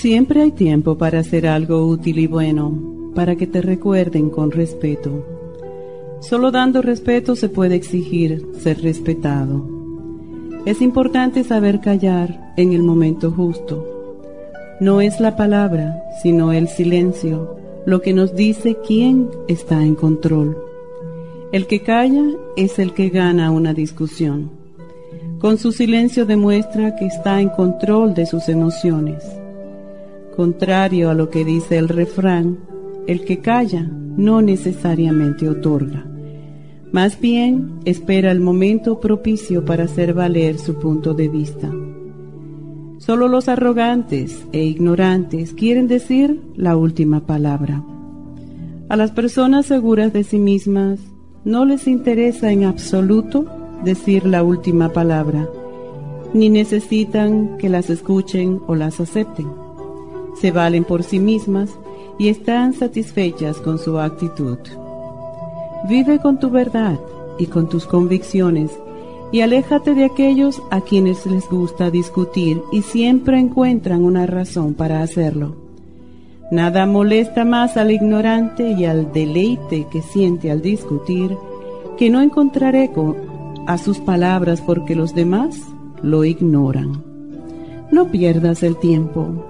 Siempre hay tiempo para hacer algo útil y bueno, para que te recuerden con respeto. Solo dando respeto se puede exigir ser respetado. Es importante saber callar en el momento justo. No es la palabra, sino el silencio, lo que nos dice quién está en control. El que calla es el que gana una discusión. Con su silencio demuestra que está en control de sus emociones Contrario a lo que dice el refrán, el que calla no necesariamente otorga. Más bien espera el momento propicio para hacer valer su punto de vista. Solo los arrogantes e ignorantes quieren decir la última palabra. A las personas seguras de sí mismas no les interesa en absoluto decir la última palabra, ni necesitan que las escuchen o las acepten se valen por sí mismas y están satisfechas con su actitud. Vive con tu verdad y con tus convicciones y aléjate de aquellos a quienes les gusta discutir y siempre encuentran una razón para hacerlo. Nada molesta más al ignorante y al deleite que siente al discutir que no encontrar eco a sus palabras porque los demás lo ignoran. No pierdas el tiempo.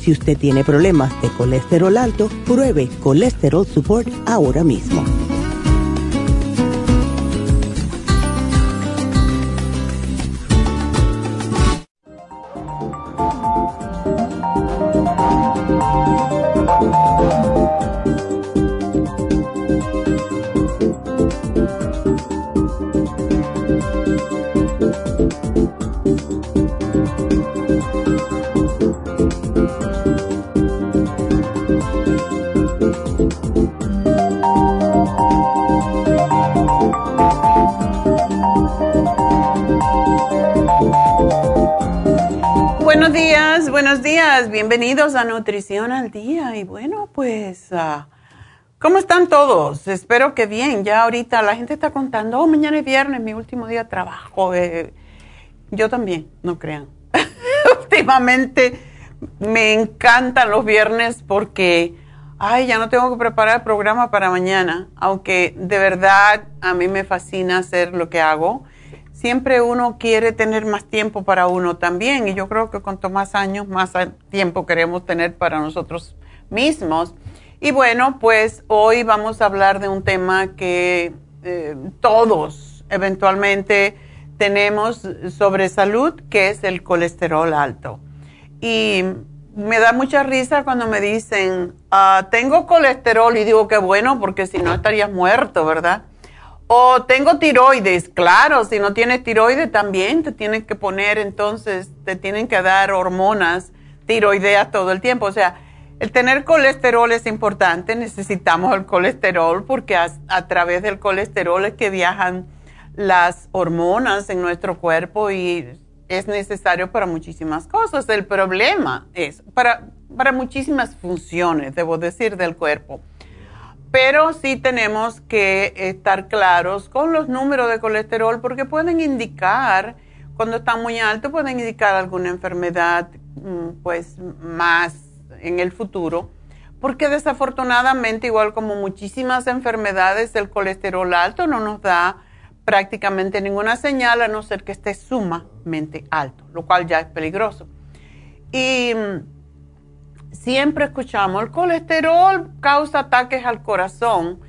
si usted tiene problemas de colesterol alto, pruebe Colesterol Support ahora mismo. Bienvenidos a Nutrición al Día. Y bueno, pues, uh, ¿cómo están todos? Espero que bien. Ya ahorita la gente está contando, oh, mañana es viernes, mi último día de trabajo. Eh, yo también, no crean. Últimamente me encantan los viernes porque, ay, ya no tengo que preparar el programa para mañana, aunque de verdad a mí me fascina hacer lo que hago siempre uno quiere tener más tiempo para uno también y yo creo que cuanto más años, más tiempo queremos tener para nosotros mismos. Y bueno, pues hoy vamos a hablar de un tema que eh, todos eventualmente tenemos sobre salud, que es el colesterol alto. Y me da mucha risa cuando me dicen, ah, tengo colesterol y digo que bueno, porque si no estarías muerto, ¿verdad? O tengo tiroides, claro, si no tienes tiroides también te tienen que poner, entonces te tienen que dar hormonas tiroideas todo el tiempo. O sea, el tener colesterol es importante, necesitamos el colesterol porque a través del colesterol es que viajan las hormonas en nuestro cuerpo y es necesario para muchísimas cosas. El problema es para, para muchísimas funciones, debo decir, del cuerpo. Pero sí tenemos que estar claros con los números de colesterol porque pueden indicar, cuando están muy altos, pueden indicar alguna enfermedad mm, pues más en el futuro. Porque desafortunadamente, igual como muchísimas enfermedades, el colesterol alto no nos da prácticamente ninguna señal a no ser que esté sumamente alto, lo cual ya es peligroso. Y mm, siempre escuchamos, el colesterol causa ataques al corazón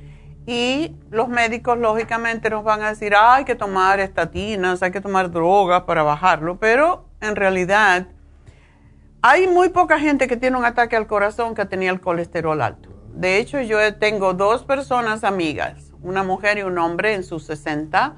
y los médicos lógicamente nos van a decir, hay que tomar estatinas, hay que tomar drogas para bajarlo, pero en realidad hay muy poca gente que tiene un ataque al corazón que tenía el colesterol alto. De hecho, yo tengo dos personas amigas una mujer y un hombre en sus 60,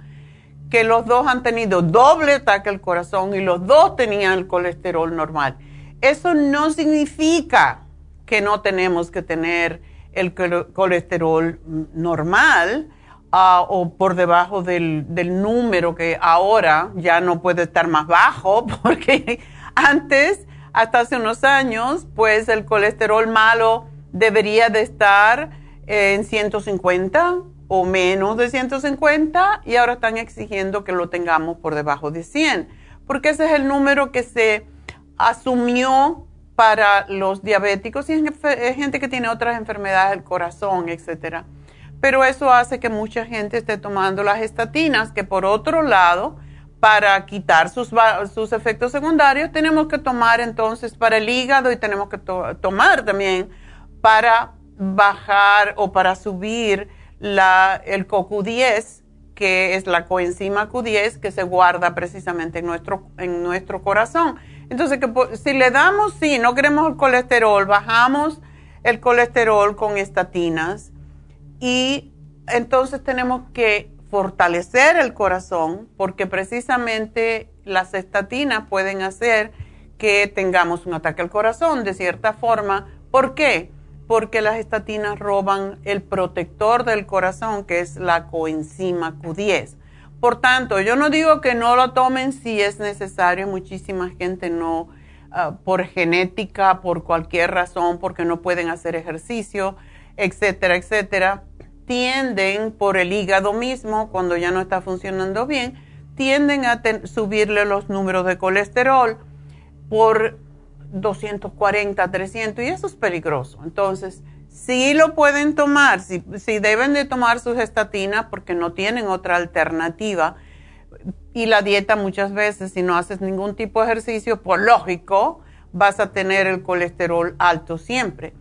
que los dos han tenido doble ataque al corazón y los dos tenían el colesterol normal. Eso no significa que no tenemos que tener el colesterol normal ah, o por debajo del, del número que ahora ya no puede estar más bajo, porque antes, hasta hace unos años, pues el colesterol malo debería de estar en 150 o menos de 150 y ahora están exigiendo que lo tengamos por debajo de 100, porque ese es el número que se asumió para los diabéticos y gente que tiene otras enfermedades del corazón, etcétera. Pero eso hace que mucha gente esté tomando las estatinas, que por otro lado, para quitar sus, sus efectos secundarios, tenemos que tomar entonces para el hígado y tenemos que tomar también para bajar o para subir la, el CoQ10, que es la coenzima Q10 que se guarda precisamente en nuestro, en nuestro corazón. Entonces, que, si le damos, sí, no queremos el colesterol, bajamos el colesterol con estatinas y entonces tenemos que fortalecer el corazón porque precisamente las estatinas pueden hacer que tengamos un ataque al corazón de cierta forma. ¿Por qué? porque las estatinas roban el protector del corazón, que es la coenzima Q10. Por tanto, yo no digo que no lo tomen si es necesario, muchísima gente no, ah, por genética, por cualquier razón, porque no pueden hacer ejercicio, etcétera, etcétera, tienden por el hígado mismo, cuando ya no está funcionando bien, tienden a subirle los números de colesterol por 240, 300 y eso es peligroso. Entonces, si lo pueden tomar, si, deben de tomar sus estatinas porque no tienen otra alternativa. Y la dieta muchas veces, si no haces ningún tipo de ejercicio, por lógico, vas a tener el colesterol alto siempre.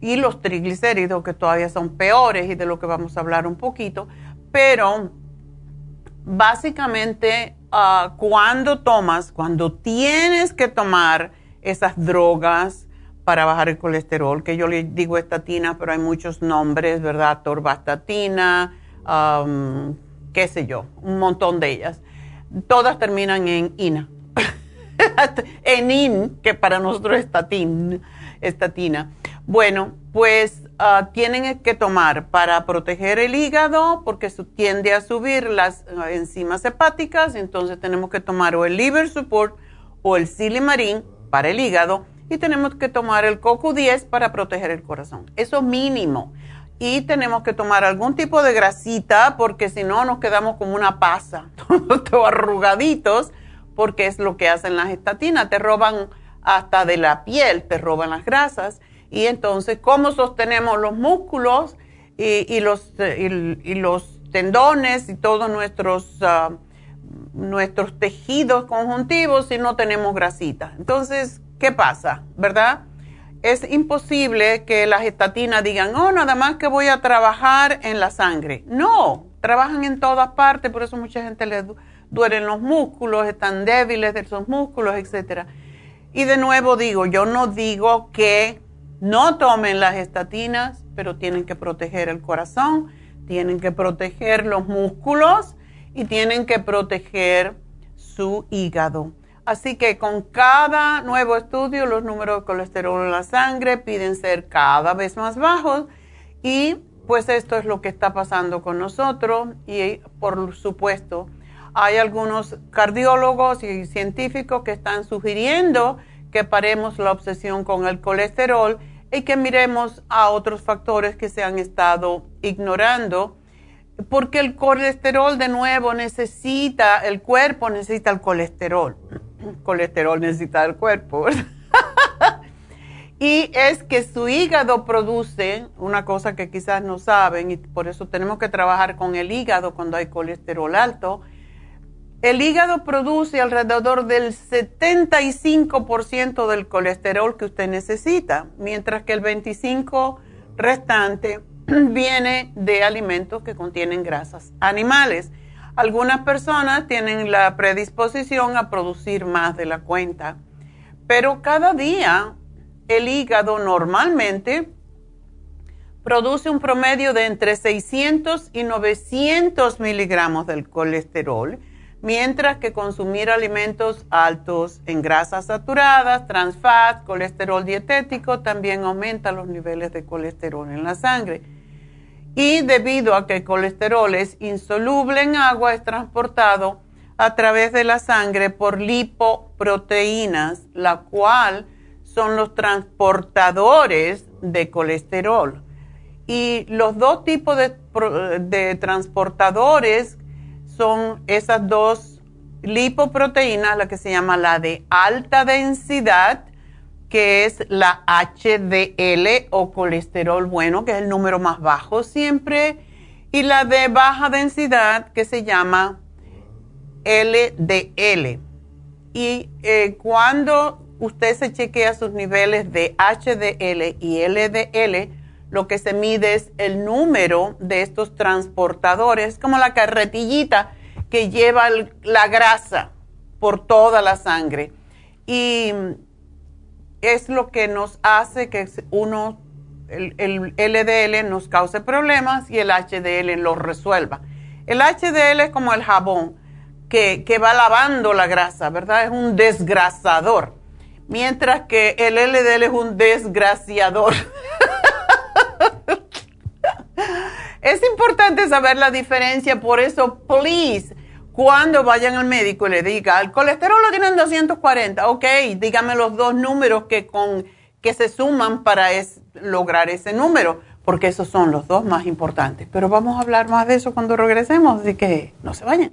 Y los triglicéridos, que todavía son peores y de lo que vamos a hablar un poquito. Pero básicamente, ah, cuando tomas, cuando tienes que tomar esas drogas para bajar el colesterol, que yo le digo estatina, pero hay muchos nombres, ¿verdad? Torvastatina, qué sé yo, un montón de ellas. Todas terminan en INA. en IN, que para nosotros es estatin, estatina. Bueno, pues ah, tienen que tomar para proteger el hígado, porque tiende a subir las ah, enzimas hepáticas, entonces tenemos que tomar o el liver support o el silimarín para el hígado y tenemos que tomar el CoQ10 para proteger el corazón. Eso mínimo. Y tenemos que tomar algún tipo de grasita porque si no nos quedamos como una pasa, todos arrugaditos, porque es lo que hacen las estatinas. Te roban hasta de la piel, te roban las grasas. Y entonces, ¿cómo sostenemos los músculos y, los, y, los tendones y todos nuestros... Ah, nuestros tejidos conjuntivos si no tenemos grasita. Entonces, ¿qué pasa? ¿Verdad? Es imposible que las estatinas digan, oh, nada más que voy a trabajar en la sangre. No, trabajan en todas partes, por eso mucha gente le duelen los músculos, están débiles de esos músculos, etc. Y de nuevo digo, yo no digo que no tomen las estatinas, pero tienen que proteger el corazón, tienen que proteger los músculos y tienen que proteger su hígado. Así que con cada nuevo estudio los números de colesterol en la sangre piden ser cada vez más bajos. Y pues esto es lo que está pasando con nosotros. Y por supuesto hay algunos cardiólogos y científicos que están sugiriendo que paremos la obsesión con el colesterol y que miremos a otros factores que se han estado ignorando, porque el colesterol de nuevo necesita, el cuerpo necesita el colesterol, colesterol necesita el cuerpo, y es que su hígado produce una cosa que quizás no saben y por eso tenemos que trabajar con el hígado cuando hay colesterol alto, el hígado produce alrededor del 75% del colesterol que usted necesita, mientras que el 25% restante viene de alimentos que contienen grasas animales. Algunas personas tienen la predisposición a producir más de la cuenta, pero cada día el hígado normalmente produce un promedio de entre 600 y 900 miligramos del colesterol mientras que consumir alimentos altos en grasas saturadas, trans fat, colesterol dietético también aumenta los niveles de colesterol en la sangre. Y debido a que el colesterol es insoluble en agua, es transportado a través de la sangre por lipoproteínas, la cual son los transportadores de colesterol. Y los dos tipos de, de transportadores son esas dos lipoproteínas, la que se llama la de alta densidad, que es la HDL o colesterol bueno, que es el número más bajo siempre, y la de baja densidad, que se llama LDL. Y eh, cuando usted se chequea sus niveles de HDL y LDL, lo que se mide es el número de estos transportadores, como la carretillita que lleva la grasa por toda la sangre. Y es lo que nos hace que uno, el, LDL nos cause problemas y el HDL los resuelva. El HDL es como el jabón que, que va lavando la grasa, ¿verdad? Es un desgrasador. Mientras que el LDL es un desgraciador. Es importante saber la diferencia, por eso, please, cuando vayan al médico y le diga, el colesterol lo tienen 240, ok, dígame los dos números que, con, que se suman para lograr ese número, porque esos son los dos más importantes. Pero vamos a hablar más de eso cuando regresemos, así que no se vayan.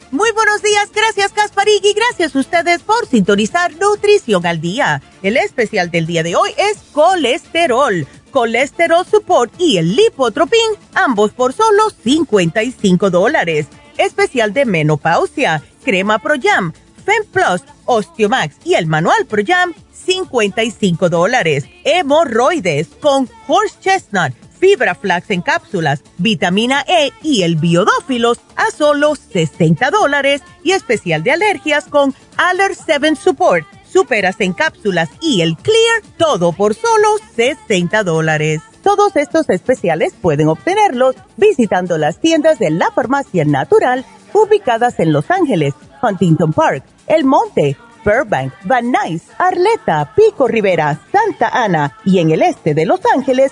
Muy buenos días, gracias y gracias a ustedes por sintonizar Nutrición al Día. El especial del día de hoy es colesterol, colesterol support y el lipotropin, ambos por solo 55 dólares. Especial de menopausia crema Pro Jam, Fem Plus, Osteomax y el manual Pro Jam, 55 dólares. Hemorroides con Horse Chestnut, Fibra Flax en cápsulas, vitamina E y el biodófilos a solo 60 dólares. Y especial de alergias con Aller 7 Support, Superas en cápsulas y el Clear, todo por solo 60 dólares. Todos estos especiales pueden obtenerlos visitando las tiendas de la farmacia natural ubicadas en Los Ángeles, Huntington Park, El Monte, Burbank, Van Nuys, Arleta, Pico Rivera, Santa Ana y en el este de Los Ángeles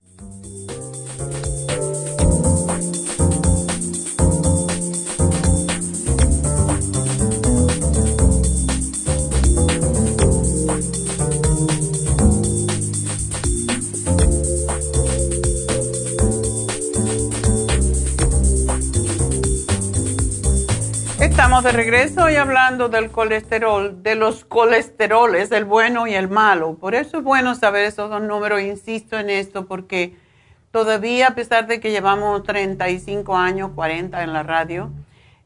Estamos de regreso y hablando del colesterol, de los colesteroles, el bueno y el malo. Por eso es bueno saber esos dos números, insisto en esto, porque todavía a pesar de que llevamos 35 años, 40 en la radio,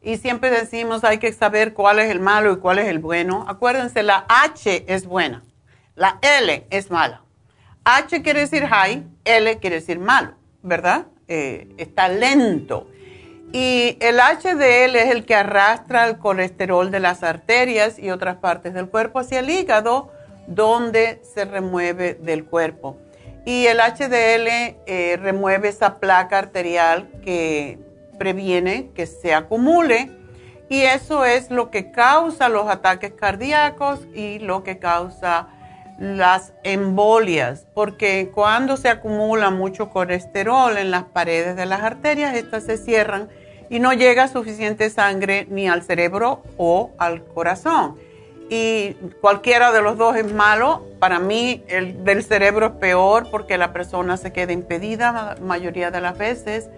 y siempre decimos hay que saber cuál es el malo y cuál es el bueno, acuérdense, la H es buena, la L es mala. H quiere decir high, L quiere decir malo, ¿verdad? Eh, está lento. Y el HDL es el que arrastra el colesterol de las arterias y otras partes del cuerpo hacia el hígado, donde se remueve del cuerpo. Y el HDL eh, remueve esa placa arterial que previene que se acumule y eso es lo que causa los ataques cardíacos y lo que causa las embolias, porque cuando se acumula mucho colesterol en las paredes de las arterias, estas se cierran y no llega suficiente sangre ni al cerebro o al corazón. Y cualquiera de los dos es malo. Para mí el del cerebro es peor porque la persona se queda impedida la mayoría de las veces.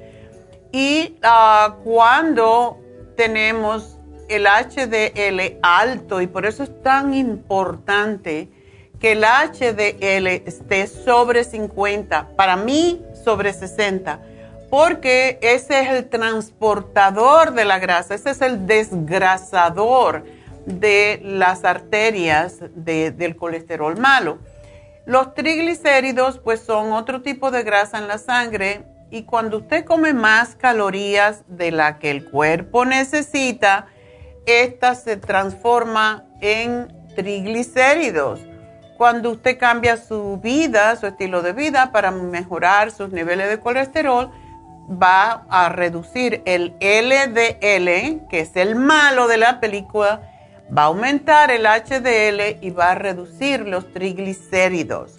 Y ah, cuando tenemos el HDL alto, y por eso es tan importante que el HDL esté sobre 50, para mí sobre 60 porque ese es el transportador de la grasa, ese es el desgrasador de las arterias del colesterol malo. Los triglicéridos pues son otro tipo de grasa en la sangre y cuando usted come más calorías de la que el cuerpo necesita, esta se transforma en triglicéridos. Cuando usted cambia su vida, su estilo de vida para mejorar sus niveles de colesterol, va a reducir el LDL, que es el malo de la película, va a aumentar el HDL y va a reducir los triglicéridos.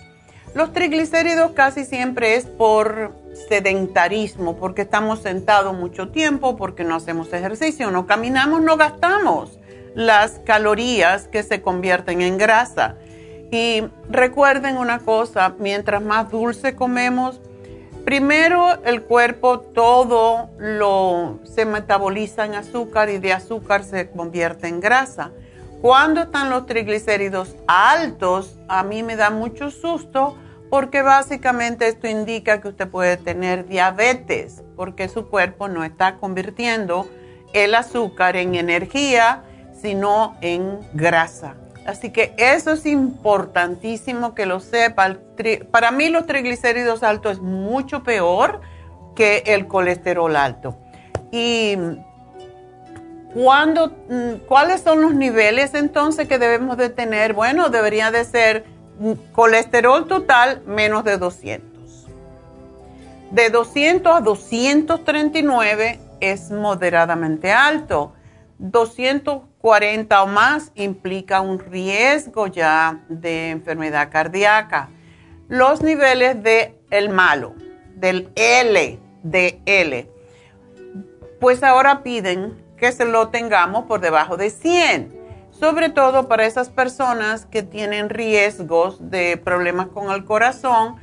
Los triglicéridos casi siempre es por sedentarismo, porque estamos sentados mucho tiempo, porque no hacemos ejercicio, no caminamos, no gastamos las calorías que se convierten en grasa. Y recuerden una cosa, mientras más dulce comemos, Primero, el cuerpo todo lo se metaboliza en azúcar y de azúcar se convierte en grasa. Cuando están los triglicéridos altos, a mí me da mucho susto porque básicamente esto indica que usted puede tener diabetes porque su cuerpo no está convirtiendo el azúcar en energía, sino en grasa. Así que eso es importantísimo que lo sepa. Para mí los triglicéridos altos es mucho peor que el colesterol alto. Y cuando, mm, ¿cuáles son los niveles entonces que debemos de tener? Bueno, debería de ser colesterol total menos de 200. De 200 a 239 es moderadamente alto. 240 o más implica un riesgo ya de enfermedad cardíaca. Los niveles de el malo, del LDL, pues ahora piden que se lo tengamos por debajo de 100 sobre todo para esas personas que tienen riesgos de problemas con el corazón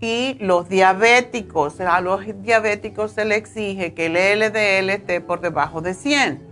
y los diabéticos. A los diabéticos se les exige que el LDL esté por debajo de 100.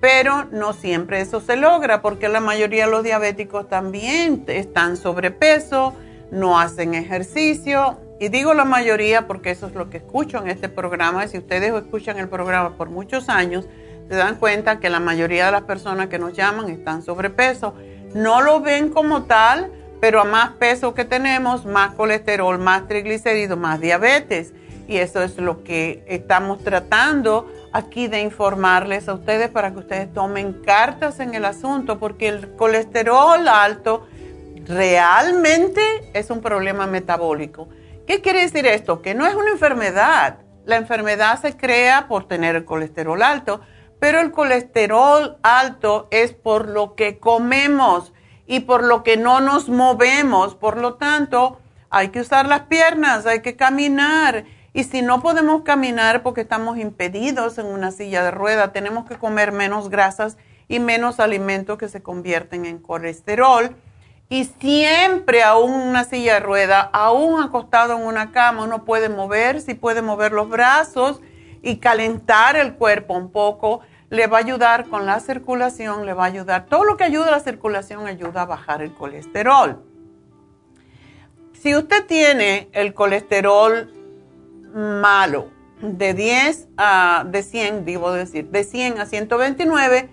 Pero no siempre eso se logra porque la mayoría de los diabéticos también están sobrepeso, no hacen ejercicio. Y digo la mayoría porque eso es lo que escucho en este programa. Si ustedes escuchan el programa por muchos años, se dan cuenta que la mayoría de las personas que nos llaman están sobrepeso. No lo ven como tal, pero a más peso que tenemos, más colesterol, más triglicéridos, más diabetes. Y eso es lo que estamos tratando aquí de informarles a ustedes para que ustedes tomen cartas en el asunto, porque el colesterol alto realmente es un problema metabólico. ¿Qué quiere decir esto? Que no es una enfermedad. La enfermedad se crea por tener el colesterol alto pero el colesterol alto es por lo que comemos y por lo que no nos movemos. Por lo tanto, hay que usar las piernas, hay que caminar. Y si no podemos caminar porque estamos impedidos en una silla de rueda, tenemos que comer menos grasas y menos alimentos que se convierten en colesterol. Y siempre aún una silla de rueda, aún acostado en una cama, uno puede mover, si puede mover los brazos y calentar el cuerpo un poco, le va a ayudar con la circulación, le va a ayudar. Todo lo que ayuda a la circulación ayuda a bajar el colesterol. Si usted tiene el colesterol malo, de 10 a de 100, debo decir, de 100 a 129,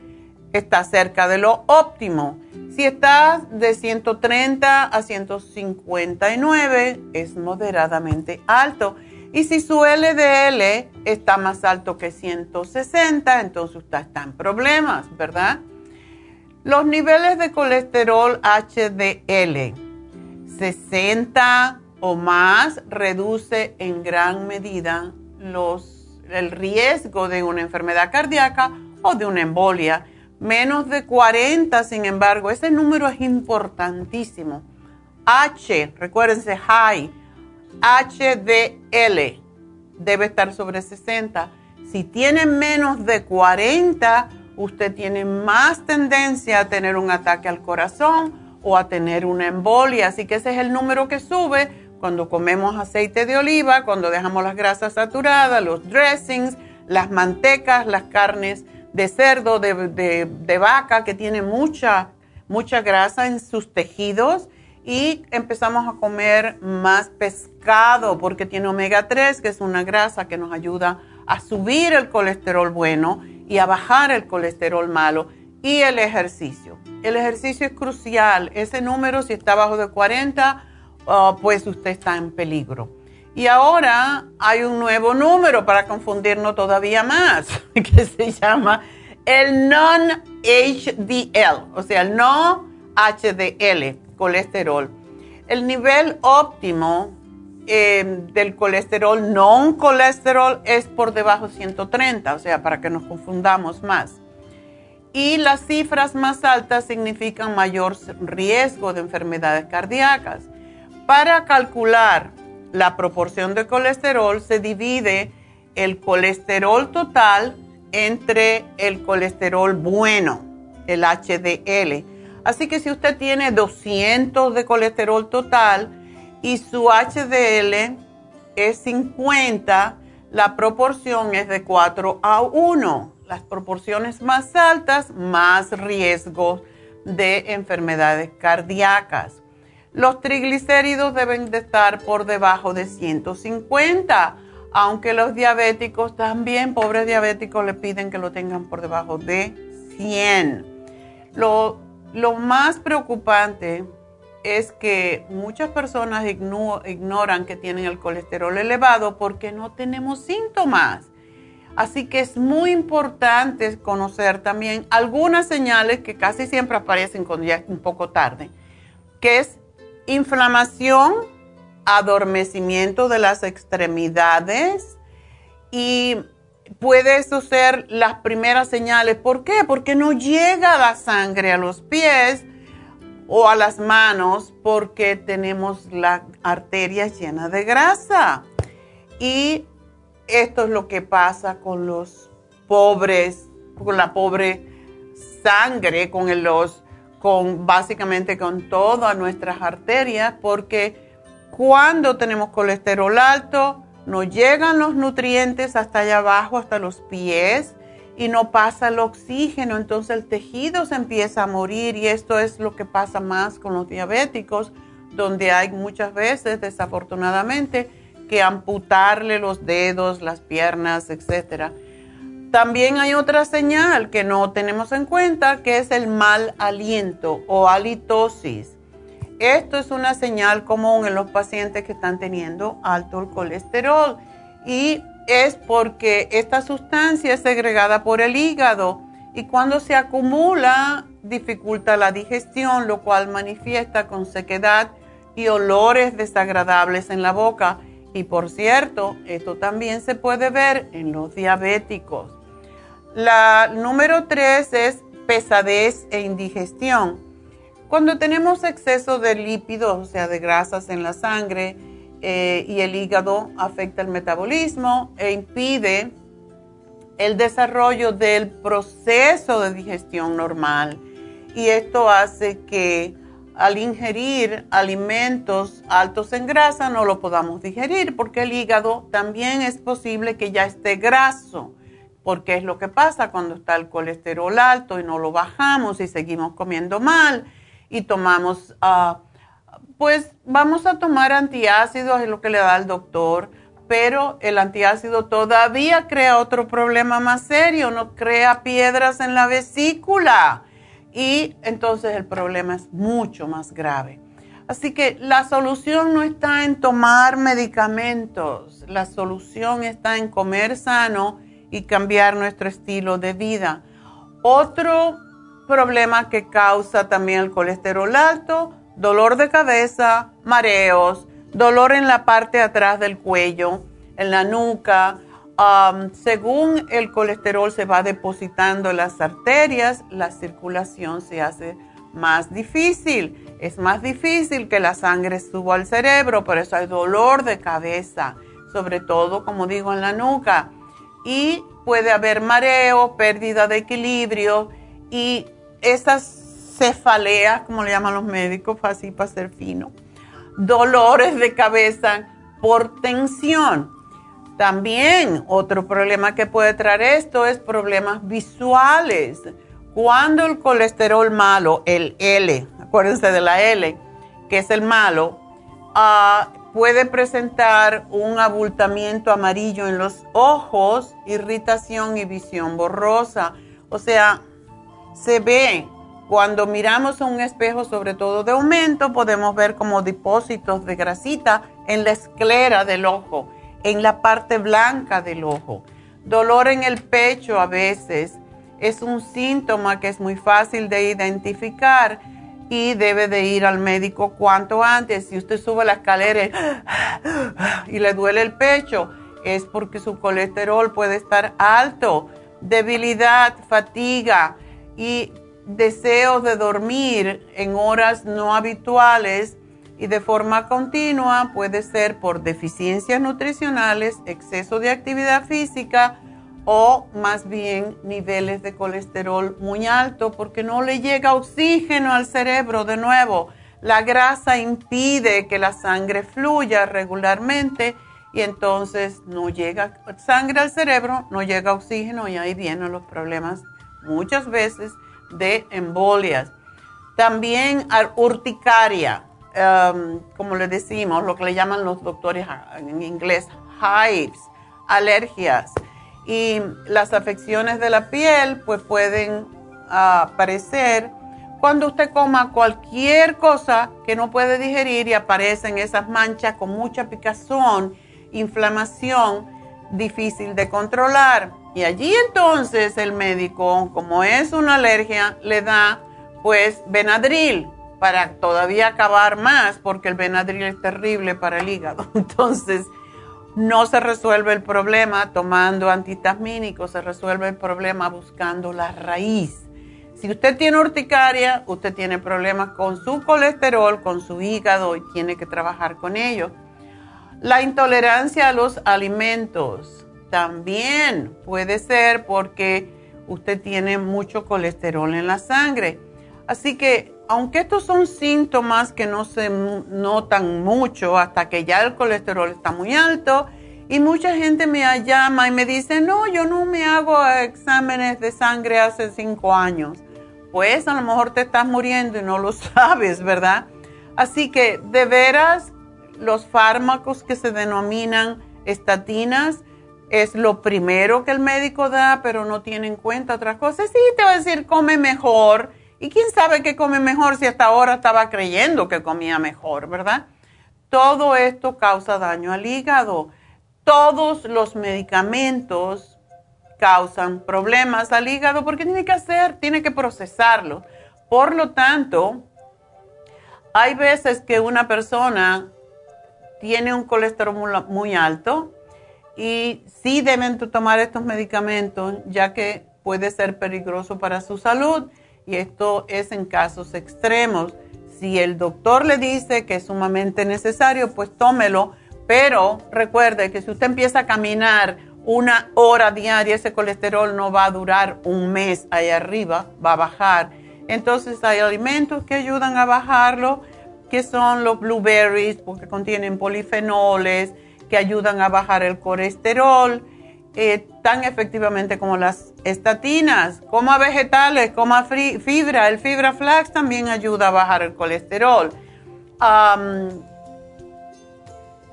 está cerca de lo óptimo. Si está de 130 a 159, es moderadamente alto. Y si su LDL está más alto que 160, entonces usted está en problemas, ¿verdad? Los niveles de colesterol HDL 60 o más reduce en gran medida los, el riesgo de una enfermedad cardíaca o de una embolia. Menos de 40, sin embargo, ese número es importantísimo. H, recuérdense, high HDL debe estar sobre 60. Si tiene menos de 40, usted tiene más tendencia a tener un ataque al corazón o a tener una embolia. Así que ese es el número que sube cuando comemos aceite de oliva, cuando dejamos las grasas saturadas, los dressings, las mantecas, las carnes de cerdo, de, de vaca, que tiene mucha, mucha grasa en sus tejidos y empezamos a comer más pescado porque tiene omega 3, que es una grasa que nos ayuda a subir el colesterol bueno y a bajar el colesterol malo y el ejercicio. El ejercicio es crucial. Ese número, si está bajo de 40, ah, pues usted está en peligro. Y ahora hay un nuevo número para confundirnos todavía más, que se llama el non-HDL, o sea, el no HDL colesterol. El nivel óptimo em, del colesterol non colesterol es por debajo de 130, o sea, para que nos confundamos más. Y las cifras más altas significan mayor riesgo de enfermedades cardíacas. Para calcular la proporción de colesterol se divide el colesterol total entre el colesterol bueno, el HDL Así que si usted tiene 200 de colesterol total y su HDL es 50, la proporción es de 4 a 1. Las proporciones más altas, más riesgo de enfermedades cardíacas. Los triglicéridos deben de estar por debajo de 150, aunque los diabéticos también, pobres diabéticos, le piden que lo tengan por debajo de 100. Lo, lo más preocupante es que muchas personas ignoran que tienen el colesterol elevado porque no tenemos síntomas. Así que es muy importante conocer también algunas señales que casi siempre aparecen cuando ya es un poco tarde, que es inflamación, adormecimiento de las extremidades y puede eso ser las primeras señales. ¿Por qué? Porque no llega la sangre a los pies o a las manos porque tenemos la arteria llena de grasa. Y esto es lo que pasa con los pobres, con la pobre sangre, con los, con básicamente con todas nuestras arterias, porque cuando tenemos colesterol alto, no llegan los nutrientes hasta allá abajo, hasta los pies, y no pasa el oxígeno, entonces el tejido se empieza a morir y esto es lo que pasa más con los diabéticos, donde hay muchas veces, desafortunadamente, que amputarle los dedos, las piernas, etc. También hay otra señal que no tenemos en cuenta, que es el mal aliento o halitosis. Esto es una señal común en los pacientes que están teniendo alto el colesterol y es porque esta sustancia es segregada por el hígado y cuando se acumula dificulta la digestión, lo cual manifiesta con sequedad y olores desagradables en la boca. Y por cierto, esto también se puede ver en los diabéticos. La número tres es pesadez e indigestión. Cuando tenemos exceso de lípidos, o sea, de grasas en la sangre, eh, y el hígado afecta el metabolismo e impide el desarrollo del proceso de digestión normal. Y esto hace que al ingerir alimentos altos en grasa no lo podamos digerir porque el hígado también es posible que ya esté graso, porque es lo que pasa cuando está el colesterol alto y no lo bajamos y seguimos comiendo mal y tomamos... Uh, pues vamos a tomar antiácidos, es lo que le da el doctor, pero el antiácido todavía crea otro problema más serio, no crea piedras en la vesícula y entonces el problema es mucho más grave. Así que la solución no está en tomar medicamentos, la solución está en comer sano y cambiar nuestro estilo de vida. Otro problema que causa también el colesterol alto dolor de cabeza, mareos, dolor en la parte de atrás del cuello, en la nuca. según el colesterol se va depositando en las arterias, la circulación se hace más difícil. Es más difícil que la sangre suba al cerebro, por eso hay dolor de cabeza, sobre todo, como digo, en la nuca. Y puede haber mareo, pérdida de equilibrio y esas cefaleas, como le llaman los médicos, así para ser fino, dolores de cabeza por tensión. También otro problema que puede traer esto es problemas visuales. Cuando el colesterol malo, el L, acuérdense de la L, que es el malo, ah, puede presentar un abultamiento amarillo en los ojos, irritación y visión borrosa. O sea, se ve cuando miramos un espejo, sobre todo de aumento, podemos ver como depósitos de grasita en la esclera del ojo, en la parte blanca del ojo. Dolor en el pecho a veces es un síntoma que es muy fácil de identificar debe de ir al médico cuanto antes. Si usted sube la escalera y le duele el pecho, es porque su colesterol puede estar alto, debilidad, fatiga y deseos de dormir en horas no habituales y de forma continua puede ser por deficiencias nutricionales, exceso de actividad física o más bien niveles de colesterol muy alto porque no le llega oxígeno al cerebro de nuevo. La grasa impide que la sangre fluya regularmente y entonces no llega sangre al cerebro, no llega oxígeno y ahí vienen los problemas muchas veces de embolias. También urticaria, um, como le decimos, lo que le llaman los doctores en inglés, hives, alergias. Y las afecciones de la piel pues pueden aparecer cuando usted coma cualquier cosa que no puede digerir y aparecen esas manchas con mucha picazón, inflamación, difícil de controlar. Y allí entonces el médico, como es una alergia, le da pues Benadryl para todavía acabar más, porque el Benadryl es terrible para el hígado. Entonces, no se resuelve el problema tomando antihistamínicos, se resuelve el problema buscando la raíz. Si usted tiene urticaria, usted tiene problemas con su colesterol, con su hígado y tiene que trabajar con ello. La intolerancia a los alimentos también puede ser porque usted tiene mucho colesterol en la sangre. Así que, aunque estos son síntomas que no se notan mucho hasta que ya el colesterol está muy alto, y mucha gente me llama y me dice, no, yo no me hago exámenes de sangre hace cinco años. Pues a lo mejor te estás muriendo y no lo sabes, ¿verdad? Así que de veras los fármacos que se denominan estatinas es lo primero que el médico da, pero no tiene en cuenta otras cosas. Sí, te va a decir, come mejor. ¿Y quién sabe qué come mejor si hasta ahora estaba creyendo que comía mejor, verdad? Todo esto causa daño al hígado. Todos los medicamentos causan problemas al hígado porque tiene que hacer, tiene que procesarlo. Por lo tanto, hay veces que una persona tiene un colesterol muy alto y sí deben tomar estos medicamentos ya que puede ser peligroso para su salud y esto es en casos extremos. Si el doctor le dice que es sumamente necesario, pues tómelo, pero recuerde que si usted empieza a caminar una hora diaria, ese colesterol no va a durar un mes ahí arriba, va a bajar. Entonces hay alimentos que ayudan a bajarlo que son los blueberries, porque contienen polifenoles que ayudan a bajar el colesterol, eh, tan efectivamente como las estatinas. Coma vegetales, coma fibra. El fibra flax también ayuda a bajar el colesterol.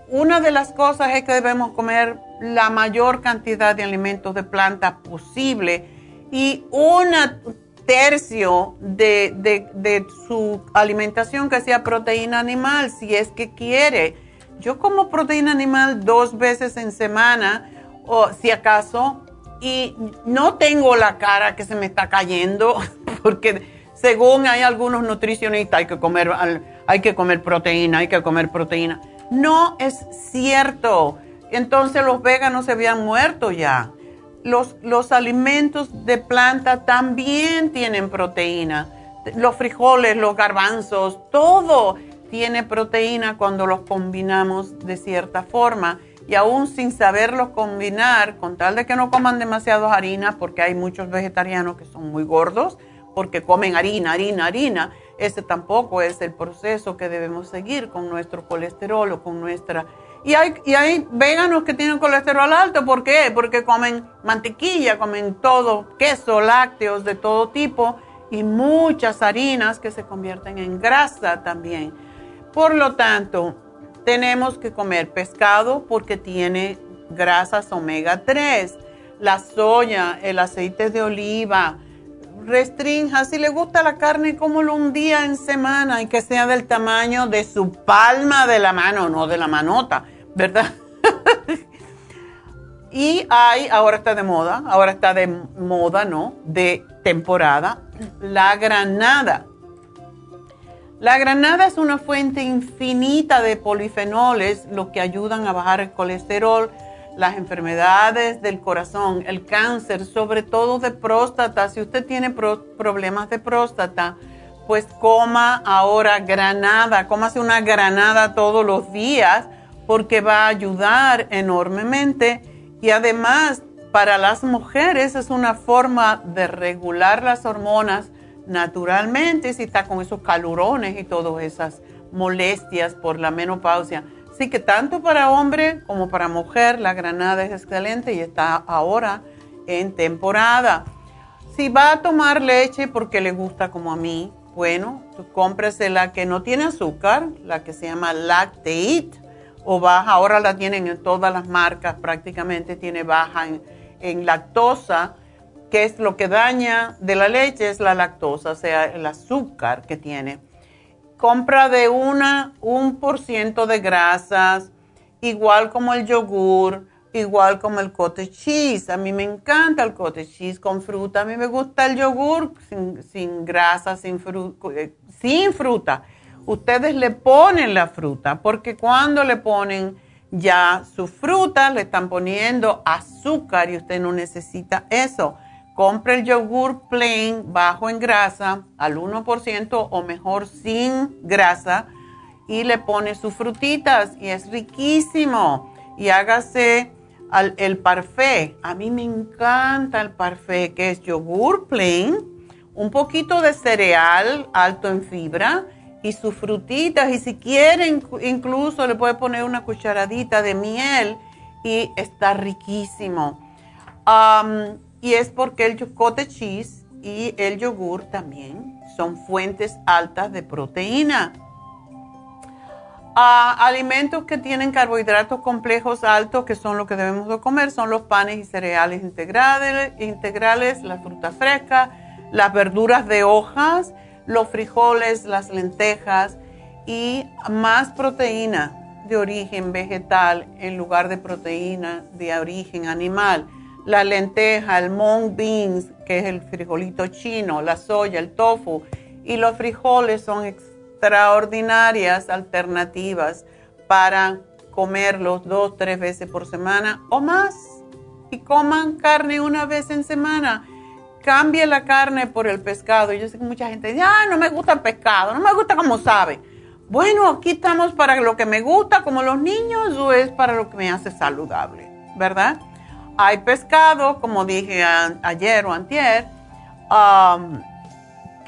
una de las cosas es que debemos comer la mayor cantidad de alimentos de planta posible y una tercio de, su alimentación que sea proteína animal, si es que quiere. Yo como proteína animal dos veces en semana, o si acaso, y no tengo la cara que se me está cayendo, porque según hay algunos nutricionistas, hay que comer, hay que comer proteína, hay que comer proteína. No es cierto. Entonces los veganos se habían muerto ya los, alimentos de planta también tienen proteína. Los frijoles, los garbanzos, todo tiene proteína cuando los combinamos de cierta forma. Y aún sin saberlos combinar, con tal de que no coman demasiadas harinas, porque hay muchos vegetarianos que son muy gordos, porque comen harina, harina, harina, ese tampoco es el proceso que debemos seguir con nuestro colesterol o con nuestra y hay, y hay veganos que tienen colesterol alto. ¿Por qué? Porque comen mantequilla, comen todo, queso, lácteos de todo tipo y muchas harinas que se convierten en grasa también. Por lo tanto, tenemos que comer pescado porque tiene grasas omega 3, la soya, el aceite de oliva. Restrinja, si le gusta la carne, cómelo un día en semana y que sea del tamaño de su palma de la mano, no de la manota ¿verdad? y hay, ahora está de moda, ahora está de moda, ¿no? De temporada, la granada. La granada es una fuente infinita de polifenoles, lo que ayudan a bajar el colesterol, las enfermedades del corazón, el cáncer, sobre todo de próstata. Si usted tiene problemas de próstata, pues coma ahora granada, cómase una granada todos los días porque va a ayudar enormemente y además para las mujeres es una forma de regular las hormonas naturalmente si está con esos calurones y todas esas molestias por la menopausia. Así que tanto para hombre como para mujer la granada es excelente y está ahora en temporada. Si va a tomar leche porque le gusta como a mí, bueno, cómprese la que no tiene azúcar, la que se llama Lactate o baja, ahora la tienen en todas las marcas prácticamente, tiene baja en, lactosa, que es lo que daña de la leche, es la lactosa, o sea, el azúcar que tiene. Compra de una, un por ciento de grasas, igual como el yogur, igual como el cottage cheese. A mí me encanta el cottage cheese con fruta. A mí me gusta el yogur sin, sin grasa, sin, sin fruta. Ustedes le ponen la fruta, porque cuando le ponen ya su fruta, le están poniendo azúcar y usted no necesita eso. Compre el yogur plain bajo en grasa al 1% o mejor sin grasa y le pone sus frutitas y es riquísimo. Y hágase el parfait. A mí me encanta el parfait que es yogur plain, un poquito de cereal alto en fibra y sus frutitas. Y si quieren, incluso le puede poner una cucharadita de miel y está riquísimo. Y es porque el cottage cheese y el yogur también son fuentes altas de proteína. Ah, alimentos que tienen carbohidratos complejos altos, que son lo que debemos de comer, son los panes y cereales integrales, integrales la fruta fresca, las verduras de hojas, los frijoles, las lentejas y más proteína de origen vegetal en lugar de proteína de origen animal. La lenteja, el mung beans, que es el frijolito chino, la soya, el tofu y los frijoles son extraordinarias alternativas para comerlos dos, tres veces por semana o más. Y coman carne una vez en semana. Cambie la carne por el pescado. Yo sé que mucha gente dice, ah, no me gusta el pescado, no me gusta como sabe. Bueno, aquí estamos para lo que me gusta, como los niños, o es para lo que me hace saludable, ¿verdad? Hay pescado, como dije ayer o antier, um,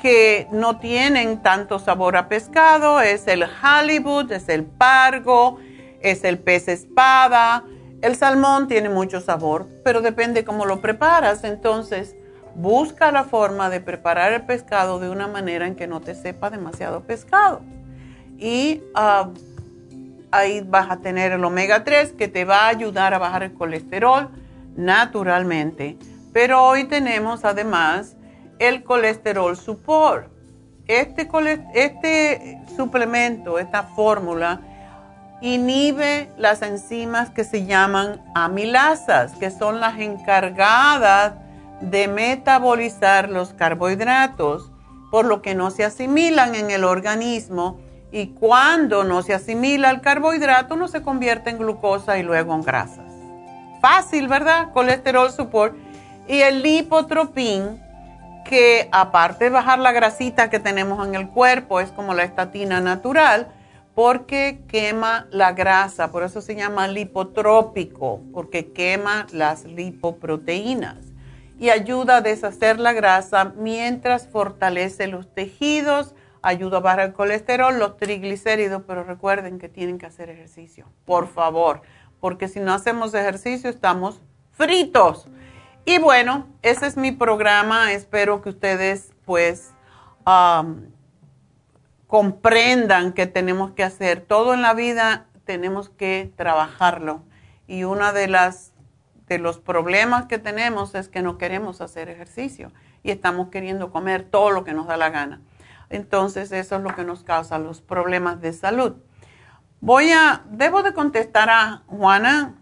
que no tienen tanto sabor a pescado, es el halibut, es el pargo, es el pez espada. El salmón tiene mucho sabor, pero depende cómo lo preparas. Entonces, busca la forma de preparar el pescado de una manera en que no te sepa demasiado pescado. Y ah, ahí vas a tener el omega 3 que te va a ayudar a bajar el colesterol naturalmente. Pero hoy tenemos además el colesterol support. Este, este suplemento, esta fórmula, inhibe las enzimas que se llaman amilasas, que son las encargadas de metabolizar los carbohidratos, por lo que no se asimilan en el organismo y cuando no se asimila el carbohidrato no se convierte en glucosa y luego en grasas. Fácil, ¿verdad? Colesterol support. Y el lipotropín que aparte de bajar la grasita que tenemos en el cuerpo, es como la estatina natural, porque quema la grasa, por eso se llama lipotrópico, porque quema las lipoproteínas y ayuda a deshacer la grasa mientras fortalece los tejidos, ayuda a bajar el colesterol, los triglicéridos, pero recuerden que tienen que hacer ejercicio, por favor, porque si no hacemos ejercicio estamos fritos. Y bueno, ese es mi programa. Espero que ustedes pues comprendan que tenemos que hacer todo en la vida, tenemos que trabajarlo. Y uno de las de los problemas que tenemos es que no queremos hacer ejercicio y estamos queriendo comer todo lo que nos da la gana. Entonces eso es lo que nos causa los problemas de salud. Voy a, debo de contestar a Juana.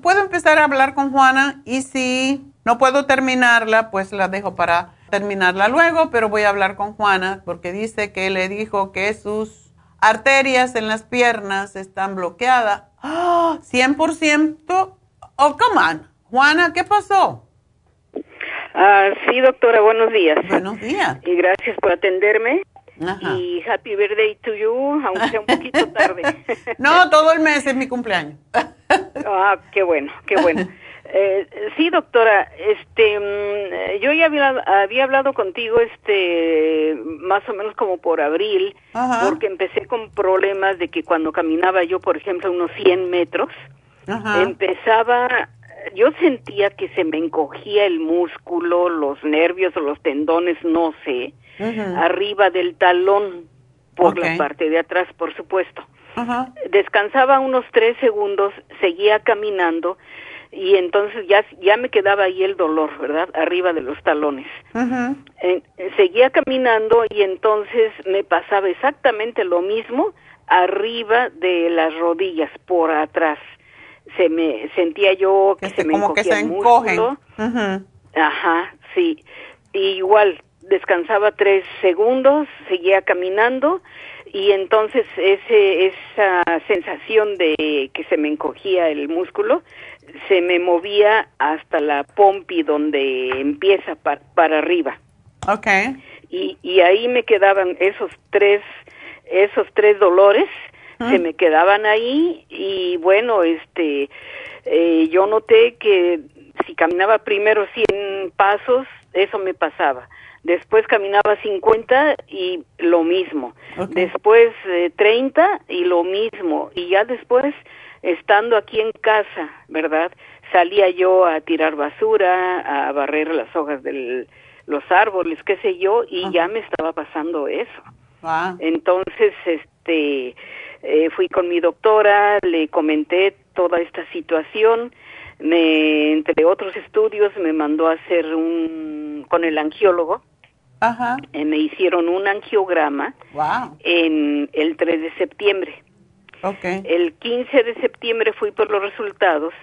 ¿Puedo empezar a hablar con Juana? Y si no puedo terminarla, pues la dejo para terminarla luego, pero voy a hablar con Juana porque dice que le dijo que sus arterias en las piernas están bloqueadas. ¡Ah! 100%. Oh, come on. Juana, ¿qué pasó? Ah, sí, doctora, buenos días. Buenos días. Y gracias por atenderme. Y happy birthday to you, aunque sea un poquito tarde. no, todo el mes es mi cumpleaños. ah, qué bueno, qué bueno. Eh, sí, doctora, este, mm, yo ya había, hablado contigo, este, más o menos como por abril, porque empecé con problemas de que cuando caminaba yo, por ejemplo, unos 100 metros, empezaba, yo sentía que se me encogía el músculo, los nervios o los tendones, no sé, arriba del talón, por la parte de atrás, por supuesto. Descansaba unos tres segundos, seguía caminando y entonces ya, ya me quedaba ahí el dolor, ¿verdad? Arriba de los talones. Eh, seguía caminando y entonces me pasaba exactamente lo mismo arriba de las rodillas, por atrás. Se me sentía yo que, se me como que se el Ajá, sí. igual descansaba tres segundos, seguía caminando y entonces ese, esa sensación de que se me encogía el músculo se me movía hasta la pompi donde empieza para arriba. Okay. Y, y ahí me quedaban esos tres, esos tres dolores, se me quedaban ahí y bueno, este, eh, yo noté que si caminaba primero 100 pasos, eso me pasaba. Después caminaba 50 y lo mismo. Después eh, 30 y lo mismo. Y ya después, estando aquí en casa, ¿verdad? Salía yo a tirar basura, a barrer las hojas de los árboles, qué sé yo, y ya me estaba pasando eso. Entonces, este, eh, fui con mi doctora, le comenté toda esta situación, me, entre otros estudios, me mandó a hacer un, con el angiólogo, Ajá. Eh, me hicieron un angiograma en el 3 de septiembre. Okay. El 15 de septiembre fui por los resultados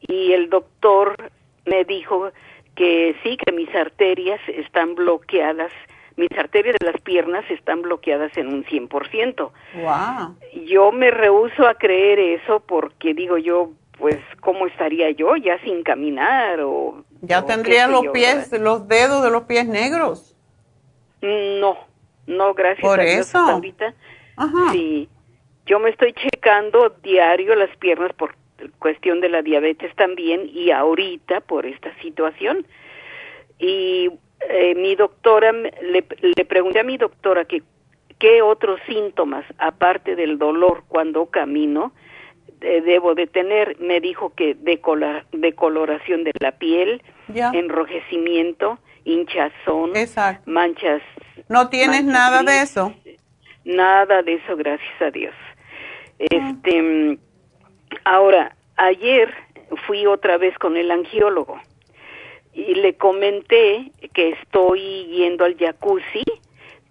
y el doctor me dijo que sí, que mis arterias están bloqueadas, mis arterias de las piernas están bloqueadas en un 100%. Wow. Yo me rehuso a creer eso porque digo yo, pues, ¿cómo estaría yo ya sin caminar o... Ya tendría los pies, los dedos de los pies negros. No, no, gracias Por a Dios eso. ahorita. Ajá. Sí, yo me estoy checando diario las piernas por cuestión de la diabetes también y ahorita por esta situación. Y eh, mi doctora, le, le pregunté a mi doctora que qué otros síntomas, aparte del dolor cuando camino, debo de tener. Me dijo que decola- decoloración de la piel, enrojecimiento, hinchazón, Exacto. manchas. ¿No tienes manchas nada de eso? Nada de eso, gracias a Dios. Este, mm, ahora, ayer fui otra vez con el angiólogo y le comenté que estoy yendo al jacuzzi.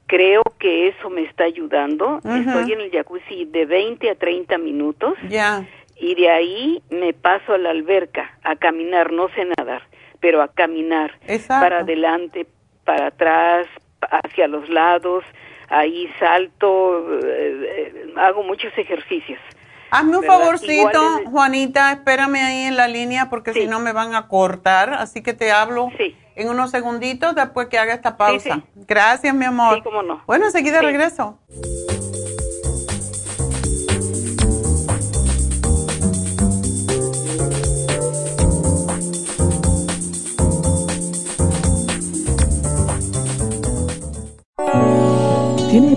Creo que eso me está ayudando. Estoy en el jacuzzi de 20 a 30 minutos Ya. y de ahí me paso a la alberca a caminar, no sé nadar, pero a caminar Exacto. para adelante, para atrás, hacia los lados, ahí salto, eh, eh, hago muchos ejercicios. Hazme un ¿Verdad? favorcito, es- Juanita, espérame ahí en la línea porque si no me van a cortar, así que te hablo en unos segunditos después que haga esta pausa. Gracias, mi amor. Sí, cómo no. Bueno, enseguida regreso.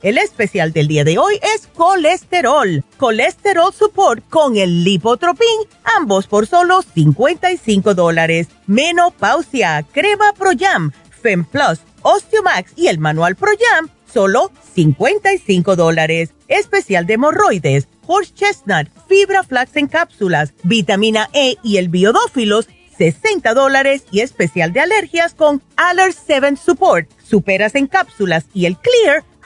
El especial del día de hoy es colesterol. Colesterol Support con el Lipotropin, ambos por solo 55 dólares. Menopausia, Crema Pro Jam, Fem Plus, Osteomax y el Manual Pro Jam, solo 55 dólares. Especial de hemorroides, Horse Chestnut, Fibra Flax en cápsulas, Vitamina E y el Biodófilos, 60 dólares y especial de alergias con Aller 7 Support, superas en cápsulas y el Clear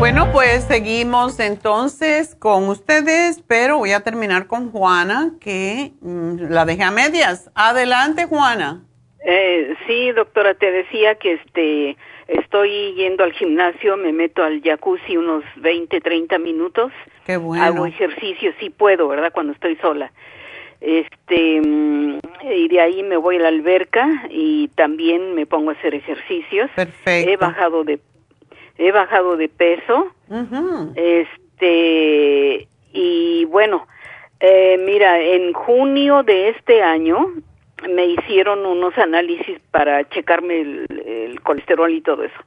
Bueno, pues seguimos entonces con ustedes, pero voy a terminar con Juana, que mm, la dejé a medias. Adelante, Juana. Eh, sí, doctora, te decía que este estoy yendo al gimnasio, me meto al jacuzzi unos 20, 30 minutos. Qué bueno. Hago ejercicio, sí puedo, ¿verdad? Cuando estoy sola. Este, mm, y de ahí me voy a la alberca y también me pongo a hacer ejercicios. Perfecto. He bajado de he bajado de peso. Este, y bueno, eh, mira, en junio de este año me hicieron unos análisis para checarme el, colesterol y todo eso.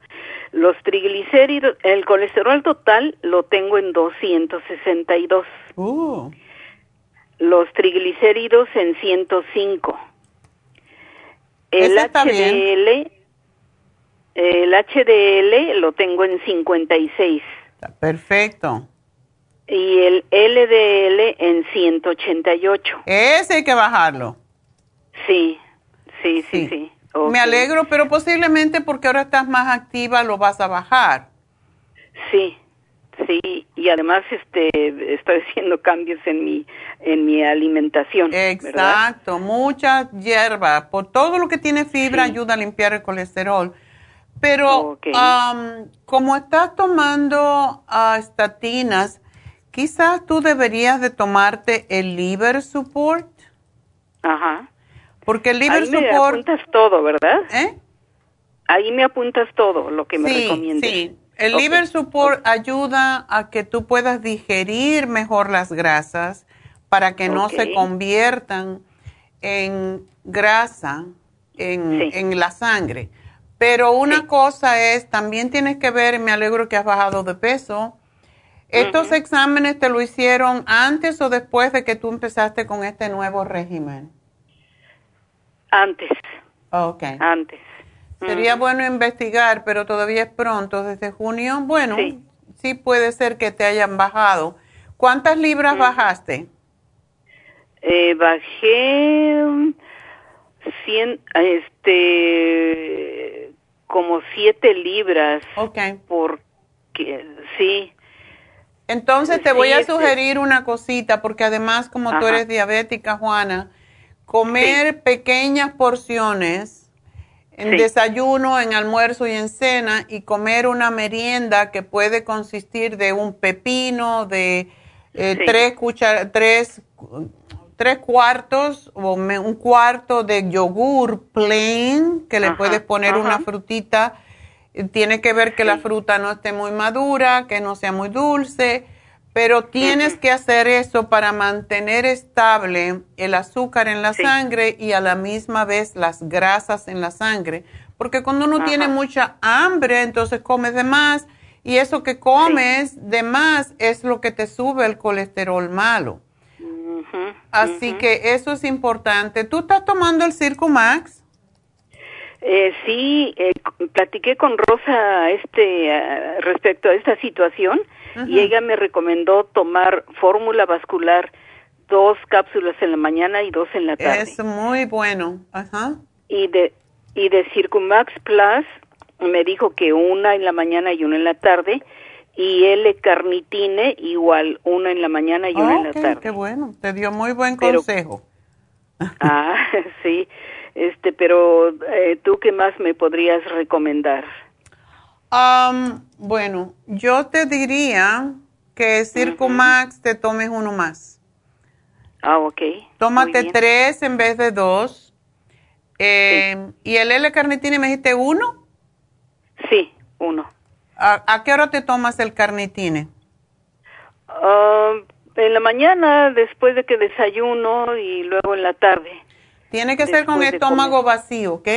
Los triglicéridos, el colesterol total lo tengo en 262. Uh. Los triglicéridos en 105. El HDL el HDL lo tengo en 56. Perfecto. Y el LDL en 188. Ese hay que bajarlo. Sí, sí, sí, sí. Me alegro, pero posiblemente porque ahora estás más activa lo vas a bajar. Sí, sí, y además este estoy haciendo cambios en mi en mi alimentación. Exacto, mucha hierba, por todo lo que tiene fibra ayuda a limpiar el colesterol. Pero como estás tomando uh, estatinas, quizás tú deberías de tomarte el liver support. Ajá. Porque el liver Ahí support... me apuntas todo, ¿verdad? ¿Eh? Ahí me apuntas todo lo que me sí, recomiendas. Sí, el liver support ayuda a que tú puedas digerir mejor las grasas para que no se conviertan en grasa en, en la sangre. Pero una cosa es, también tienes que ver, me alegro que has bajado de peso. ¿Estos exámenes te lo hicieron antes o después de que tú empezaste con este nuevo régimen? Antes. Ok. Antes. Sería bueno investigar, pero todavía es pronto, desde junio. Bueno, sí, puede ser que te hayan bajado. ¿Cuántas libras bajaste? Eh, bajé 100, este, como siete libras. Ok. Porque, sí. Entonces te voy a sugerir una cosita, porque además como tú eres diabética, Juana, comer pequeñas porciones en desayuno, en almuerzo y en cena y comer una merienda que puede consistir de un pepino, de eh, tres, tres tres cuartos o un cuarto de yogur plain, que le puedes poner una frutita. Tiene que ver que la fruta no esté muy madura, que no sea muy dulce, pero tienes que hacer eso para mantener estable el azúcar en la sangre y a la misma vez las grasas en la sangre. Porque cuando uno tiene mucha hambre, entonces comes de más y eso que comes de más es lo que te sube el colesterol malo. Así que eso es importante. ¿Tú estás tomando el Circo Max? Eh, sí, eh, platiqué con Rosa este respecto a esta situación y ella me recomendó tomar fórmula vascular dos cápsulas en la mañana y dos en la tarde. Es muy bueno. Ajá. Y de y de Circumax Plus me dijo que una en la mañana y una en la tarde y L-carnitine igual, una en la mañana y una en la tarde. Qué bueno, te dio muy buen consejo. ah, sí, este, pero eh, tú qué más me podrías recomendar? bueno, yo te diría que Circumax te tomes uno más. Ah, ok. Tómate tres en vez de dos. Eh, ¿Y el L-carnitine me dijiste uno? Sí, uno. ¿A, qué hora te tomas el carnitine? Ah, en la mañana, después de que desayuno y luego en la tarde. Tiene que ser con estómago vacío, ¿ok?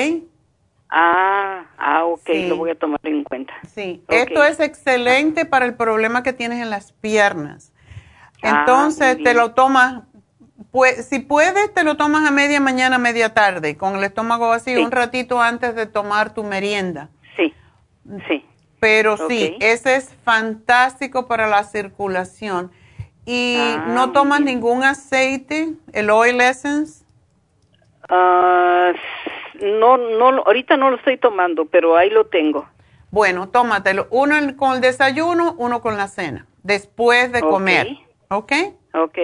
Ah, ah, ok, lo voy a tomar en cuenta. Sí, esto es excelente para el problema que tienes en las piernas. Ah, Entonces te lo tomas pues, si puedes, te lo tomas a media mañana, media tarde, con el estómago vacío, un ratito antes de tomar tu merienda. Sí, sí. Pero sí, ese es fantástico para la circulación. ¿Y ah, no tomas ningún aceite, el oil essence? Uh, no, no, ahorita no lo estoy tomando, pero ahí lo tengo. Bueno, tómatelo. Uno con el desayuno, uno con la cena, después de comer. ¿Ok? Ok.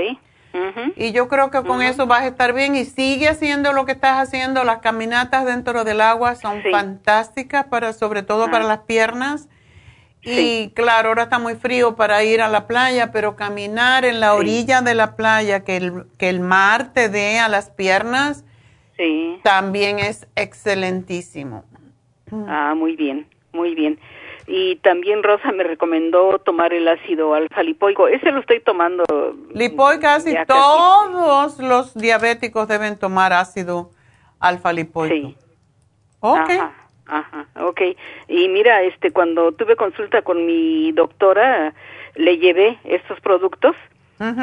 Y yo creo que con eso vas a estar bien y sigue haciendo lo que estás haciendo. Las caminatas dentro del agua son fantásticas, para, sobre todo para las piernas. Y claro, ahora está muy frío para ir a la playa, pero caminar en la orilla de la playa, que el, que el mar te dé a las piernas, también es excelentísimo. Ah, muy bien, muy bien. Y también Rosa me recomendó tomar el ácido alfa lipoico. Ese lo estoy tomando. Lipoico, casi todos los diabéticos deben tomar ácido alfa lipoico. Sí. Ok. Ajá, ajá, ok. Y mira, este, cuando tuve consulta con mi doctora, le llevé estos productos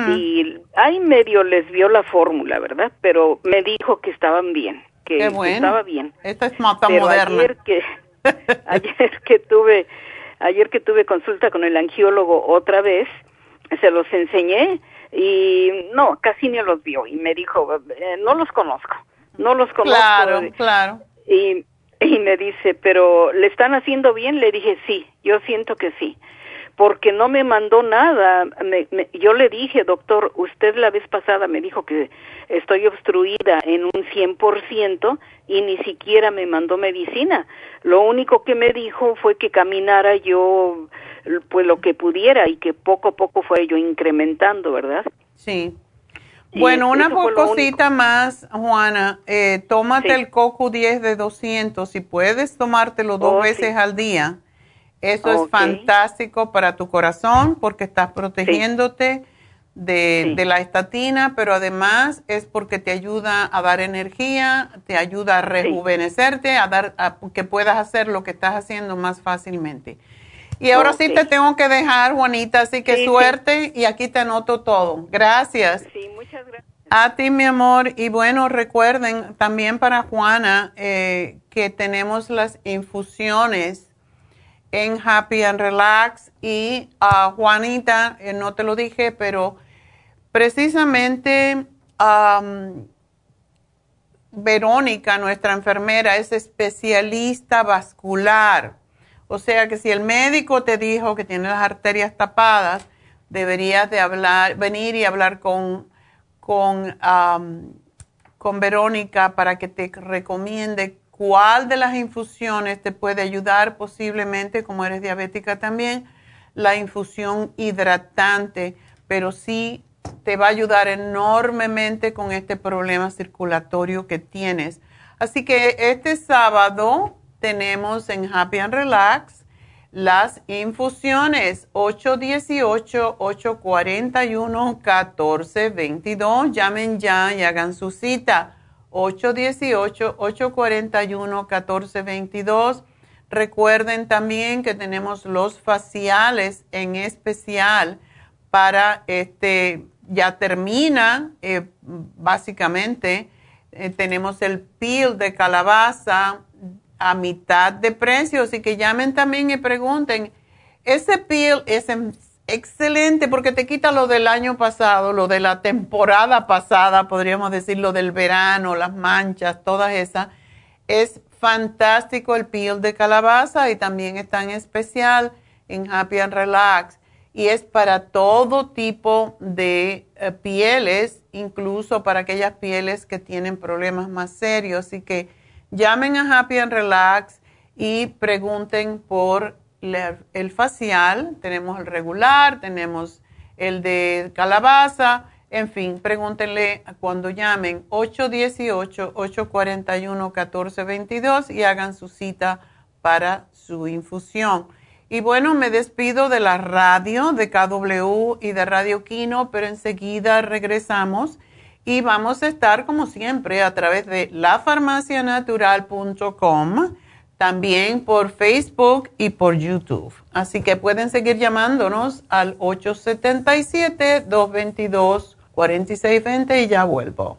y ahí medio les vio la fórmula, ¿verdad? Pero me dijo que estaban bien, que, estaba bien. Esta es mata moderna. Ayer que, ayer que tuve, ayer que tuve consulta con el angiólogo otra vez, se los enseñé y no, casi ni los vio y me dijo, eh, no los conozco, no los conozco. Claro, claro. Y, y me dice, pero ¿le están haciendo bien? Le dije, sí, yo siento que sí porque no me mandó nada. yo le dije, doctor, usted la vez pasada me dijo que estoy obstruida en un 100% y ni siquiera me mandó medicina. Lo único que me dijo fue que caminara yo pues lo que pudiera y que poco a poco fue yo incrementando, ¿verdad? Sí. Bueno, una cosita más, Juana. Eh, tómate el CoQ 10 de 200. Si puedes tomártelo dos oh, veces al día eso es fantástico para tu corazón porque estás protegiéndote de, la estatina, pero además es porque te ayuda a dar energía, te ayuda a rejuvenecerte, a dar a que puedas hacer lo que estás haciendo más fácilmente. Y ahora sí te tengo que dejar, Juanita, así que suerte y aquí te anoto todo. Gracias. Sí, muchas gracias. A ti, mi amor. Y bueno, recuerden también para Juana eh, que tenemos las infusiones en Happy and Relax y a Juanita, eh, no te lo dije, pero precisamente Verónica, nuestra enfermera, es especialista vascular. O sea que si el médico te dijo que tiene las arterias tapadas, deberías de hablar, venir y hablar con, con, con Verónica para que te recomiende cuál de las infusiones te puede ayudar posiblemente, como eres diabética también, la infusión hidratante, pero sí te va a ayudar enormemente con este problema circulatorio que tienes. Así que este sábado tenemos en Happy and Relax las infusiones 818-841-1422. Llamen ya y hagan su cita. 818-841-1422. Recuerden también que tenemos los faciales en especial para este, ya termina eh, básicamente. Eh, tenemos el peel de calabaza a mitad de precio, así que llamen también y pregunten. Ese peel es en excelente porque te quita lo del año pasado, lo de la temporada pasada, podríamos decir lo del verano, las manchas, todas esas. Es fantástico el peel de calabaza y también está en especial en Happy and Relax. Y es para todo tipo de eh, pieles, incluso para aquellas pieles que tienen problemas más serios. Así que llamen a Happy and Relax y pregunten por el facial, tenemos el regular, tenemos el de calabaza, en fin, pregúntenle cuando llamen 818-841-1422 y hagan su cita para su infusión. Y bueno, me despido de la radio, de KW y de Radio Kino, pero enseguida regresamos y vamos a estar como siempre a través de lafarmacianatural.com también por Facebook y por YouTube. Así que pueden seguir llamándonos al 877-222-4620. 4620 y ya vuelvo.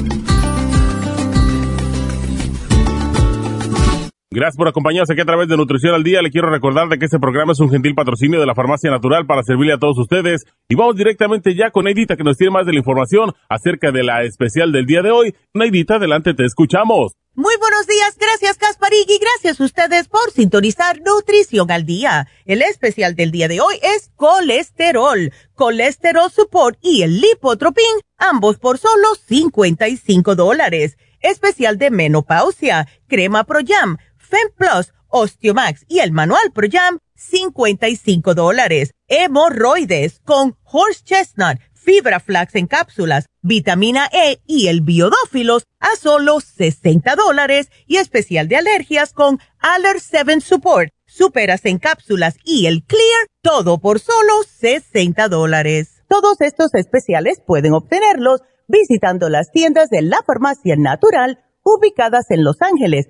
Gracias por acompañarnos aquí a través de Nutrición al Día. Le quiero recordar de que este programa es un gentil patrocinio de la Farmacia Natural para servirle a todos ustedes. Y vamos directamente ya con Neidita que nos tiene más de la información acerca de la especial del día de hoy. Neidita, adelante, te escuchamos. Muy buenos días, gracias Casparigi, gracias a ustedes por sintonizar Nutrición al Día. El especial del día de hoy es colesterol, colesterol support y el lipotropin, ambos por solo 55 dólares. Especial de menopausia, crema Pro Jam, FemPlus, Osteomax y el manual Pro Jam, 55 dólares. Hemorroides con Horse Chestnut, Fibra Flax en cápsulas, vitamina E y el biodófilos a solo 60 dólares y especial de alergias con Aller 7 Support, superas en cápsulas y el Clear, todo por solo 60 dólares. Todos estos especiales pueden obtenerlos visitando las tiendas de la farmacia natural ubicadas en Los Ángeles,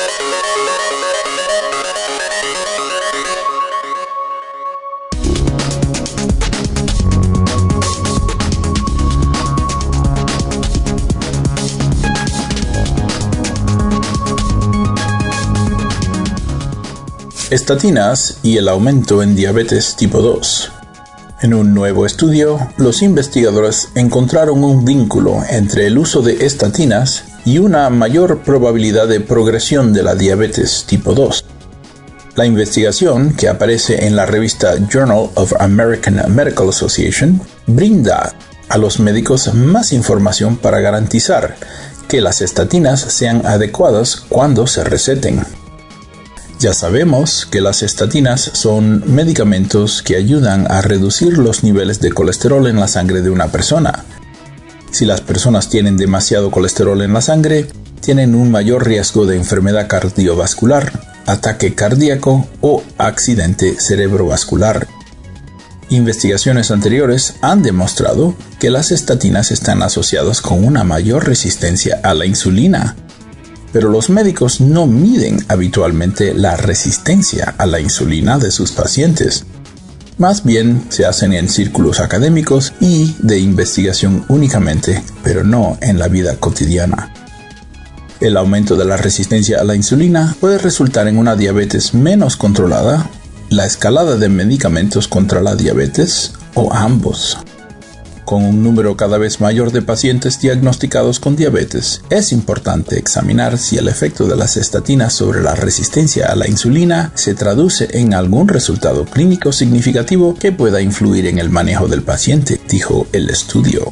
Estatinas y el aumento en diabetes tipo 2. En un nuevo estudio, los investigadores encontraron un vínculo entre el uso de estatinas y una mayor probabilidad de progresión de la diabetes tipo 2. La investigación, que aparece en la revista Journal of American Medical Association, brinda a los médicos más información para garantizar que las estatinas sean adecuadas cuando se receten. Ya sabemos que las estatinas son medicamentos que ayudan a reducir los niveles de colesterol en la sangre de una persona. Si las personas tienen demasiado colesterol en la sangre, tienen un mayor riesgo de enfermedad cardiovascular, ataque cardíaco o accidente cerebrovascular. Investigaciones anteriores han demostrado que las estatinas están asociadas con una mayor resistencia a la insulina pero los médicos no miden habitualmente la resistencia a la insulina de sus pacientes. Más bien se hacen en círculos académicos y de investigación únicamente, pero no en la vida cotidiana. El aumento de la resistencia a la insulina puede resultar en una diabetes menos controlada, la escalada de medicamentos contra la diabetes o ambos. Con un número cada vez mayor de pacientes diagnosticados con diabetes, es importante examinar si el efecto de las estatinas sobre la resistencia a la insulina se traduce en algún resultado clínico significativo que pueda influir en el manejo del paciente, dijo el estudio.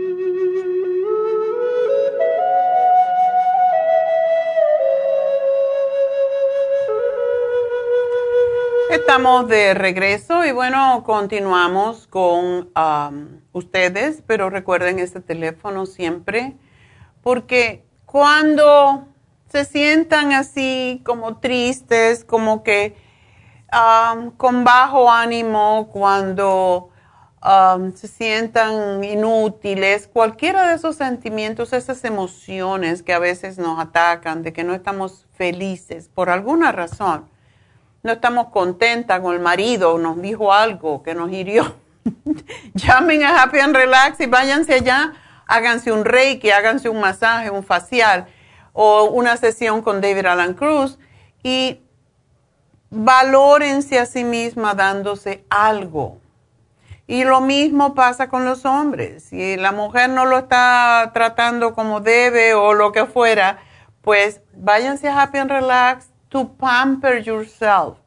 Estamos de regreso y bueno, continuamos con um, ustedes, pero recuerden este teléfono siempre, porque cuando se sientan así como tristes, como que um, con bajo ánimo, cuando um, se sientan inútiles, cualquiera de esos sentimientos, esas emociones que a veces nos atacan, de que no estamos felices por alguna razón, no estamos contentas con el marido, nos dijo algo que nos hirió. Llamen a Happy and Relax y váyanse allá, háganse un reiki, háganse un masaje, un facial o una sesión con David Alan Cruz y valórense a sí misma dándose algo. Y lo mismo pasa con los hombres. Si la mujer no lo está tratando como debe o lo que fuera, pues váyanse a Happy and Relax to pamper yourself.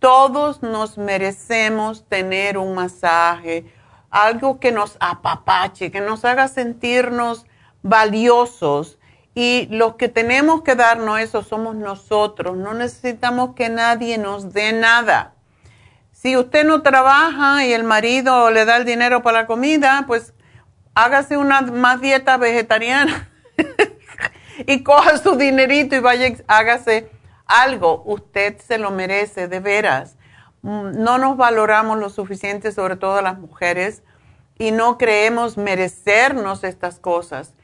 Todos nos merecemos tener un masaje, algo que nos apapache, que nos haga sentirnos valiosos y los que tenemos que darnos eso somos nosotros. No necesitamos que nadie nos dé nada. Si usted no trabaja y el marido le da el dinero para la comida, pues hágase una más dieta vegetariana y coja su dinerito y vaya, hágase algo. Usted se lo merece, de veras. Mm, no nos valoramos lo suficiente, sobre todo las mujeres, y no creemos merecernos estas cosas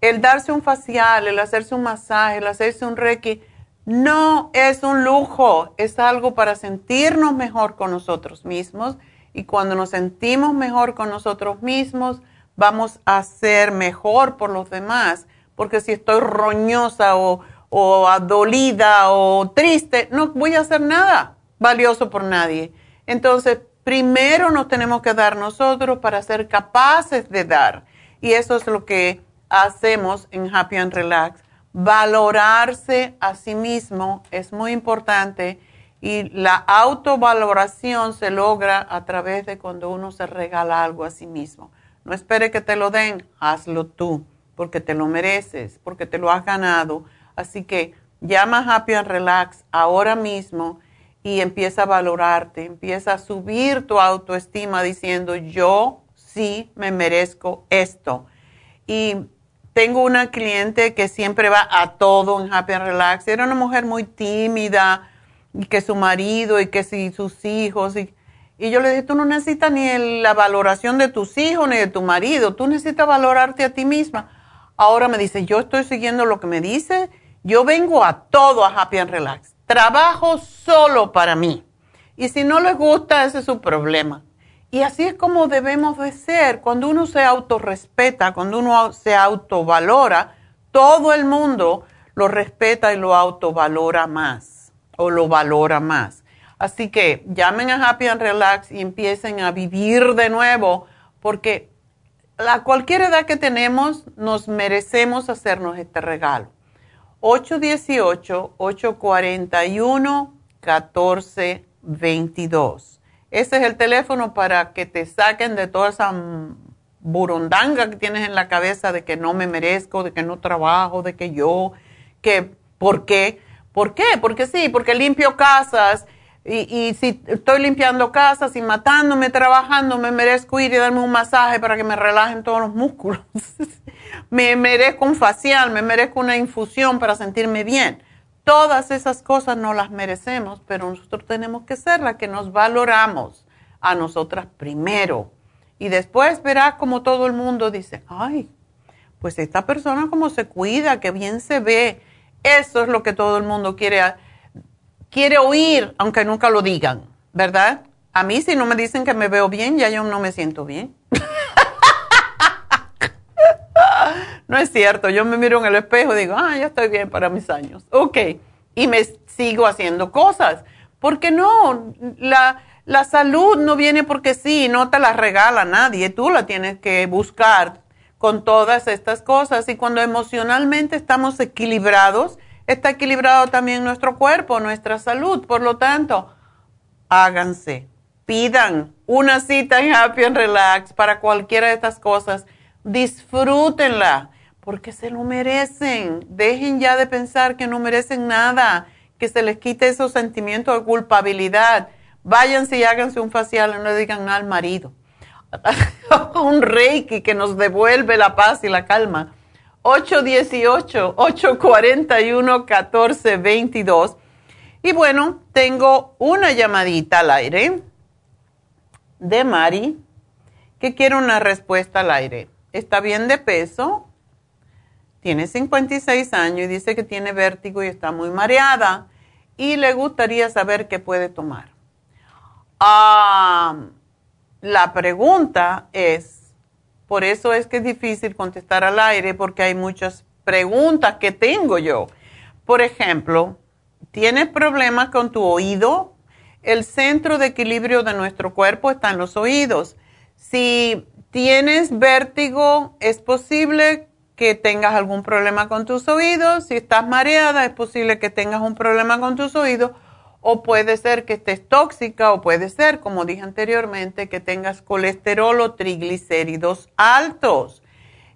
el darse un facial, el hacerse un masaje, el hacerse un reiki, no es un lujo, es algo para sentirnos mejor con nosotros mismos y cuando nos sentimos mejor con nosotros mismos, vamos a ser mejor por los demás, porque si estoy roñosa o, o adolida o triste, no voy a hacer nada valioso por nadie. Entonces, primero nos tenemos que dar nosotros para ser capaces de dar. Y eso es lo que hacemos en Happy and Relax. Valorarse a sí mismo es muy importante y la autovaloración se logra a través de cuando uno se regala algo a sí mismo. No espere que te lo den, hazlo tú, porque te lo mereces, porque te lo has ganado. Así que llama a Happy and Relax ahora mismo y empieza a valorarte, empieza a subir tu autoestima diciendo yo sí me merezco esto. Y tengo una cliente que siempre va a todo en Happy and Relax. Era una mujer muy tímida, y que su marido y que sus hijos. Y, y yo le dije, tú no necesitas ni la valoración de tus hijos ni de tu marido, tú necesitas valorarte a ti misma. Ahora me dice, yo estoy siguiendo lo que me dice, yo vengo a todo a Happy and Relax. Trabajo solo para mí. Y si no les gusta, ese es su problema. Y así es como debemos de ser. Cuando uno se autorrespeta, cuando uno se autovalora, todo el mundo lo respeta y lo autovalora más o lo valora más. Así que llamen a Happy and Relax y empiecen a vivir de nuevo porque a cualquier edad que tenemos nos merecemos hacernos este regalo. 818-841-1422. Ese es el teléfono para que te saquen de toda esa burundanga que tienes en la cabeza de que no me merezco, de que no trabajo, de que yo, que, ¿por qué? ¿Por qué? Porque sí, porque limpio casas y, y si estoy limpiando casas y matándome, trabajando, me merezco ir y darme un masaje para que me relajen todos los músculos. me merezco un facial, me merezco una infusión para sentirme bien. Todas esas cosas no las merecemos, pero nosotros tenemos que ser las que nos valoramos a nosotras primero. Y después verás como todo el mundo dice, ay, pues esta persona como se cuida, que bien se ve. Eso es lo que todo el mundo quiere, quiere oír, aunque nunca lo digan, ¿verdad? A mí si no me dicen que me veo bien, ya yo no me siento bien. no es cierto, yo me miro en el espejo y digo, ah, ya estoy bien para mis años. Ok, y me sigo haciendo cosas. Porque no, la, la salud no viene porque sí, no te la regala nadie, tú la tienes que buscar con todas estas cosas. Y cuando emocionalmente estamos equilibrados, está equilibrado también nuestro cuerpo, nuestra salud. Por lo tanto, háganse, pidan una cita en Happy and Relax para cualquiera de estas cosas. Disfrútenla, porque se lo merecen. Dejen ya de pensar que no merecen nada, que se les quite esos sentimientos de culpabilidad. Váyanse y háganse un facial, no le digan nada al marido un reiki que nos devuelve la paz y la calma. 818-841-1422. Y bueno, tengo una llamadita al aire de Mari que quiere una respuesta al aire. Está bien de peso, tiene 56 años y dice que tiene vértigo y está muy mareada y le gustaría saber qué puede tomar. Ah la pregunta es, por eso es que es difícil contestar al aire porque hay muchas preguntas que tengo yo. Por ejemplo, ¿tienes problemas con tu oído? El centro de equilibrio de nuestro cuerpo está en los oídos. Si tienes vértigo, es posible que tengas algún problema con tus oídos. Si estás mareada, es posible que tengas un problema con tus oídos o puede ser que estés tóxica o puede ser, como dije anteriormente, que tengas colesterol o triglicéridos altos.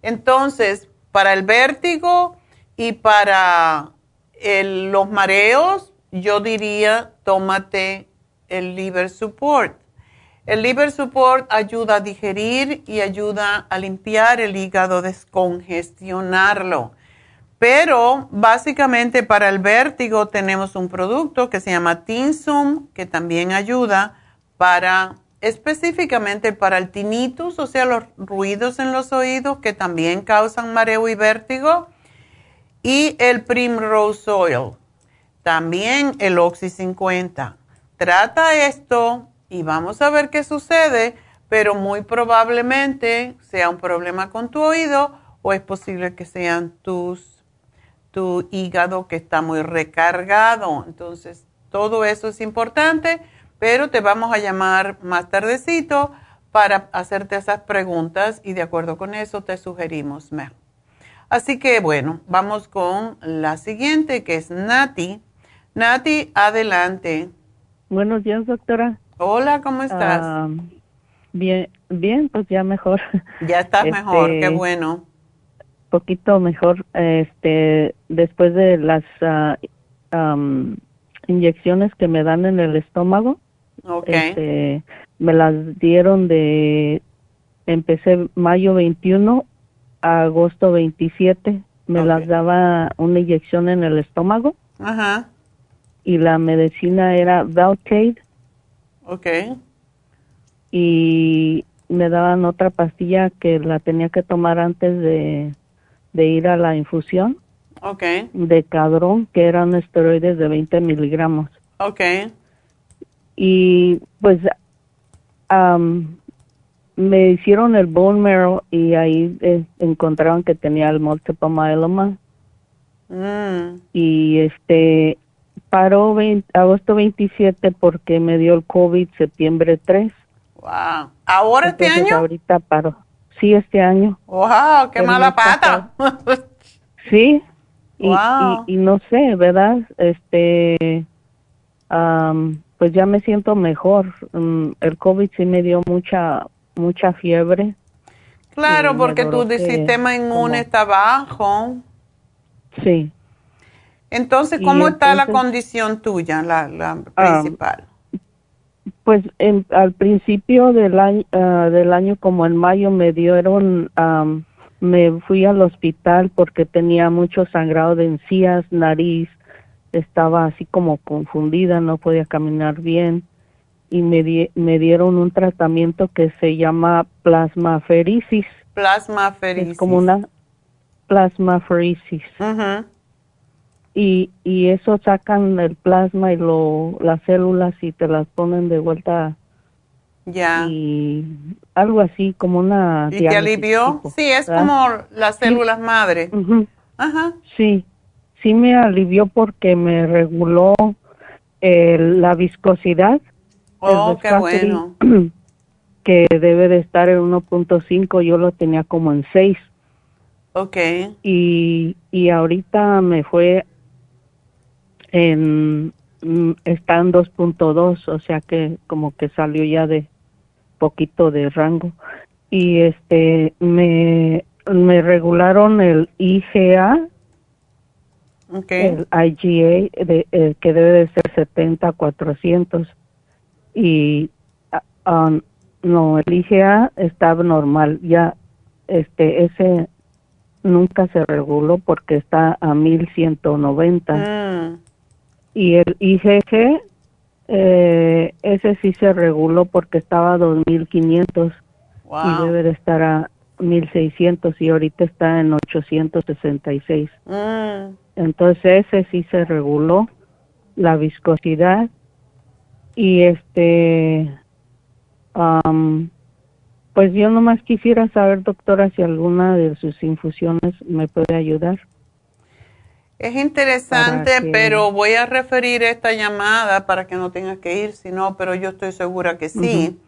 Entonces, para el vértigo y para los mareos, yo diría, tómate el liver support. El liver support ayuda a digerir y ayuda a limpiar el hígado, descongestionarlo. Pero básicamente para el vértigo tenemos un producto que se llama Tinsum, que también ayuda para específicamente para el tinnitus, o sea, los ruidos en los oídos que también causan mareo y vértigo. Y el Primrose Oil, también el Oxy 50. Trata esto y vamos a ver qué sucede, pero muy probablemente sea un problema con tu oído o es posible que sean tus tu hígado que está muy recargado. Entonces, todo eso es importante, pero te vamos a llamar más tardecito para hacerte esas preguntas y de acuerdo con eso te sugerimos. Así que bueno, vamos con la siguiente que es Nati. Nati, adelante. Buenos días, doctora. Hola, ¿cómo estás? Ah, bien, bien, pues ya mejor. Ya estás mejor, qué este, bueno poquito mejor este después de las ah, inyecciones que me dan en el estómago. Este, me las dieron de empecé mayo 21 a agosto 27. Me las daba una inyección en el estómago. Ajá. Y la medicina era Velcade. Okay. Y me daban otra pastilla que la tenía que tomar antes de de ir a la infusión okay. de cadrón, que eran esteroides de 20 miligramos. Ok. Y pues me hicieron el bone marrow y ahí eh, encontraron que tenía el multiple myeloma. Mm. Y este paró agosto 27 porque me dio el COVID septiembre 3. Wow. ¿Ahora este año? Ahorita paró sí, este año. ¡Wow! ¡Qué mala pata! sí, y, no sé, ¿verdad? Este, pues ya me siento mejor. Mm, el COVID sí me dio mucha, mucha fiebre. Claro, porque tu sistema inmune está bajo. Sí. Entonces, ¿cómo está la condición tuya, la, la principal? Pues al principio del año, ah, del año, como en mayo, me dieron, me fui al hospital porque tenía mucho sangrado de encías, nariz, estaba así como confundida, no podía caminar bien y me, me dieron un tratamiento que se llama plasmaferisis. Plasmaferisis. Es como una plasmaferisis. Y, y eso sacan el plasma y lo, las células y te las ponen de vuelta. Ya. Y algo así como una... ¿Y te alivió? sí, es como las células madre. Ajá. Sí, sí me alivió porque me reguló eh, la viscosidad Oh, qué bueno. Que debe de estar en 1.5, yo lo tenía como en 6. Ok. Y, y ahorita me fue en, mm, está en 2.2, o sea que como que salió ya de poquito de rango. Y este, me, me regularon el IGA, okay. el IGA, de, el que debe de ser 70 400 y ah, um, no, el IGA está normal, ya este ese nunca se reguló porque está a 1190. Mm. Y el IgG eh, ese sí se reguló porque estaba a 2500 y debe de estar a 1600 y ahorita está en 866. Mm. Entonces ese sí se reguló la viscosidad y este pues yo nomás quisiera saber doctora si alguna de sus infusiones me puede ayudar es interesante pero voy a referir esta llamada para que no tengas que ir si no pero yo estoy segura que sí.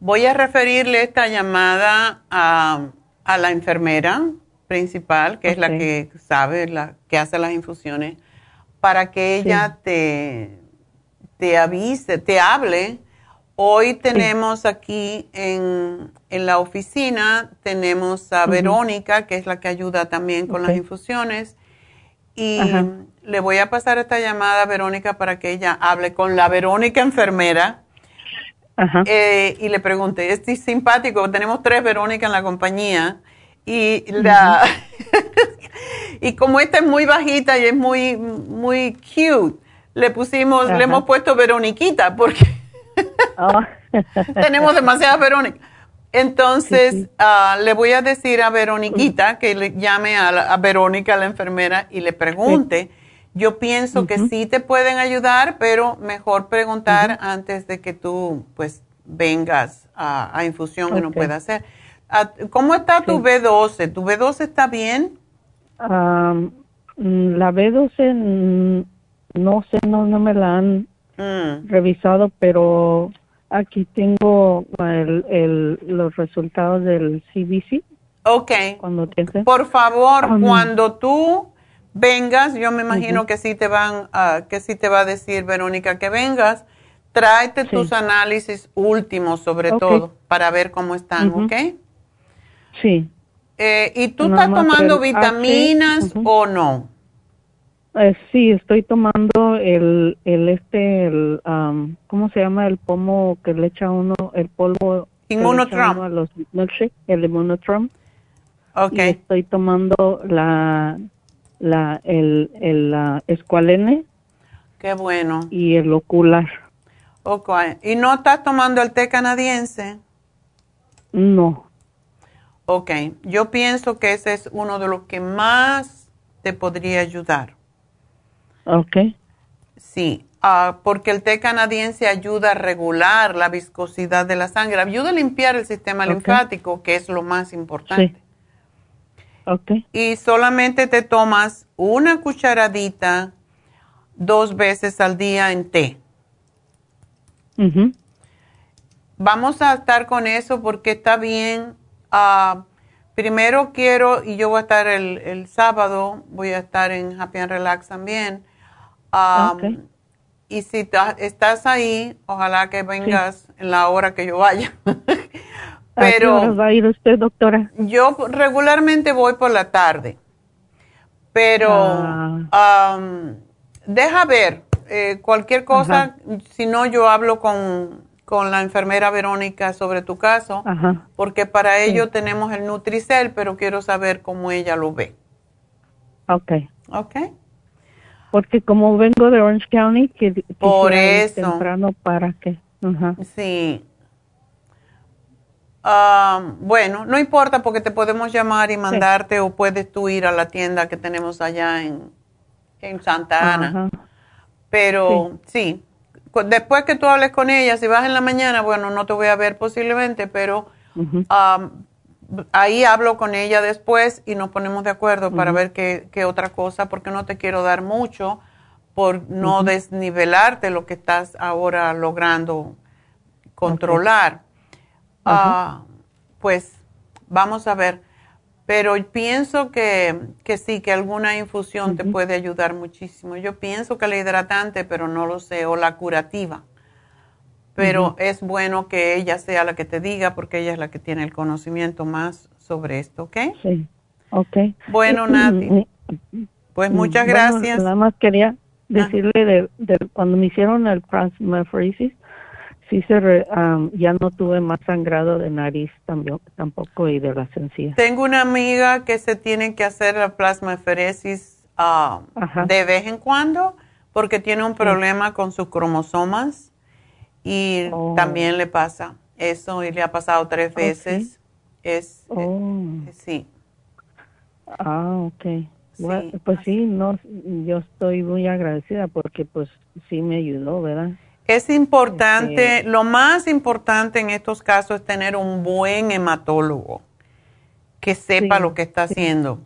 Voy a referirle esta llamada a, a la enfermera principal que es la que sabe la que hace las infusiones para que ella te te avise, te hable. Hoy tenemos aquí en, la oficina, tenemos a Verónica, que es la que ayuda también con las infusiones. Y le voy a pasar esta llamada a Verónica para que ella hable con la Verónica enfermera. Eh, y le pregunte, es simpático, tenemos tres Verónica en la compañía. Y la y como esta es muy bajita y es muy, muy cute, le pusimos, le hemos puesto Veroniquita porque oh. tenemos demasiadas Verónica. Entonces, ah, le voy a decir a Veroniquita que le llame a, Verónica, la enfermera, y le pregunte. Yo pienso que sí te pueden ayudar, pero mejor preguntar antes de que tú, pues, vengas a, infusión que no pueda hacer. Ah, ¿Cómo está tu B12? ¿Tu B12 está bien? Mm, la B12 no sé, no, no me la han mm. revisado, pero aquí tengo el, el, los resultados del CBC. Ok. Cuando Por favor, cuando tú vengas, yo me imagino que sí te van, que sí te va a decir Verónica que vengas, tráete tus análisis últimos sobre todo para ver cómo están, ¿ok? Sí. Eh, ¿Y tú estás tomando vitaminas o no? Eh, sí, estoy tomando el, el este, el, ¿cómo se llama? El pomo que le echa uno, el polvo. Inmunotrom. A los el inmunotrom. Ok. estoy tomando la, la, el, el la escualene. Qué bueno. Y el ocular. Ok. ¿Y no estás tomando el té canadiense? No. Ok. Yo pienso que ese es uno de los que más te podría ayudar. Ok. Sí, ah, porque el té canadiense ayuda a regular la viscosidad de la sangre, ayuda a limpiar el sistema linfático, que es lo más importante. Sí. Ok. Y solamente te tomas una cucharadita dos veces al día en té. Vamos a estar con eso porque está bien. Uh, primero quiero, y yo voy a estar el, el sábado, voy a estar en Happy and Relax también y si estás ahí, ojalá que vengas en la hora que yo vaya. Pero ¿A va a ir usted, doctora? Yo regularmente voy por la tarde. Pero ah. deja ver, eh, cualquier cosa, si no yo hablo con, con la enfermera Verónica sobre tu caso, porque para ello tenemos el Nutricel, pero quiero saber cómo ella lo ve. Ok. Ok. Porque como vengo de Orange County, que por eso temprano para que. Sí. Ah, bueno, no importa porque te podemos llamar y mandarte o puedes tú ir a la tienda que tenemos allá en, en Santa Ana. Pero sí después que tú hables con ella, si vas en la mañana, bueno, no te voy a ver posiblemente, pero ahí hablo con ella después y nos ponemos de acuerdo para ver qué, qué, otra cosa, porque no te quiero dar mucho por no desnivelarte lo que estás ahora logrando controlar. Ah, pues vamos a ver. Pero pienso que, que sí, que alguna infusión te puede ayudar muchísimo. Yo pienso que la hidratante, pero no lo sé, o la curativa. Pero es bueno que ella sea la que te diga, porque ella es la que tiene el conocimiento más sobre esto, ¿ok? Sí, ok. Bueno, Nati, pues muchas gracias. Nada más quería decirle de, de, cuando me hicieron el plasmapheresis, sí se ya no tuve más sangrado de nariz también, tampoco y de las encías. Tengo una amiga que se tiene que hacer la plasmaferesis de vez en cuando porque tiene un problema con sus cromosomas y oh. también le pasa eso y le ha pasado tres veces. Es, oh. sí. Ah, ok. pues sí, no, yo estoy muy agradecida porque pues sí me ayudó, ¿verdad? Es importante, lo más importante en estos casos es tener un buen hematólogo que sepa lo que está haciendo.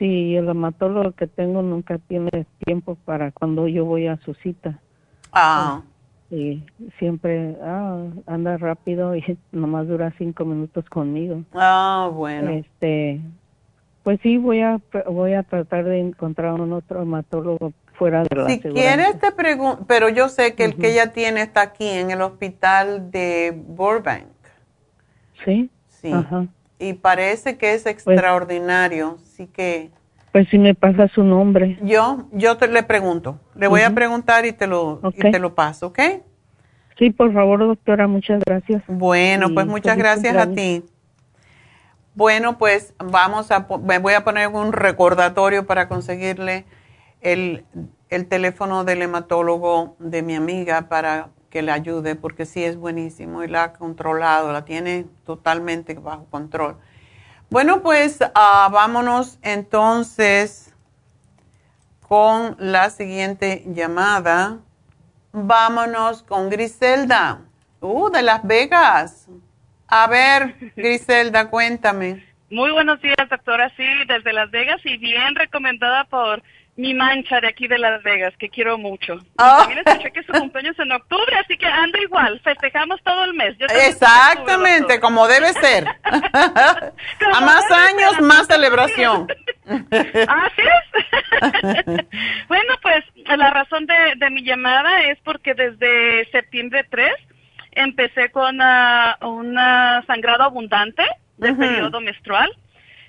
Sí, el hematólogo que tengo nunca tiene tiempo para cuando yo voy a su cita. Ah. Y siempre ah, anda rápido y nomás dura cinco minutos conmigo. Ah, bueno. Este, pues sí, voy a voy a tratar de encontrar un otro hematólogo fuera de la Si quieres te pregunto, pero yo sé que el que ella tiene está aquí en el hospital de Burbank. Sí. Sí. Y parece que es pues extraordinario, sí que... Pues si me pasa su nombre. Yo, yo te le pregunto, le voy a preguntar y te lo, y te lo paso, ¿ok? Sí, por favor, doctora, muchas gracias. Bueno, pues muchas gracias a ti. Bueno, pues vamos a, me voy a poner un recordatorio para conseguirle el, el teléfono del hematólogo de mi amiga para que le ayude, porque sí es buenísimo y la ha controlado, la tiene totalmente bajo control. Bueno, pues ah, vámonos entonces con la siguiente llamada. Vámonos con Griselda, uh, de Las Vegas. A ver, Griselda, cuéntame. Muy buenos días, doctora. Sí, desde Las Vegas y bien recomendada por mi mancha de aquí de Las Vegas, que quiero mucho. Oh. también escuché que su cumpleaños en octubre, así que ando igual, festejamos todo el mes. Exactamente, como debe ser. A más años, más celebración. Así es. bueno, pues la razón de, de, mi llamada es porque desde septiembre 3 empecé con una, una sangrado abundante del periodo menstrual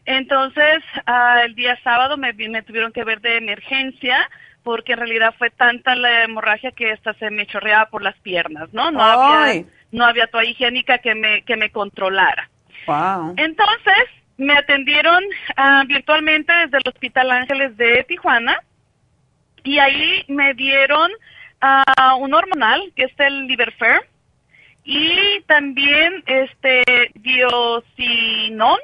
entonces, ah, el día sábado me, me tuvieron que ver de emergencia porque en realidad fue tanta la hemorragia que esta se me chorreaba por las piernas, ¿no? No había no había toalla higiénica que me que me controlara. Wow. Entonces, me atendieron ah, virtualmente desde el Hospital Ángeles de Tijuana y ahí me dieron uh, un hormonal que es el Liberfer y también este diocinón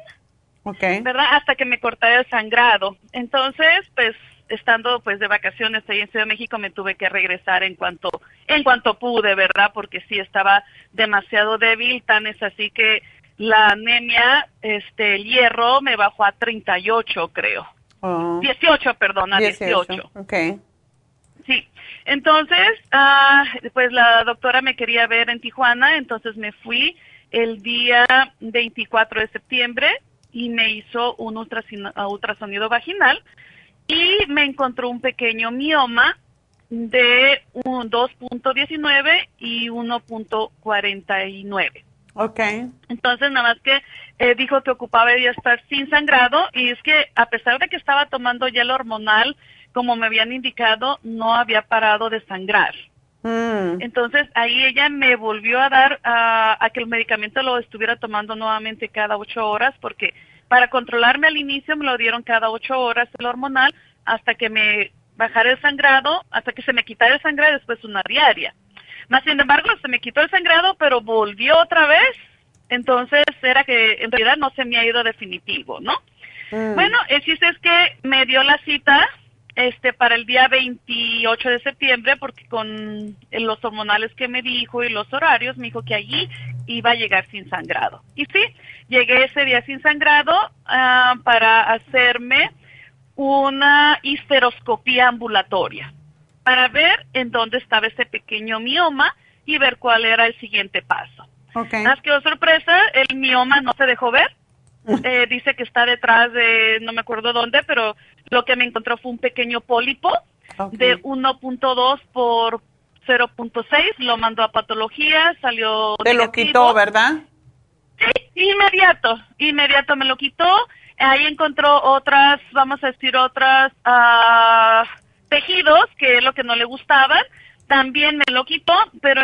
Okay. ¿Verdad? Hasta que me corté el sangrado. Entonces, pues estando pues de vacaciones ahí en Ciudad de México me tuve que regresar en cuanto en cuanto pude, ¿verdad? Porque sí estaba demasiado débil, tan es así que la anemia, este, el hierro me bajó a 38, creo. Oh. 18, perdón, a 18. 18. Okay. Sí. Entonces, ah, pues la doctora me quería ver en Tijuana, entonces me fui el día 24 de septiembre y me hizo un ultrasonido vaginal y me encontró un pequeño mioma de un 2.19 y 1.49. Ok. Entonces, nada más que eh, dijo que ocupaba ya estar sin sangrado y es que a pesar de que estaba tomando hielo hormonal, como me habían indicado, no había parado de sangrar. Mm. Entonces ahí ella me volvió a dar a que el medicamento lo estuviera tomando nuevamente cada ocho horas porque para controlarme al inicio me lo dieron cada ocho horas el hormonal hasta que me bajara el sangrado, hasta que se me quitara el sangrado y después una diaria. Más sin embargo, se me quitó el sangrado, pero volvió otra vez. Entonces era que en realidad no se me ha ido definitivo, ¿no? Mm. Bueno, el chiste es que me dio la cita este para el día 28 de septiembre porque con los hormonales que me dijo y los horarios me dijo que allí iba a llegar sin sangrado. Y sí, llegué ese día sin sangrado ah, para hacerme una histeroscopía ambulatoria para ver en dónde estaba ese pequeño mioma y ver cuál era el siguiente paso. Okay. Más que sorpresa, el mioma no se dejó ver. Eh, dice que está detrás de, no me acuerdo dónde, pero lo que me encontró fue un pequeño pólipo de 1.2 por 0.6, lo mandó a patología, salió. Te lo quitó, ¿verdad? Sí, inmediato, inmediato me lo quitó. Ahí encontró otras, vamos a decir, otras uh, tejidos, que es lo que no le gustaban. También me lo quitó, pero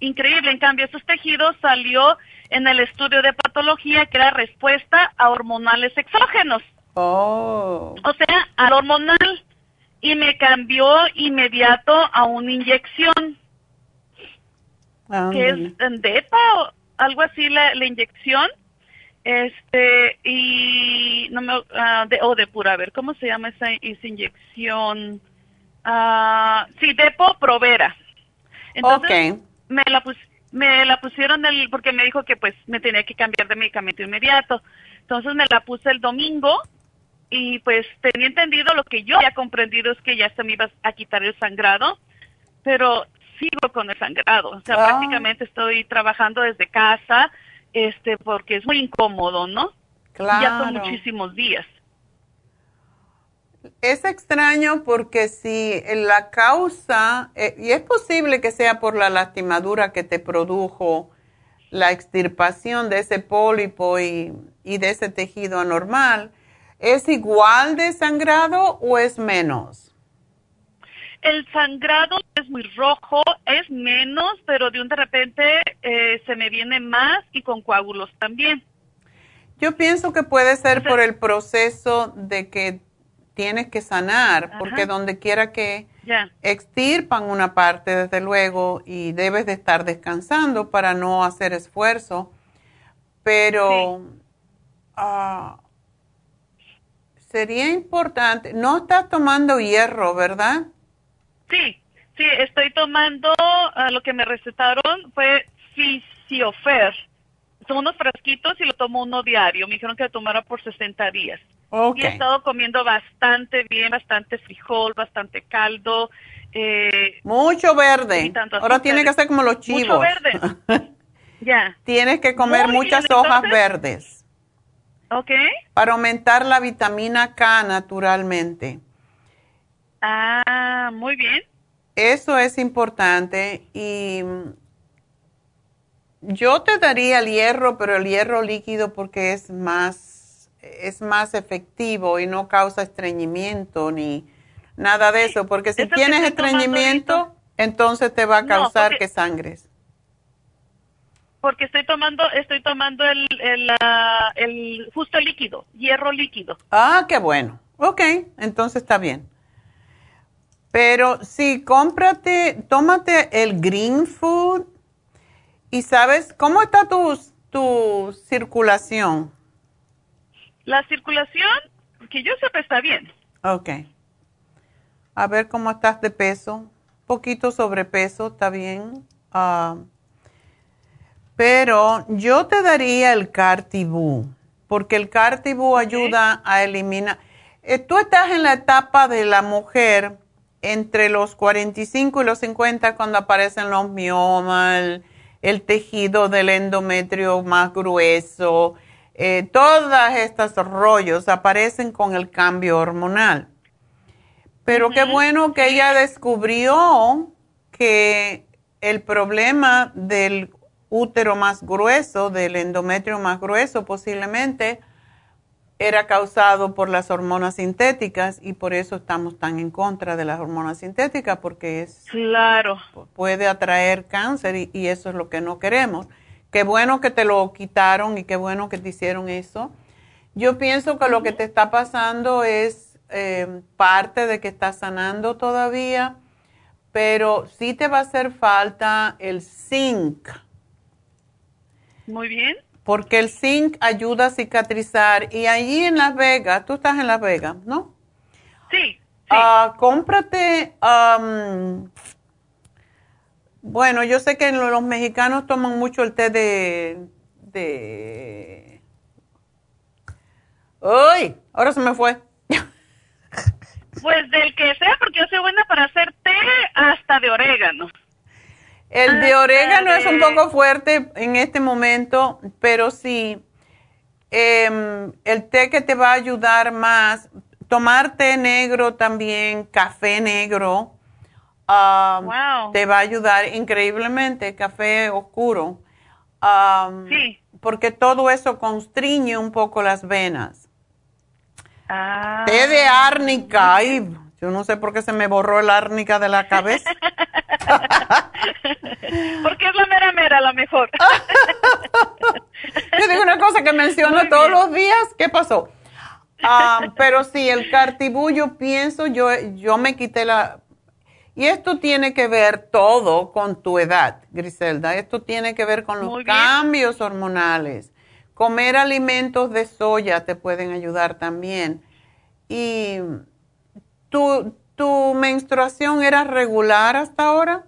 increíble, en cambio, esos tejidos salió en el estudio de patología que era respuesta a hormonales exógenos. Oh. O sea, al hormonal. Y me cambió inmediato a una inyección. Que es DEPA o algo así la, la inyección. Este, y no me, uh, de, o de pura, a ver, ¿cómo se llama esa, esa inyección? Uh, sí, Depo Provera. Entonces, me la pus, me la pusieron el, porque me dijo que pues me tenía que cambiar de medicamento inmediato. Entonces me la puse el domingo y pues tenía entendido lo que yo había comprendido es que ya se me iba a quitar el sangrado, pero sigo con el sangrado. O sea, ah. prácticamente estoy trabajando desde casa este, porque es muy incómodo, ¿no? Claro. Ya son muchísimos días. Es extraño porque si la causa, eh, y es posible que sea por la lastimadura que te produjo la extirpación de ese pólipo y, y de ese tejido anormal, ¿es igual de sangrado o es menos? El sangrado es muy rojo, es menos, pero de un de repente eh, se me viene más y con coágulos también. Yo pienso que puede ser por el proceso de que tienes que sanar, porque donde quiera que extirpan una parte, desde luego, y debes de estar descansando para no hacer esfuerzo, pero ah, sería importante, no estás tomando hierro, ¿verdad? Sí, sí, estoy tomando, uh, lo que me recetaron fue Fisiofer. Son unos frasquitos y lo tomo uno diario. Me dijeron que lo tomara por 60 días. Y he estado comiendo bastante bien, bastante frijol, bastante caldo. Eh, Mucho verde. Ahora tiene que hacer como los chivos. Mucho verde. ya. Tienes que comer muchas hojas verdes. Ok. Para aumentar la vitamina K naturalmente. Ah, muy bien. Eso es importante y yo te daría el hierro, pero el hierro líquido porque es más es más efectivo y no causa estreñimiento ni nada de eso, porque si tienes estreñimiento, entonces te va a causar que sangres. Porque estoy tomando estoy tomando el, el, ah, el justo líquido, hierro líquido. Ah, qué bueno. Ok, entonces está bien. Pero sí, cómprate, tómate el green food y sabes, ¿cómo está tu, tu circulación? La circulación, que yo sepa, está bien. Ok. A ver cómo estás de peso. Poquito sobrepeso, está bien. Ah, pero yo te daría el Cartibú, porque el Cartibú ayuda a eliminar. Eh, tú estás en la etapa de la mujer entre los 45 y los 50 cuando aparecen los miomas, el, tejido del endometrio más grueso, eh, todos estos rollos aparecen con el cambio hormonal. Pero qué bueno que ella descubrió que el problema del útero más grueso, del endometrio más grueso posiblemente, era causado por las hormonas sintéticas y por eso estamos tan en contra de las hormonas sintéticas porque es claro puede atraer cáncer y, y eso es lo que no queremos. Qué bueno que te lo quitaron y qué bueno que te hicieron eso. Yo pienso que lo que te está pasando es eh, parte de que estás sanando todavía, pero sí te va a hacer falta el zinc. Muy bien. Porque el zinc ayuda a cicatrizar y allí en Las Vegas, tú estás en Las Vegas, ¿no? Sí. Ah, cómprate, bueno, yo sé que los mexicanos toman mucho el té de, de... ¡Uy! Ahora se me fue. Pues del que sea, porque yo soy buena para hacer té hasta de orégano. El de orégano es un poco fuerte en este momento, pero sí, em, el té que te va a ayudar más, tomar té negro también, café negro, Um, te va a ayudar increíblemente, café oscuro. Um, sí. Porque todo eso constriñe un poco las venas. Ah. Té de árnica. Ay, yo no sé por qué se me borró el árnica de la cabeza. porque es la mera mera, la mejor. yo digo una cosa que menciono todos los días. ¿Qué pasó? Um, pero sí, el cartibú, pienso, yo, yo me quité la, y esto tiene que ver todo con tu edad, Griselda. Esto tiene que ver con los cambios hormonales. Comer alimentos de soya te pueden ayudar también. ¿Y tu, tu menstruación era regular hasta ahora?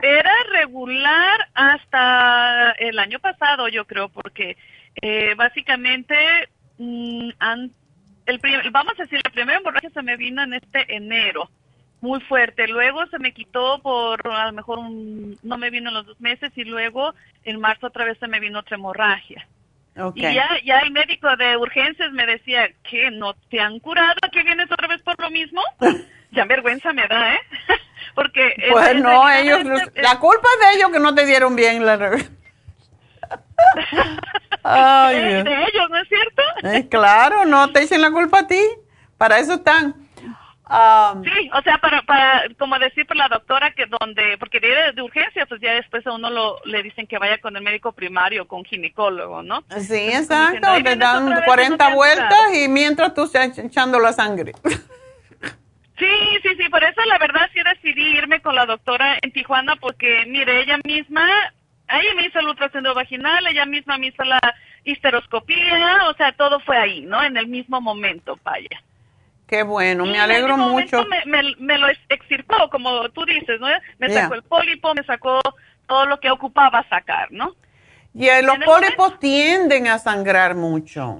Era regular hasta el año pasado, yo creo, porque eh, básicamente mm, el vamos a decir, el primer hemorragia se me vino en este enero muy fuerte. Luego se me quitó por a lo mejor un, no me vino en los dos meses y luego en marzo otra vez se me vino otra hemorragia. Y ya, ya el médico de urgencias me decía que no te han curado, que vienes otra vez por lo mismo. ya vergüenza me da, ¿eh? Porque... Pues no, ellos, la culpa es de ellos que no te dieron bien la... Ay, de ellos, ¿no es cierto? Eh, claro, no te dicen la culpa a ti. Para eso están. Um, sí, o sea, para, para, como decir por la doctora que donde, porque de, de urgencia, pues ya después a uno lo, le dicen que vaya con el médico primario, con ginecólogo, ¿no? Sí, exacto, te dan 40 vueltas y mientras tú estás echando la sangre. Sí, sí, sí, por eso la verdad sí decidí irme con la doctora en Tijuana porque, mire, ella misma, ella me hizo el ultrasonido vaginal, ella misma me hizo la histeroscopía, o sea, todo fue ahí, ¿no? En el mismo momento, vaya. Qué bueno, me alegro mucho. Me, me, lo extirpó, como tú dices, ¿no? Me sacó el pólipo, me sacó todo lo que ocupaba sacar, ¿no? Y los pólipos tienden a sangrar mucho.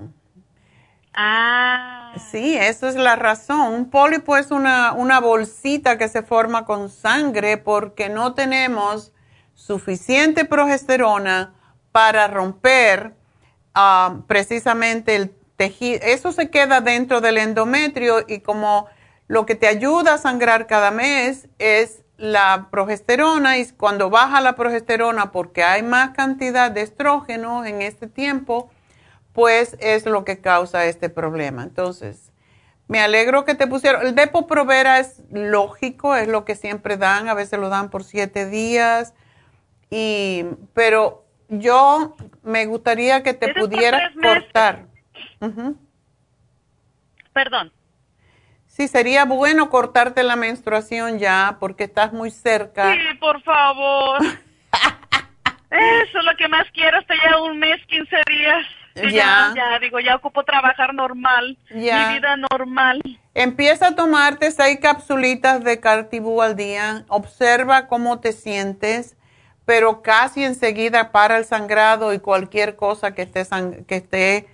Ah. Sí, esa es la razón. Un pólipo es una, una bolsita que se forma con sangre porque no tenemos suficiente progesterona para romper ah, precisamente el eso se queda dentro del endometrio y como lo que te ayuda a sangrar cada mes es la progesterona y cuando baja la progesterona porque hay más cantidad de estrógeno en este tiempo, pues es lo que causa este problema. Entonces, me alegro que te pusieron. El Depo Provera es lógico, es lo que siempre dan, a veces lo dan por siete días, y, pero yo me gustaría que te pudieras cortar. Perdón. Sí, sería bueno cortarte la menstruación ya porque estás muy cerca. Sí, por favor. Eso es lo que más quiero, hasta ya un mes, 15 días. Ya. ya. digo, ya ocupo trabajar normal, ya. mi vida normal. Empieza a tomarte seis capsulitas de Cartibú al día, observa cómo te sientes, pero casi enseguida para el sangrado y cualquier cosa que esté, que esté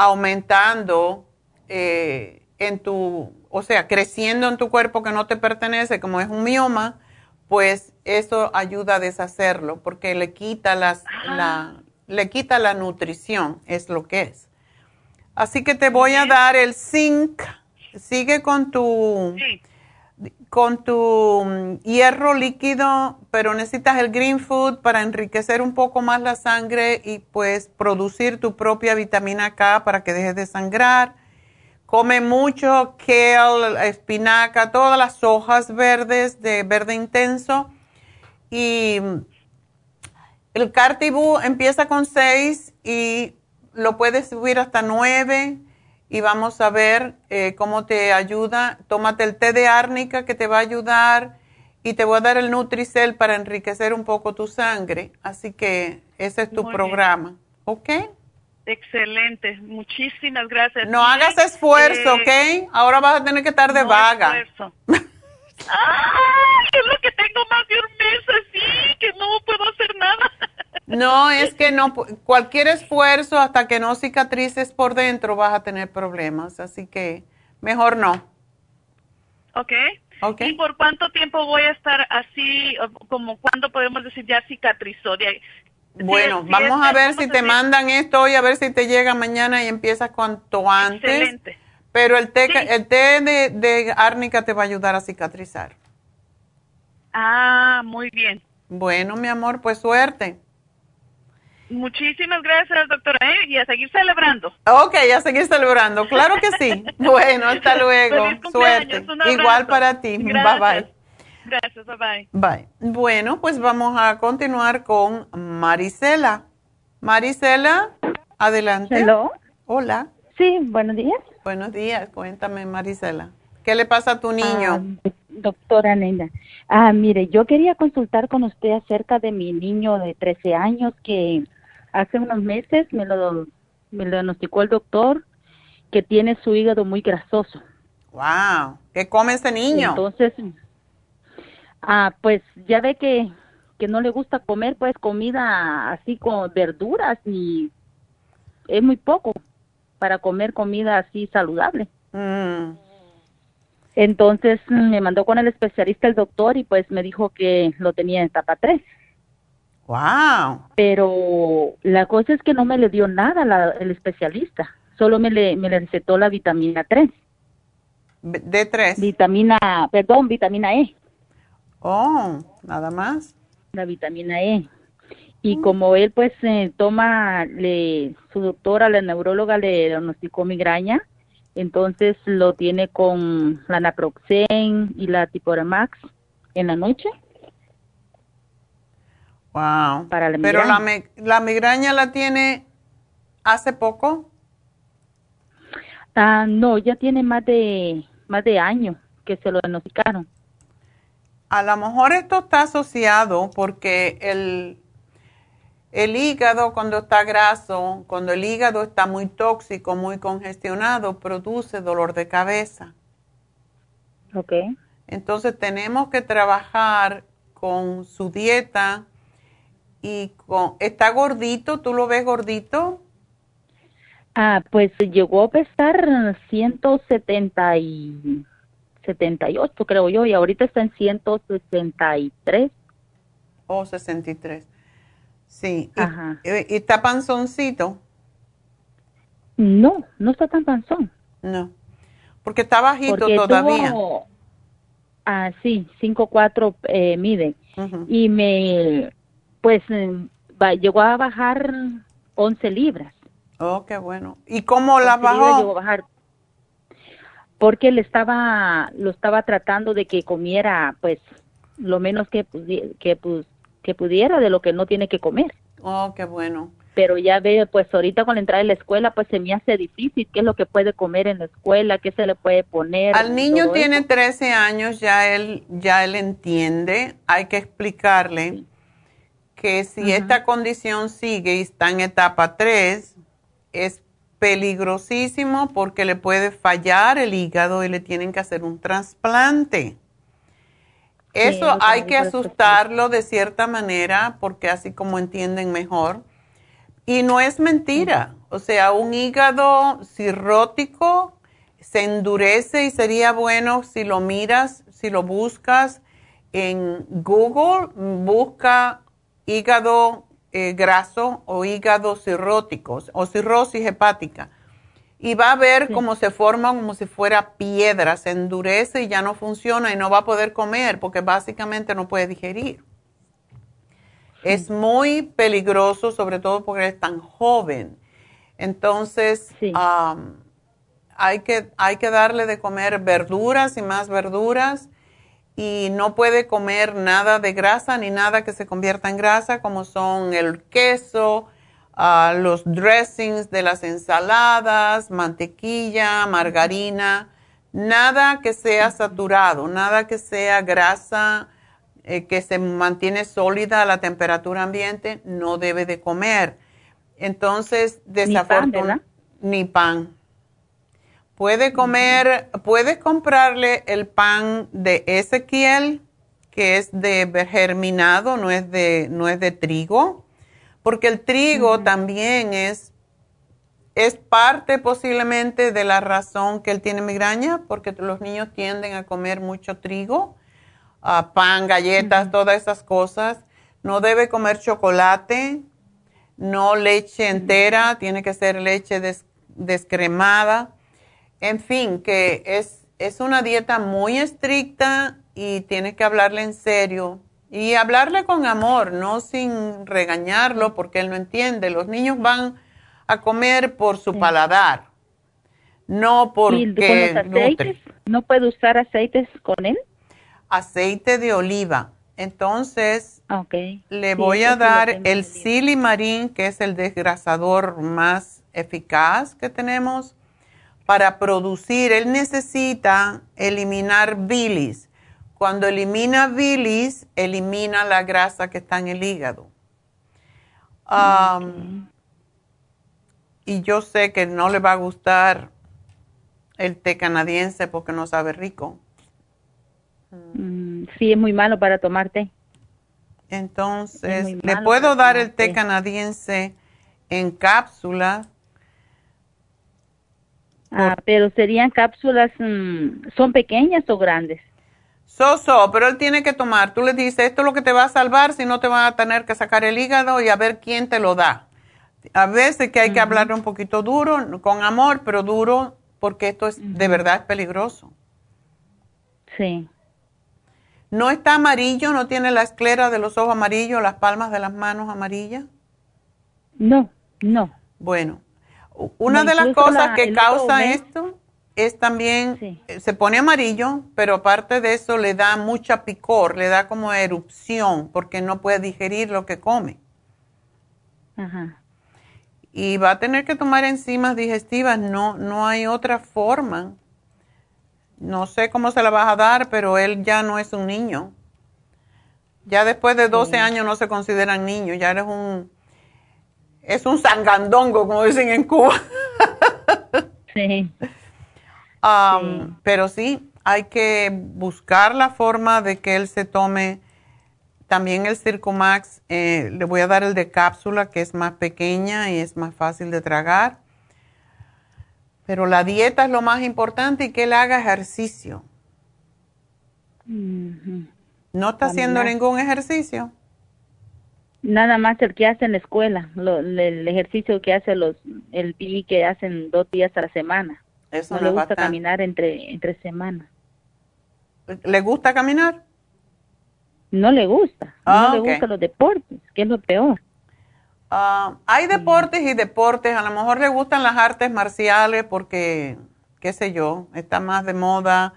aumentando eh, en tu, o sea, creciendo en tu cuerpo que no te pertenece, como es un mioma, pues eso ayuda a deshacerlo porque le quita las, la, le quita la nutrición, es lo que es. Así que te voy a dar el zinc. Sigue con tu con tu mm, hierro líquido, pero necesitas el green food para enriquecer un poco más la sangre y pues producir tu propia vitamina K para que dejes de sangrar. Come mucho kale, espinaca, todas las hojas verdes de verde intenso. Y mm, el Cartibú empieza con 6 y lo puedes subir hasta 9 y vamos a ver eh, cómo te ayuda. Tómate el té de árnica que te va a ayudar y te voy a dar el Nutricel para enriquecer un poco tu sangre. Así que ese es tu programa, ¿ok? Excelente, muchísimas gracias. No hagas esfuerzo, eh, ¿ok? Ahora vas a tener que estar de vaga. Esfuerzo. ¡Ay! Es lo que tengo más de un mes así, que no puedo hacer nada. No, es que no, cualquier esfuerzo hasta que no cicatrices por dentro vas a tener problemas, así que mejor no. Ok. okay. ¿Y por cuánto tiempo voy a estar así, como cuándo podemos decir ya cicatrizó? bueno, vamos a ver si te mandan esto hoy, a ver si te llega mañana y empiezas cuanto antes. Excelente. Pero el té, el té de, de árnica te va a ayudar a cicatrizar. Ah, muy bien. Bueno, mi amor, pues suerte. Muchísimas gracias, doctora. ¿eh? Y a seguir celebrando. Ok, a seguir celebrando. Claro que sí. bueno, hasta luego. Suerte. Igual para ti. Bye bye. Gracias, bye bye. Bye. Bueno, pues vamos a continuar con Marisela. Marisela, adelante. Hello. Hola. Sí, buenos días. Buenos días. Cuéntame, Marisela. ¿Qué le pasa a tu niño? Ah, doctora Nena. Ah, mire, yo quería consultar con usted acerca de mi niño de 13 años que hace unos meses me lo, me lo diagnosticó el doctor que tiene su hígado muy grasoso. Wow, ¿qué come ese niño? Entonces, ah, pues ya ve que, que no le gusta comer pues comida así con verduras ni es muy poco para comer comida así saludable. Mm. Entonces me mandó con el especialista el doctor y pues me dijo que lo tenía en etapa 3. Wow. Pero la cosa es que no me le dio nada el especialista, solo me le, me le recetó la vitamina 3. D3. Vitamina, perdón, vitamina E. Oh, nada más. La vitamina E. Y mm. como él pues eh, toma, le, su doctora, la neuróloga le diagnosticó migraña, entonces lo tiene con la naproxen y la tiporamax en la noche Wow. Pero la, la migraña la tiene hace poco. Ah, no, ya tiene más de más de años que se lo diagnosticaron. A lo mejor esto está asociado porque el, el hígado cuando está graso, cuando el hígado está muy tóxico, muy congestionado, produce dolor de cabeza. Ok. Entonces tenemos que trabajar con su dieta y con, está gordito, ¿tú lo ves gordito? Ah, pues llegó a pesar 170 y 78 creo yo y ahorita está en 163. Oh, 63. Sí. Ajá. ¿Y, está panzoncito? No, no está tan panzón. No. Porque está bajito todavía. ah, sí, 5'4 eh, mide. Y me pues eh, llegó a bajar 11 libras. Oh, qué bueno. ¿Y cómo la bajó? Llegó a bajar porque le estaba lo estaba tratando de que comiera pues lo menos que que, que pudiera de lo que no tiene que comer. Oh, qué bueno. Pero ya veo, pues ahorita con la entrada de la escuela, pues se me hace difícil qué es lo que puede comer en la escuela, qué se le puede poner. Al niño tiene 13 años, ya él ya él entiende, hay que explicarle que si esta condición sigue y está en etapa 3, es peligrosísimo porque le puede fallar el hígado y le tienen que hacer un trasplante. Eso hay que asustarlo de cierta manera porque así como entienden mejor. Y no es mentira. O sea, un hígado cirrótico se endurece y sería bueno si lo miras, si lo buscas en Google, busca hígado eh, graso o hígado cirrótico o cirrosis hepática. y va a ver cómo se forma como si fuera piedra, se endurece y ya no funciona y no va a poder comer porque básicamente no puede digerir. Es muy peligroso, sobre todo porque es tan joven. Entonces, hay, que, hay que darle de comer verduras y más verduras y no puede comer nada de grasa ni nada que se convierta en grasa, como son el queso, los dressings de las ensaladas, mantequilla, margarina, nada que sea saturado, nada que sea grasa eh, que se mantiene sólida a la temperatura ambiente, no debe de comer. Entonces, desafortunadamente, ni pan. Puede comer, puedes comprarle el pan de Ezequiel, que es de germinado, no es de, no es de trigo porque el trigo también es, es parte posiblemente de la razón que él tiene migraña, porque los niños tienden a comer mucho trigo, pan, galletas, todas esas cosas. No debe comer chocolate, no leche entera, tiene que ser leche descremada. En fin, que es, es una dieta muy estricta y tiene que hablarle en serio y hablarle con amor, no sin regañarlo porque él no entiende. Los niños van a comer por su paladar, no porque... aceites? ¿No puede usar aceites con él? Aceite de oliva. Entonces, le voy a dar el silimarín, que es el desgrasador más eficaz que tenemos para producir. Él necesita eliminar bilis cuando elimina bilis, elimina la grasa que está en el hígado. Y yo sé que no le va a gustar el té canadiense porque no sabe rico. Mm, sí, es muy malo para tomar té. Entonces, le puedo dar el té, canadiense en cápsulas. Ah, pero serían cápsulas, mm, ¿son pequeñas o grandes? So, pero él tiene que tomar. Tú le dices, esto es lo que te va a salvar, si no te van a tener que sacar el hígado y a ver quién te lo da. A veces que hay que hablar un poquito duro, con amor, pero duro, porque esto es de verdad es peligroso. Sí. ¿No está amarillo? ¿No tiene la esclera de los ojos amarillos, las palmas de las manos amarillas? No, no. Bueno, una de las cosas que causa esto es también, eh, se pone amarillo, pero aparte de eso le da mucha picor, le da como erupción porque no puede digerir lo que come. Ajá. Y va a tener que tomar enzimas digestivas, no, no hay otra forma. No sé cómo se la vas a dar, pero él ya no es un niño. Ya después de 12 años no se consideran niños, ya eres un, es un sangandongo, como dicen en Cuba. sí. Pero sí, hay que buscar la forma de que él se tome también el Circumax. Eh, le voy a dar el de cápsula, que es más pequeña y es más fácil de tragar. Pero la dieta es lo más importante y que él haga ejercicio. ¿No está haciendo ningún ejercicio? Nada más el que hace en la escuela, el ejercicio que hace los, el PI que hacen dos días a la semana no, le gusta caminar entre, entre semanas. ¿Le gusta caminar? No le gusta. no ah, le gustan los deportes, que es lo peor. Ah, hay deportes y deportes. A lo mejor le gustan las artes marciales porque, qué sé yo, está más de moda,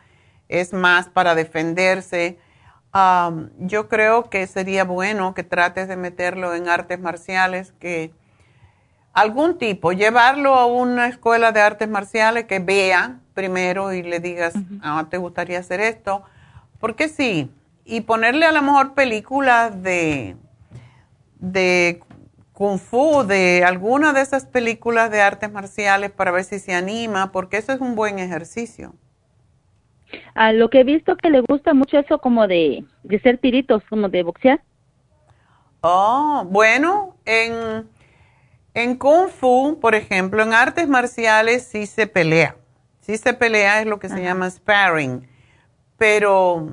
es más para defenderse. Ah, yo creo que sería bueno que trates de meterlo en artes marciales, que algún tipo, llevarlo a una escuela de artes marciales que vea primero y le digas, ah, ¿te gustaría hacer esto? Porque sí, y ponerle a lo mejor películas de, de kung fu, de alguna de esas películas de artes marciales para ver si se anima, porque eso es un buen ejercicio. A lo que he visto que le gusta mucho eso como de, de ser tiritos, como de boxear. Oh, bueno, en en Kung Fu, por ejemplo, en artes marciales sí se pelea. Sí se pelea, es lo que se llama sparring. Pero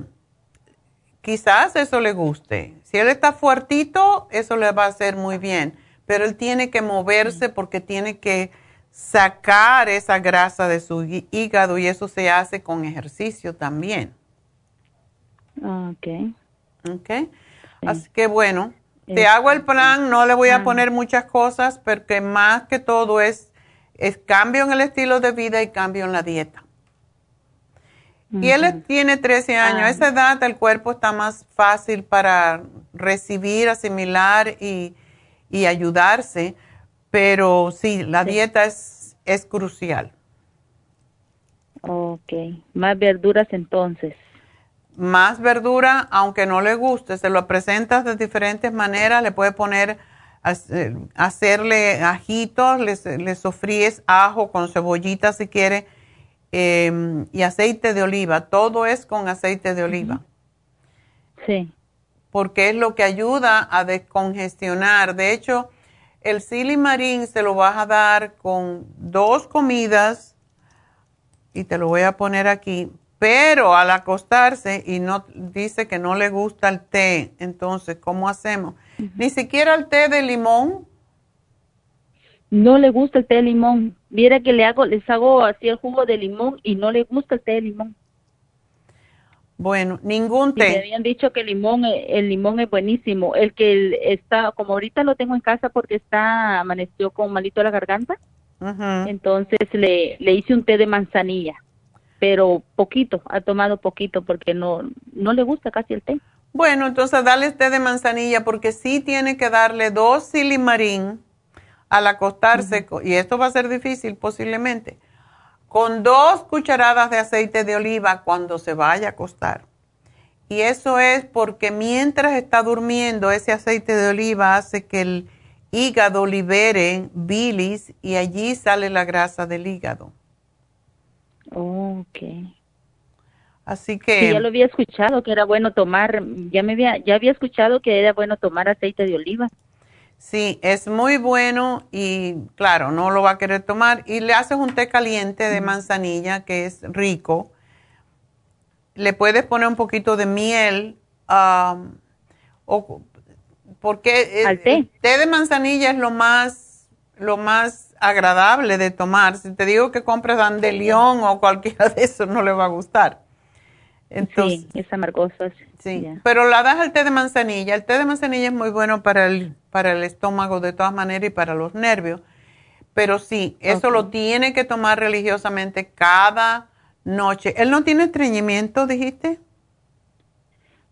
quizás eso le guste. Si él está fuertito, eso le va a hacer muy bien. Pero él tiene que moverse porque tiene que sacar esa grasa de su hígado y eso se hace con ejercicio también. Ok. Ok. Así que bueno, te hago el plan, no le voy a poner muchas cosas porque más que todo es, es cambio en el estilo de vida y cambio en la dieta. Y él tiene 13 años. A esa edad el cuerpo está más fácil para recibir, asimilar y, ayudarse. Pero sí, la dieta es, es crucial. Ok. Más verduras entonces. Más verdura, aunque no le guste, se lo presentas de diferentes maneras. Le puede poner, hacerle ajitos, le, le sofríes ajo con cebollita si quiere Em, y aceite de oliva. Todo es con aceite de oliva. Sí. Porque es lo que ayuda a descongestionar. De hecho, el silimarín se lo vas a dar con dos comidas y te lo voy a poner aquí. Pero al acostarse y no dice que no le gusta el té, entonces, ¿cómo hacemos? Ni siquiera el té de limón no le gusta el té de limón. Mira que le hago, les hago así el jugo de limón y no le gusta el té de limón. Bueno, ningún té. me habían dicho que el limón, el limón es buenísimo. El que está, como ahorita lo tengo en casa porque está, amaneció con malito la garganta. Entonces le, le hice un té de manzanilla, pero poquito, ha tomado poquito porque no, no le gusta casi el té. Bueno, entonces dale té de manzanilla porque sí tiene que darle dos silimarín al acostarse, y esto va a ser difícil posiblemente, con dos cucharadas de aceite de oliva cuando se vaya a acostar. Y eso es porque mientras está durmiendo, ese aceite de oliva hace que el hígado libere bilis y allí sale la grasa del hígado. ok. Así que... ya lo había escuchado que era bueno tomar, ya me había, ya había escuchado que era bueno tomar aceite de oliva. Sí, es muy bueno y claro, no lo va a querer tomar. Y le haces un té caliente de manzanilla que es rico. Le puedes poner un poquito de miel. o, porque el té? de manzanilla es lo más, lo más agradable de tomar. Si te digo que compres dandelión o cualquiera de esos, no le va a gustar. Entonces, sí, es amargoso. Sí, pero la das al té de manzanilla. El té de manzanilla es muy bueno para el, para el estómago de todas maneras y para los nervios. Pero sí, eso lo tiene que tomar religiosamente cada noche. ¿Él no tiene estreñimiento, dijiste?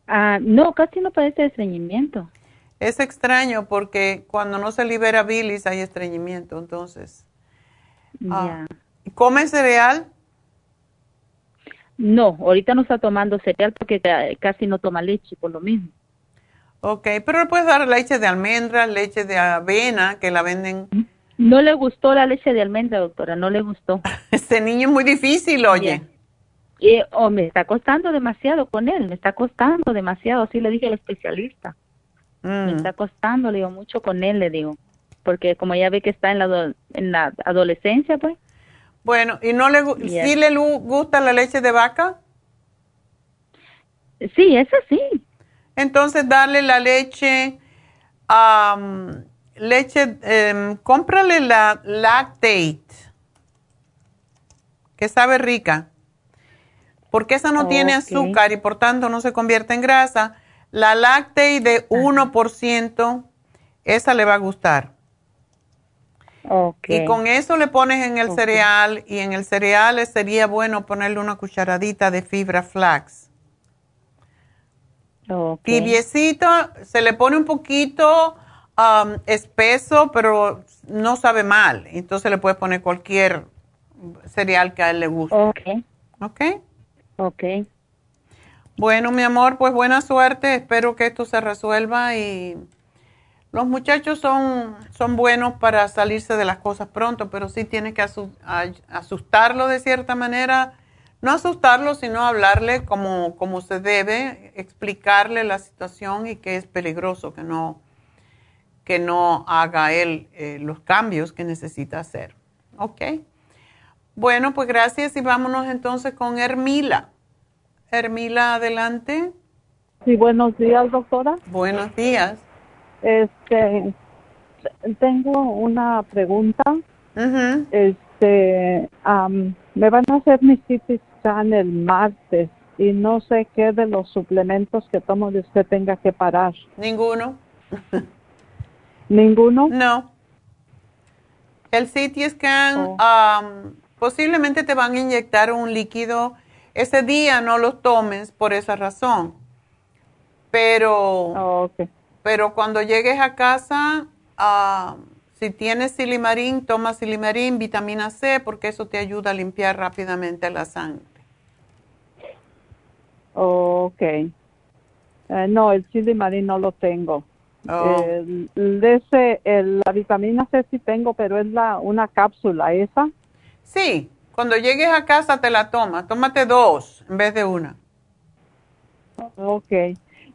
Ah, no, casi no parece estreñimiento. Es extraño porque cuando no se libera bilis hay estreñimiento, entonces. Ah, ¿Come cereal? No, ahorita no está tomando cereal porque casi no toma leche por lo mismo. Ok, pero le puedes dar leche de almendra, leche de avena, que la venden. No le gustó la leche de almendra, doctora, no le gustó. este niño es muy difícil, oye. Y, oh, me está costando demasiado con él, me está costando demasiado, así le dije al especialista. Me mm. está costando, le digo, mucho con él, le digo. Porque como ya ve que está en la, en la adolescencia, pues bueno, ¿y no le, ¿sí le gusta la leche de vaca? Sí, eso sí. Entonces, darle la leche, leche, eh, cómprale la lactate, que sabe rica, porque esa no tiene azúcar y por tanto no se convierte en grasa. La lactate de 1%, esa le va a gustar. Y con eso le pones en el cereal y en el cereal sería bueno ponerle una cucharadita de fibra flax. Tibiecito, se le pone un poquito um, espeso, pero no sabe mal. Entonces le puedes poner cualquier cereal que a él le guste. Ok. Ok. Ok. Bueno, mi amor, pues buena suerte. Espero que esto se resuelva y los muchachos son, son buenos para salirse de las cosas pronto, pero sí tiene que asustarlo de cierta manera. No asustarlo, sino hablarle como, como se debe, explicarle la situación y que es peligroso que no, que no haga él eh, los cambios que necesita hacer. ¿Ok? Bueno, pues gracias y vámonos entonces con Hermila. Hermila, adelante. Sí, buenos días, doctora. Buenos días. Este, tengo una pregunta. Este, me van a hacer mi CT scan el martes y no sé qué de los suplementos que tomo de usted tenga que parar. Ninguno. ¿Ninguno? No. El CT scan, oh. posiblemente te van a inyectar un líquido. Ese día no lo tomes por esa razón. Pero, oh, pero cuando llegues a casa, si tienes silimarín, toma silimarín, vitamina C, porque eso te ayuda a limpiar rápidamente la sangre. Ok. Eh, no, el silimarín no lo tengo. Oh. El, ese, la vitamina C sí tengo, pero es la una cápsula, ¿esa? Sí, cuando llegues a casa te la tomas. Tómate dos en vez de una. Ok.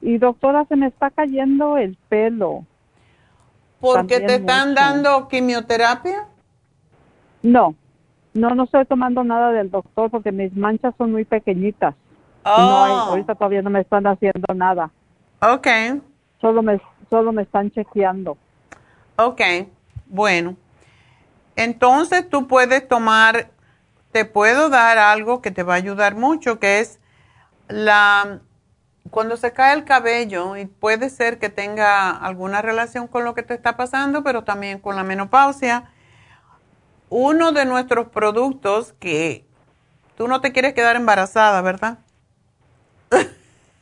Y doctora, se me está cayendo el pelo. ¿Porque te están dando quimioterapia? No, no, no estoy tomando nada del doctor porque mis manchas son muy pequeñitas. No oh. ahorita todavía no me están haciendo nada. Ok. Solo me, solo me están chequeando. Ok, bueno. Entonces tú puedes tomar, te puedo dar algo que te va a ayudar mucho, que es la, cuando se cae el cabello, y puede ser que tenga alguna relación con lo que te está pasando, pero también con la menopausia, uno de nuestros productos que tú no te quieres quedar embarazada, ¿verdad?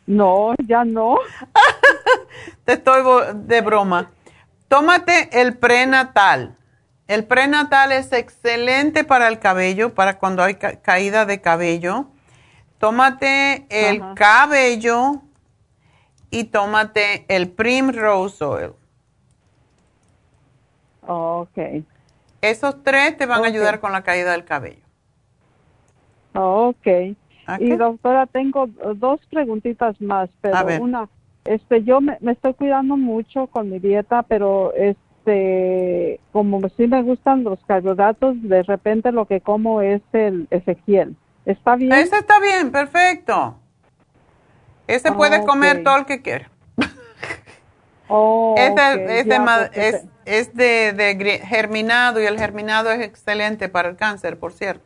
No, ya no. Te estoy de broma. Tómate el prenatal. El prenatal es excelente para el cabello, para cuando hay caída de cabello. Tómate el cabello y tómate el Primrose Oil. ok. Esos tres te van a ayudar con la caída del cabello. ok. Y doctora, tengo dos preguntitas más, pero una, este, yo me, estoy cuidando mucho con mi dieta, pero este, como sí me gustan los carbohidratos, de repente lo que como es el Ezequiel. ¿Está bien? Ese está bien, perfecto. Ese puede comer todo el que quiera. Oh, este, es, es de, de germinado y el germinado es excelente para el cáncer, por cierto.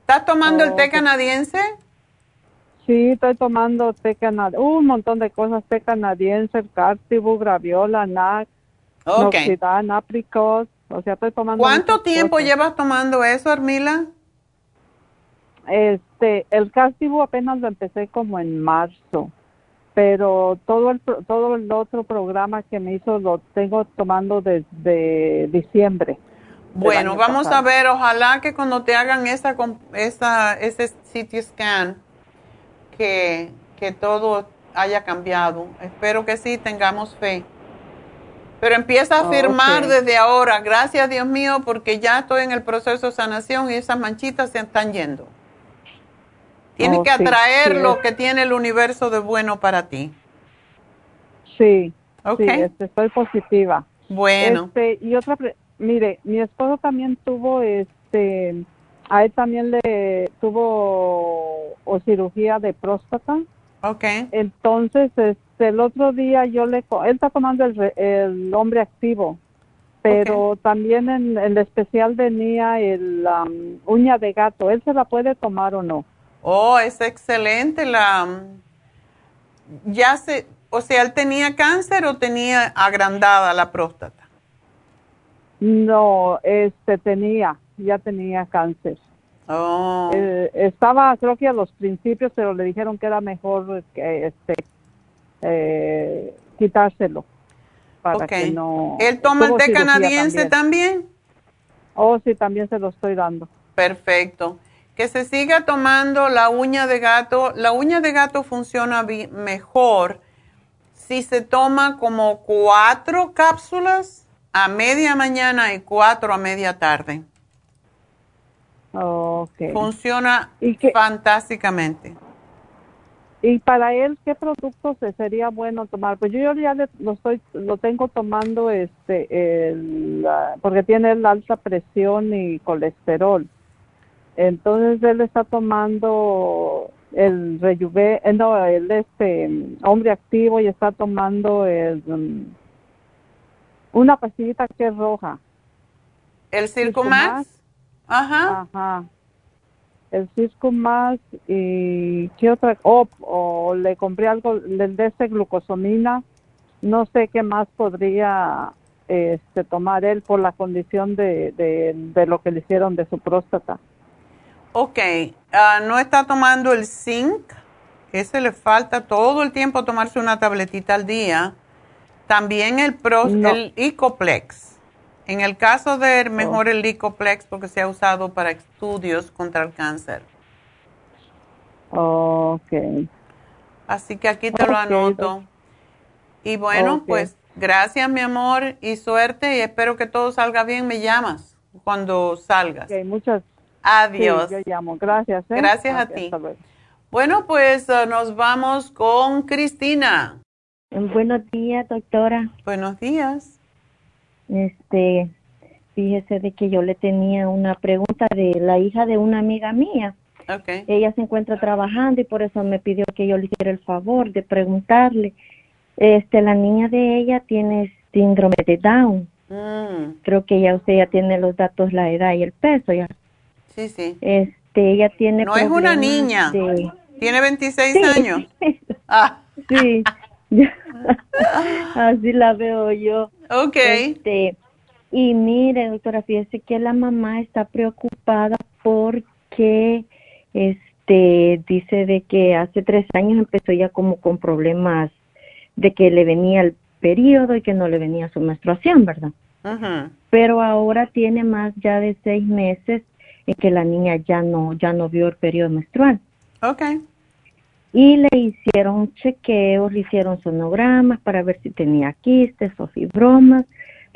¿Estás tomando el té canadiense? Sí, estoy tomando té canadiense, un montón de cosas, té canadiense, el Cartibu, Graviola, NAC, okay. Apricot, o sea, estoy tomando ¿Cuánto tiempo llevas tomando eso, Armila? Este, el Cartibu apenas lo empecé como en marzo, pero todo el todo el otro programa que me hizo lo tengo tomando desde diciembre. Bueno, vamos a ver, ojalá que cuando te hagan esa, esa, ese CT scan, que, que todo haya cambiado. Espero que sí, tengamos fe. Pero empieza a firmar desde ahora, gracias Dios mío, porque ya estoy en el proceso de sanación y esas manchitas se están yendo. Tienes que atraer lo que tiene el universo de bueno para ti. Sí, okay. sí este, estoy positiva. Bueno. Este, y otra, Mire, mi esposo también tuvo, este, a él también le tuvo o cirugía de próstata. Ok. Entonces, este, el otro día yo le, él está tomando el, el hombre activo, pero también en, el especial tenía el um, uña de gato. ¿Él se la puede tomar o no? Oh, es excelente la, ya se, o sea, él tenía cáncer o tenía agrandada la próstata. No, este tenía, ya tenía cáncer. Oh. Eh, estaba, creo que a los principios, pero le dijeron que era mejor que este eh, quitárselo para que no. ¿Él toma el té canadiense también. Oh, sí, también se lo estoy dando. Perfecto. Que se siga tomando la uña de gato. La uña de gato funciona mejor si se toma como cuatro cápsulas a media mañana y cuatro a media tarde. Okay. Funciona fantásticamente. ¿Y para él qué productos sería bueno tomar? Pues yo ya lo estoy lo tengo tomando este el, porque tiene la alta presión y colesterol. Entonces él está tomando el rejuve, eh, no, el este hombre activo y está tomando el una pastillita que es roja. ¿El Circo? Ajá. Ajá. El Circo Max y ¿qué otra? Oh, o le compré algo de este glucosamina. No sé qué más podría este, tomar él por la condición de, de, lo que le hicieron de su próstata. Ok, ah, ¿no está tomando el zinc? Ese le falta todo el tiempo tomarse una tabletita al día. También el, pro, el Ecoplex. En el caso de mejor el Ecoplex porque se ha usado para estudios contra el cáncer. Ok. Así que aquí te lo anoto. Y bueno, pues gracias mi amor y suerte y espero que todo salga bien. Me llamas cuando salgas. Ok, muchas Adiós. yo llamo. Gracias. ¿eh? Gracias a ti. Bueno, pues uh, nos vamos con Cristina. Buenos días, doctora. Buenos días. Este, fíjese de que yo le tenía una pregunta de la hija de una amiga mía. Okay. Ella se encuentra trabajando y por eso me pidió que yo le hiciera el favor de preguntarle. Este, la niña de ella tiene síndrome de Down. Mm. Creo que ya usted ya tiene los datos, la edad y el peso ya. Sí, sí. Este, ella tiene No es una niña. Tiene 26 años. Ah. Sí. Así la veo yo. Ok. Este, y mire, doctora, fíjese que la mamá está preocupada porque este dice de que hace tres años empezó ya como con problemas de que le venía el periodo y que no le venía su menstruación, ¿verdad? Pero ahora tiene más ya de seis meses en que la niña ya no ya no vio el periodo menstrual. Okay y le hicieron chequeos, le hicieron sonogramas para ver si tenía quistes o fibromas,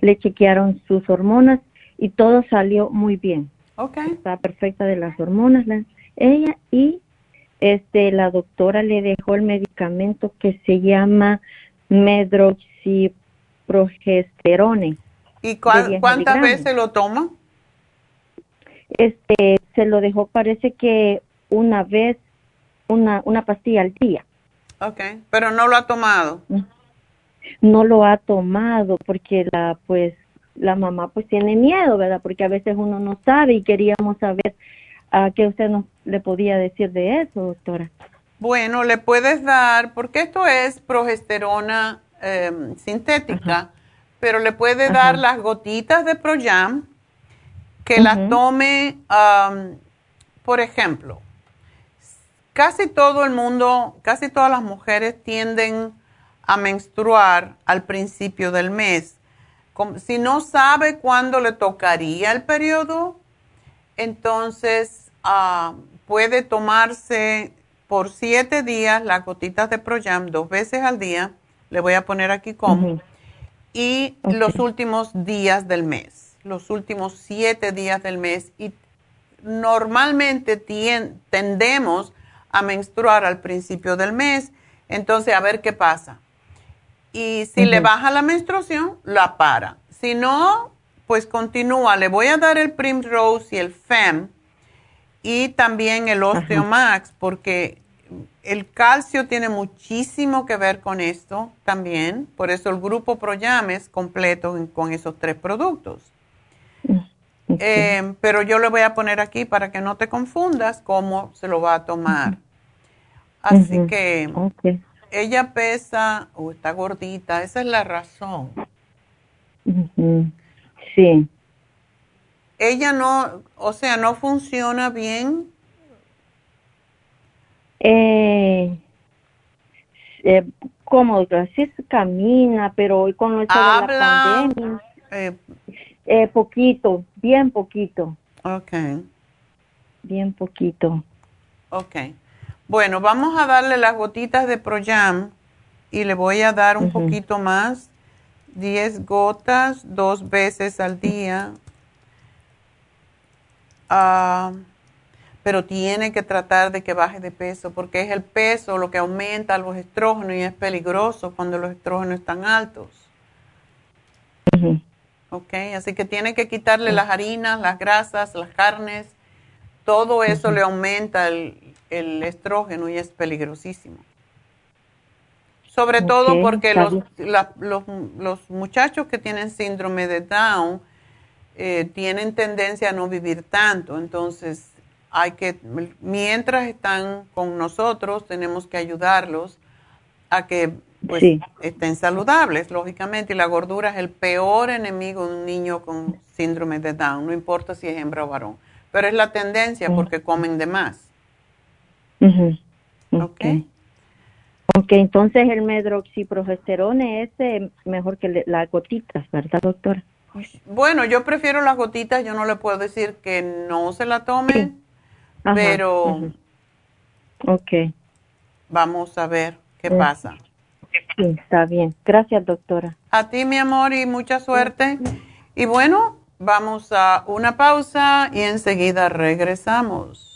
le chequearon sus hormonas y todo salió muy bien. Okay. Está perfecta de las hormonas la, ella y este la doctora le dejó el medicamento que se llama medroxiprogesterone. ¿Y cuántas veces lo toma? Este se lo dejó parece que una vez una, una pastilla al día. Ok, pero no lo ha tomado. No lo ha tomado porque la, pues, la mamá pues tiene miedo, ¿verdad? Porque a veces uno no sabe y queríamos saber a qué usted nos le podía decir de eso, doctora. Bueno, le puedes dar, porque esto es progesterona em, sintética, pero le puede dar las gotitas de Proyam que las tome, por ejemplo, casi todo el mundo, casi todas las mujeres tienden a menstruar al principio del mes. Si no sabe cuándo le tocaría el periodo, entonces puede tomarse por siete días las gotitas de Proyam dos veces al día. Le voy a poner aquí cómo. Y los últimos días del mes, los últimos siete días del mes. Y normalmente tendemos a menstruar al principio del mes, entonces a ver qué pasa. Y si le baja la menstruación, la para. Si no, pues continúa. Le voy a dar el Primrose y el FEM y también el Osteomax, porque el calcio tiene muchísimo que ver con esto también. Por eso el grupo Proyam es completo con esos tres productos. Eh, pero yo le voy a poner aquí para que no te confundas cómo se lo va a tomar. Así que ella pesa, o está gordita, esa es la razón. Sí. Ella no, o sea, no funciona bien. Eh, eh, como así camina, pero hoy con Habla, de la pandemia, eh, eh, poquito, bien poquito. Ok. Bien poquito. Ok. Bueno, vamos a darle las gotitas de Proyam y le voy a dar un poquito más, 10 gotas dos veces al día. Ah, pero tiene que tratar de que baje de peso porque es el peso lo que aumenta los estrógenos y es peligroso cuando los estrógenos están altos. Ok, así que tiene que quitarle las harinas, las grasas, las carnes, todo eso le aumenta el, el estrógeno y es peligrosísimo. Sobre todo porque los, los, los, muchachos que tienen síndrome de Down eh, tienen tendencia a no vivir tanto. Entonces, hay que, mientras están con nosotros, tenemos que ayudarlos a que pues, estén saludables, lógicamente. Y la gordura es el peor enemigo de un niño con síndrome de Down, no importa si es hembra o varón. Pero es la tendencia porque comen de más. Ok. Ok, entonces el medroxiprogesterone es mejor que las gotitas, ¿verdad, doctora? Bueno, yo prefiero las gotitas, yo no le puedo decir que no se la tomen, pero... Ok. Vamos a ver qué pasa. Sí, está bien. Gracias, doctora. A ti, mi amor, y mucha suerte. Y bueno, vamos a una pausa y enseguida regresamos.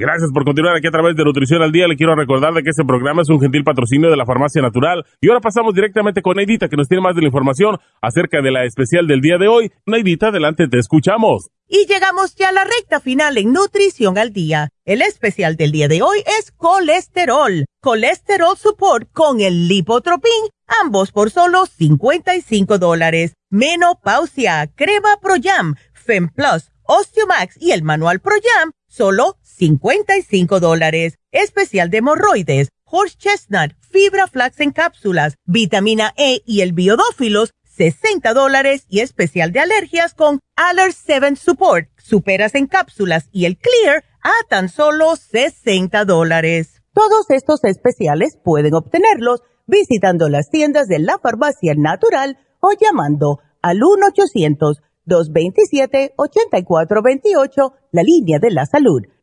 Gracias por continuar aquí a través de Nutrición al Día. Le quiero recordar de que este programa es un gentil patrocinio de la Farmacia Natural. Y ahora pasamos directamente con Neidita, que nos tiene más de la información acerca de la especial del día de hoy. Neidita, adelante, te escuchamos. Y llegamos ya a la recta final en Nutrición al Día. El especial del día de hoy es colesterol. Colesterol Support con el Lipotropin, ambos por solo 55 dólares. Menopausia, crema Proyam, Plus, Osteomax y el manual Proyam, solo 55 dólares. Especial de hemorroides, horse chestnut, fibra flax en cápsulas, vitamina E y el biodófilos, 60 dólares. Y especial de alergias con Aller 7 Support, superas en cápsulas y el Clear a tan solo 60 dólares. Todos estos especiales pueden obtenerlos visitando las tiendas de la farmacia natural o llamando al 1-800-227-8428, la línea de la salud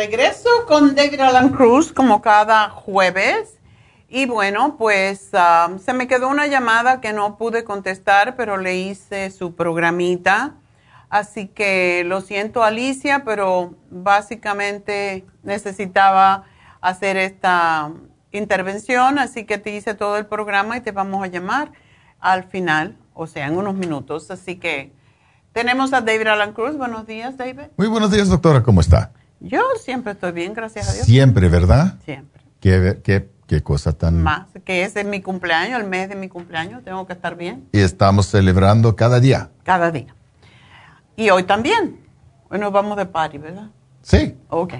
Regreso con David Alan Cruz como cada jueves. Y bueno, pues um, se me quedó una llamada que no pude contestar, pero le hice su programita. Así que lo siento Alicia, pero básicamente necesitaba hacer esta intervención, así que te hice todo el programa y te vamos a llamar al final, o sea, en unos minutos. Así que tenemos a David Alan Cruz. Buenos días, David. Muy buenos días, doctora. ¿Cómo está? Yo siempre estoy bien, gracias a Dios. Siempre, ¿verdad? Siempre. Qué, qué, qué cosa tan... Más, que es mi cumpleaños, el mes de mi cumpleaños, tengo que estar bien. Y estamos celebrando cada día. Cada día. Y hoy también. Hoy nos vamos de party, ¿verdad? Sí. Ok.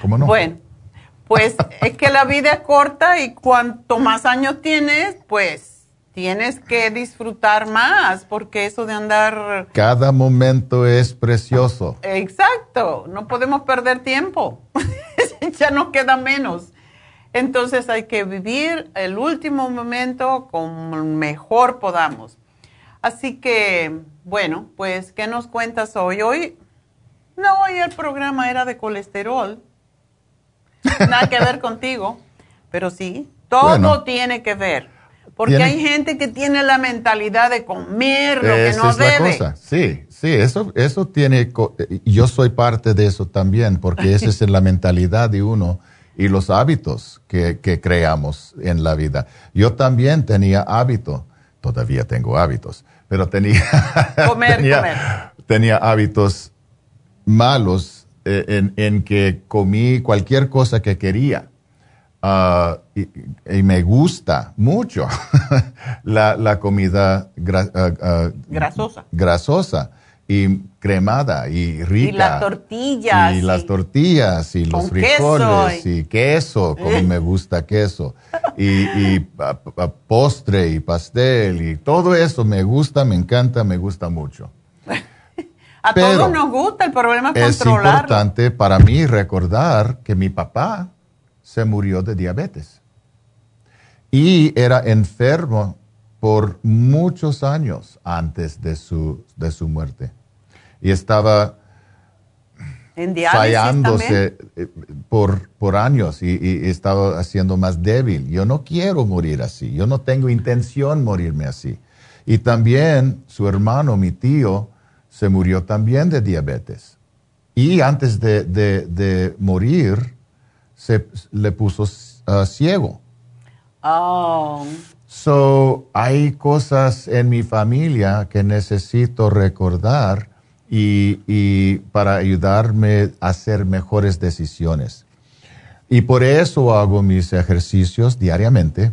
¿Cómo no? Bueno, pues es que la vida es corta y cuanto más años tienes, pues tienes que disfrutar más, porque eso de andar... Cada momento es precioso. Exacto, no podemos perder tiempo, ya nos queda menos. Entonces hay que vivir el último momento como mejor podamos. Así que, bueno, pues, ¿qué nos cuentas hoy? Hoy, no, hoy el programa era de colesterol. Nada que ver contigo, pero sí, todo tiene que ver. Porque hay gente que tiene la mentalidad de comer lo que no debe. Sí, sí, eso, eso tiene, yo soy parte de eso también, porque esa es la mentalidad de uno y los hábitos que, creamos en la vida. Yo también tenía hábito, todavía tengo hábitos, pero tenía, comer, tenía, hábitos malos eh, en, en que comí cualquier cosa que quería Ah, y, me gusta mucho la, comida ah, ah, grasosa. grasosa y cremada y rica. Y las tortillas. Y, las tortillas y los frijoles y queso, como me gusta queso. Y, postre y pastel y todo eso me gusta, me encanta, me gusta mucho. A todos nos gusta, el problema es, es importante para mí recordar que mi papá se murió de diabetes. Y era enfermo por muchos años antes de su, de su muerte. Y estaba fallándose eh, por, por años y, y, estaba haciendo más débil. Yo no quiero morir así, yo no tengo intención morirme así. Y también su hermano, mi tío, se murió también de diabetes. Y antes de, de, de morir, se le puso uh, ciego. Oh. So, hay cosas en mi familia que necesito recordar y, y, para ayudarme a hacer mejores decisiones. Y por eso hago mis ejercicios diariamente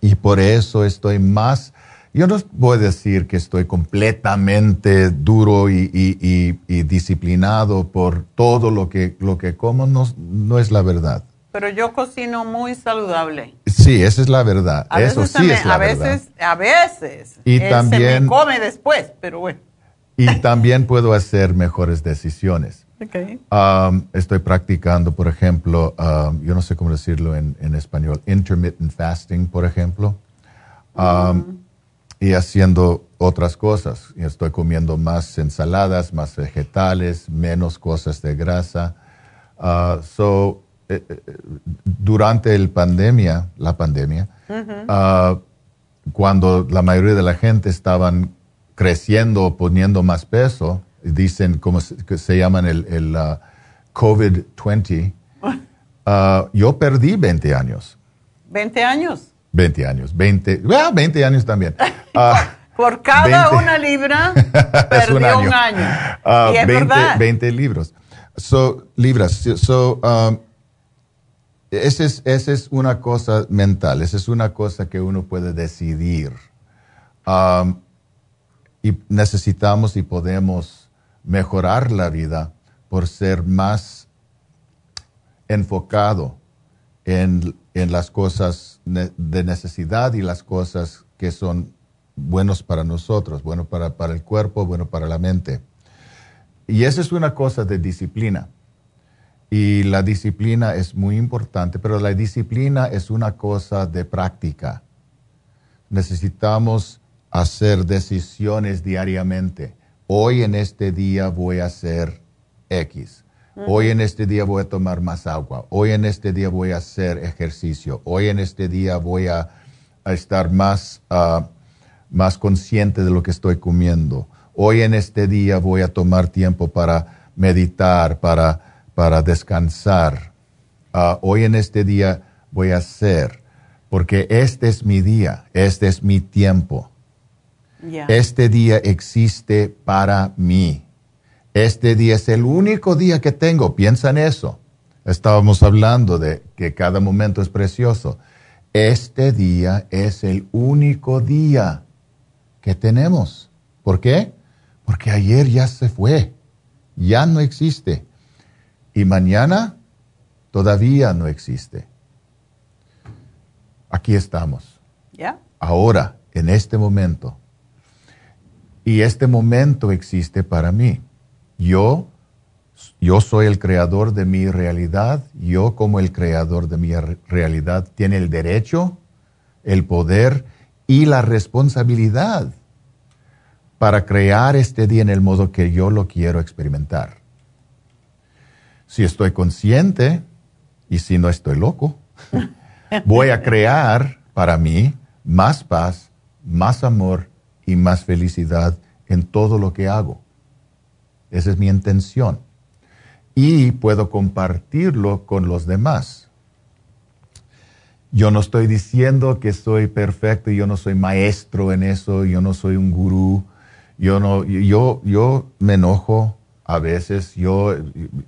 y por eso estoy más yo no voy a decir que estoy completamente duro y, disciplinado por todo lo que, lo que como, no, no, es la verdad. Pero yo cocino muy saludable. Sí, esa es la verdad. Eso sí es la a verdad. Veces, a veces. Y también, se me come después, pero bueno. Y también puedo hacer mejores decisiones. Okay. Um, estoy practicando, por ejemplo, um, yo no sé cómo decirlo en, en español, intermittent fasting, por ejemplo. Um, mm y haciendo otras cosas. Estoy comiendo más ensaladas, más vegetales, menos cosas de grasa. Uh, so, eh, eh, durante el pandemia, la pandemia, uh, cuando la mayoría de la gente estaban creciendo o poniendo más peso, dicen como se, que se llaman el, el uh, COVID-20, yo perdí 20 años. ¿20 años? 20 años, 20, 20 años también. Ah, por cada una libra perdió un año. Uh, y es 20, verdad. 20 libros. So, libras. So, um, esa es, ese es una cosa mental, esa es una cosa que uno puede decidir. Um, y necesitamos y podemos mejorar la vida por ser más enfocado en, en las cosas de necesidad y las cosas que son buenos para nosotros, bueno para, para el cuerpo, bueno para la mente. Y esa es una cosa de disciplina. Y la disciplina es muy importante, pero la disciplina es una cosa de práctica. Necesitamos hacer decisiones diariamente. Hoy en este día voy a hacer X. Hoy en este día voy a tomar más agua. Hoy en este día voy a hacer ejercicio. Hoy en este día voy a, estar más, ah, más consciente de lo que estoy comiendo. Hoy en este día voy a tomar tiempo para meditar, para, para descansar. Ah, hoy en este día voy a hacer, porque este es mi día, este es mi tiempo. Este día existe para mí. Este día es el único día que tengo. Piensa en eso. Estábamos hablando de que cada momento es precioso. Este día es el único día que tenemos. ¿Por qué? Porque ayer ya se fue. Ya no existe. Y mañana todavía no existe. Aquí estamos. ¿Ya? Ahora, en este momento. Y este momento existe para mí. Yo, yo soy el creador de mi realidad. Yo como el creador de mi realidad tiene el derecho, el poder y la responsabilidad para crear este día en el modo que yo lo quiero experimentar. Si estoy consciente y si no estoy loco, voy a crear para mí más paz, más amor y más felicidad en todo lo que hago. Esa es mi intención. Y puedo compartirlo con los demás. Yo no estoy diciendo que soy perfecto, yo no soy maestro en eso, yo no soy un gurú, yo no, yo, yo me enojo a veces, yo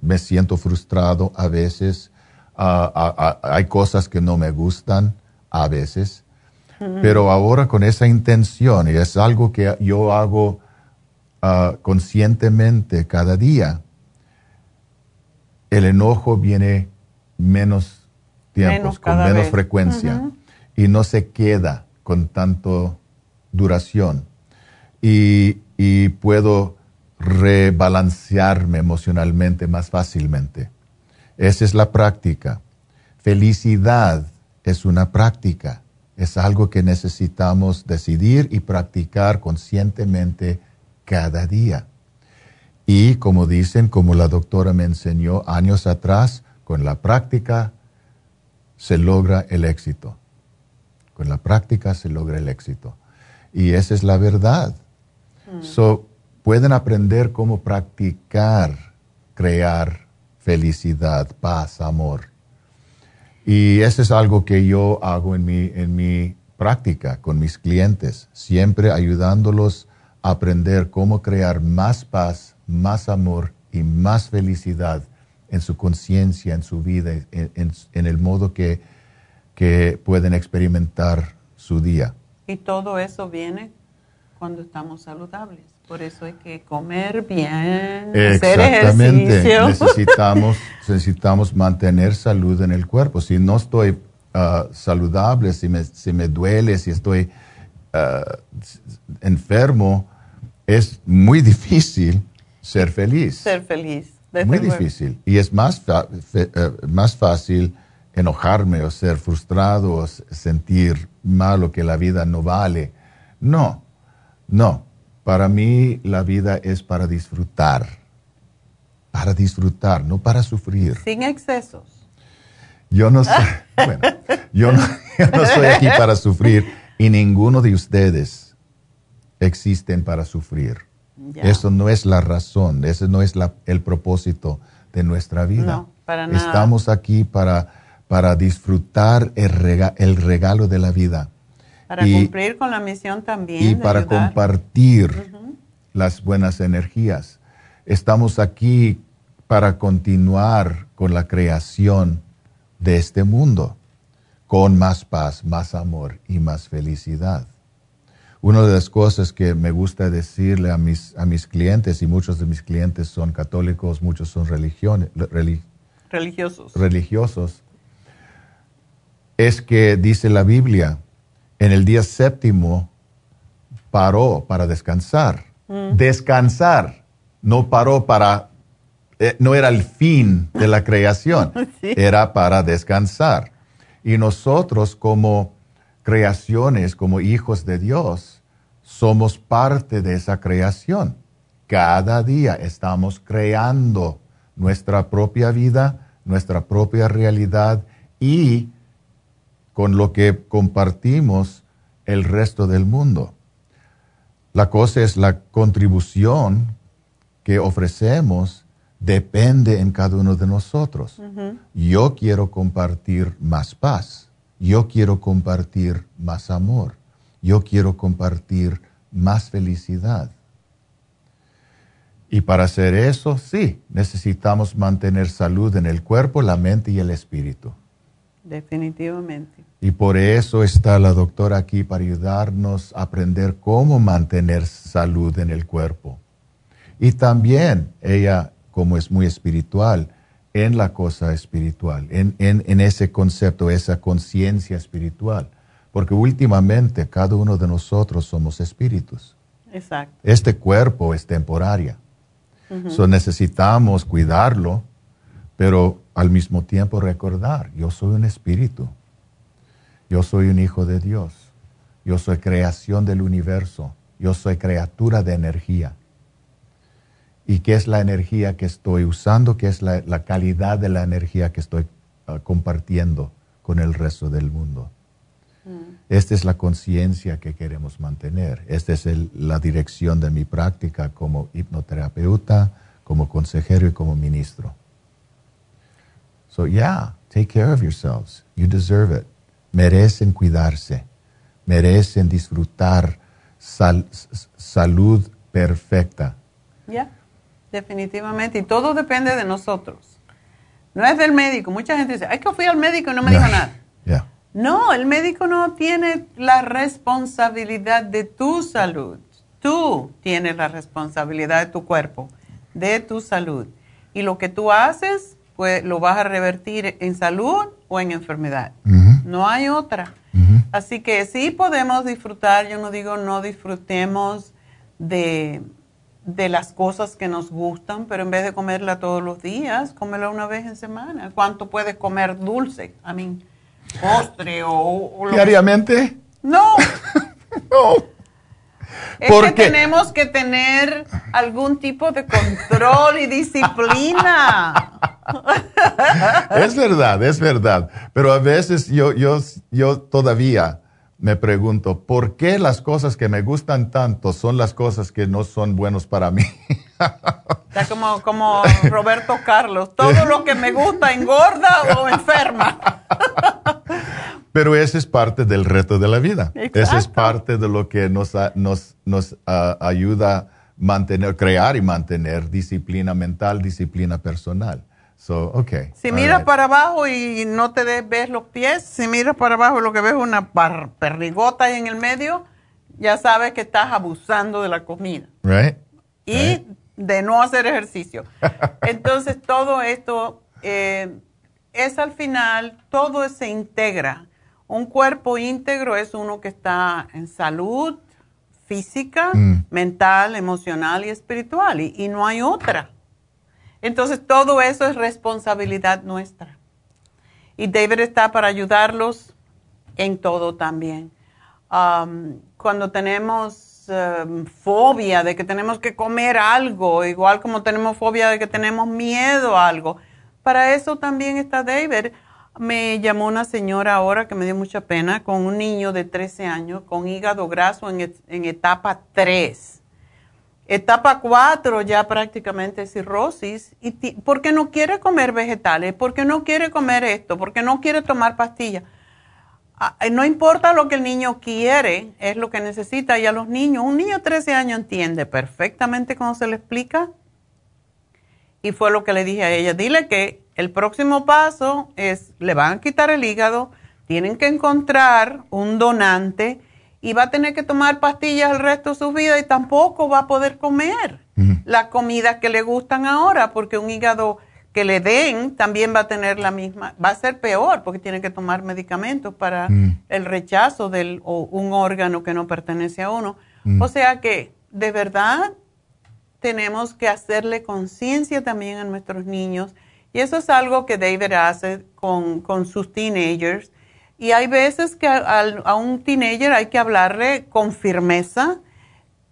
me siento frustrado a veces, ah, ah, ah, hay cosas que no me gustan a veces, pero ahora con esa intención, y es algo que yo hago conscientemente cada día, el enojo viene menos tiempo, con menos frecuencia, y no se queda con tanto duración. Y, puedo rebalancearme emocionalmente más fácilmente. Esa es la práctica. Felicidad es una práctica, es algo que necesitamos decidir y practicar conscientemente cada día. Y como dicen, como la doctora me enseñó años atrás, con la práctica se logra el éxito. Con la práctica se logra el éxito. Y esa es la verdad. Mm. So, pueden aprender cómo practicar, crear felicidad, paz, amor. Y eso es algo que yo hago en mi, en mi práctica con mis clientes, siempre ayudándolos aprender cómo crear más paz, más amor y más felicidad en su conciencia, en su vida, en, en, el modo que, que pueden experimentar su día. Y todo eso viene cuando estamos saludables. Por eso hay que comer bien, hacer ejercicio. Necesitamos, necesitamos mantener salud en el cuerpo. Si no estoy ah, saludable, si me, si me duele, si estoy ah, enfermo, es muy difícil ser feliz. Ser feliz. Muy difícil. Y es más, eh, más fácil enojarme o ser frustrado o sentir malo que la vida no vale. No, no, para mí la vida es para disfrutar, para disfrutar, no para sufrir. Sin excesos. Yo no bueno, yo no, soy aquí para sufrir y ninguno de ustedes existen para sufrir. Eso no es la razón, ese no es el propósito de nuestra vida. No, para nada. Estamos aquí para, para disfrutar el, el regalo de la vida para cumplir con la misión también. Y para compartir las buenas energías. Estamos aquí para continuar con la creación de este mundo, con más paz, más amor y más felicidad. Una de las cosas que me gusta decirle a mis, a mis clientes, y muchos de mis clientes son católicos, muchos son religiosos, religiosos, es que dice la Biblia, en el día séptimo paró para descansar. Mm. Descansar, no paró para, eh, no era el fin de la creación, era para descansar. Y nosotros como creaciones, como hijos de Dios, somos parte de esa creación. Cada día estamos creando nuestra propia vida, nuestra propia realidad y con lo que compartimos el resto del mundo. La cosa es la contribución que ofrecemos depende en cada uno de nosotros. Yo quiero compartir más paz. Yo quiero compartir más amor. Yo quiero compartir más felicidad. Y para hacer eso, sí, necesitamos mantener salud en el cuerpo, la mente y el espíritu. Definitivamente. Y por eso está la doctora aquí para ayudarnos a aprender cómo mantener salud en el cuerpo. Y también ella, como es muy espiritual, en la cosa espiritual, en, en ese concepto, esa conciencia espiritual. Porque últimamente cada uno de nosotros somos espíritus. Exacto. Este cuerpo es temporaria. so necesitamos cuidarlo, pero al mismo tiempo recordar, yo soy un espíritu, yo soy un hijo de Dios, yo soy creación del universo, Yo soy criatura de energía. ¿Y qué es la energía que estoy usando? ¿Qué es la, calidad de la energía que estoy ah, compartiendo con el resto del mundo? Mm. Esta es la conciencia que queremos mantener. Esta es la dirección de mi práctica como hipnoterapeuta, como consejero y como ministro. So, yeah, take care of yourselves. You deserve it. Merecen cuidarse. Merecen disfrutar salud perfecta. Ya, definitivamente. Y todo depende de nosotros. No es del médico. Mucha gente dice, ay, que fui al médico y no me dijo nada. No, el médico no tiene la responsabilidad de tu salud. Tú tienes la responsabilidad de tu cuerpo, de tu salud. Y lo que tú haces, pues lo vas a revertir en salud o en enfermedad. No hay otra. Así que sí podemos disfrutar, yo no digo no disfrutemos de, de, las cosas que nos gustan, pero en vez de comerla todos los días, cómela una vez en semana. ¿Cuánto puedes comer dulce? A mí, postre o... ¿Diariamente? No. no. Es que tenemos que tener algún tipo de control y disciplina. es verdad, es verdad. Pero a veces yo, yo, yo todavía me pregunto, ¿por qué las cosas que me gustan tanto son las cosas que no son buenos para mí? Ya como, como Roberto Carlos, todo lo que me gusta engorda o enferma. Pero ese es parte del reto de la vida. Ese es parte de lo que nos, nos, nos ah, ayuda a mantener, crear y mantener disciplina mental, disciplina personal. So, okay. Si miras para abajo y no te ves los pies, si miras para abajo y lo que ves es una perrigota ahí en el medio, ya sabes que estás abusando de la comida. Right. Y de no hacer ejercicio. Entonces, todo esto eh, es al final, todo se integra. Un cuerpo íntegro es uno que está en salud física, mm. mental, emocional y espiritual, y, no hay otra. Entonces, todo eso es responsabilidad nuestra. Y David está para ayudarlos en todo también. Um, cuando tenemos um, fobia de que tenemos que comer algo, igual como tenemos fobia de que tenemos miedo a algo, para eso también está David me llamó una señora ahora que me dio mucha pena con un niño de 13 años con hígado graso en, etapa 3. Etapa 4 ya prácticamente cirrosis. Y porque no quiere comer vegetales, porque no quiere comer esto, porque no quiere tomar pastillas. Ah, eh, no importa lo que el niño quiere, es lo que necesita. Y a los niños, un niño de 13 años entiende perfectamente cómo se le explica. Y fue lo que le dije a ella. Dile que el próximo paso es, le van a quitar el hígado, tienen que encontrar un donante y va a tener que tomar pastillas el resto de su vida y tampoco va a poder comer las comidas que le gustan ahora, porque un hígado que le den también va a tener la misma, va a ser peor porque tiene que tomar medicamentos para el rechazo de un órgano que no pertenece a uno. O sea que, de verdad, tenemos que hacerle conciencia también a nuestros niños y eso es algo que David hace con, sus teenagers. Y hay veces que a, un teenager hay que hablarle con firmeza,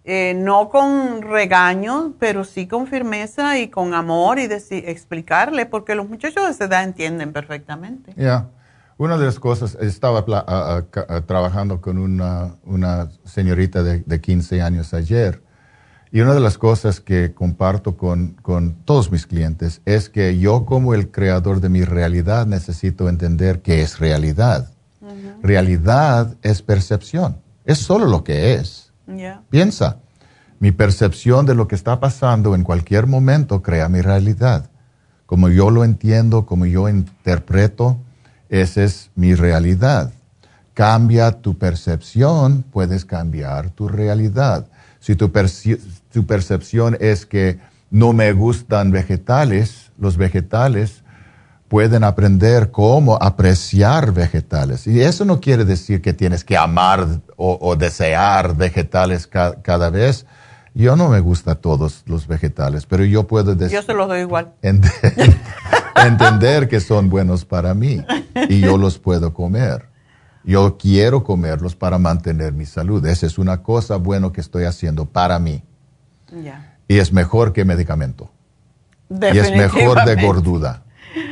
eh, no con regaño, pero sí con firmeza y con amor y explicarle, porque los muchachos de esa edad entienden perfectamente. Ya. Una de las cosas, estaba trabajando con una, señorita de, de 15 años ayer y una de las cosas que comparto con, todos mis clientes es que yo como el creador de mi realidad necesito entender qué es realidad. Realidad es percepción, es solo lo que es. Piensa, mi percepción de lo que está pasando en cualquier momento crea mi realidad. Como yo lo entiendo, como yo interpreto, esa es mi realidad. Cambia tu percepción, puedes cambiar tu realidad. Si tu, percepción es que no me gustan vegetales, los vegetales pueden aprender cómo apreciar vegetales. Y eso no quiere decir que tienes que amar o, desear vegetales cada vez. Yo no me gustan todos los vegetales, pero yo puedo decir... Yo se los doy igual. entender que son buenos para mí y yo los puedo comer. Yo quiero comerlos para mantener mi salud. Esa es una cosa buena que estoy haciendo para mí. Y es mejor que medicamento. Y es mejor de gordura.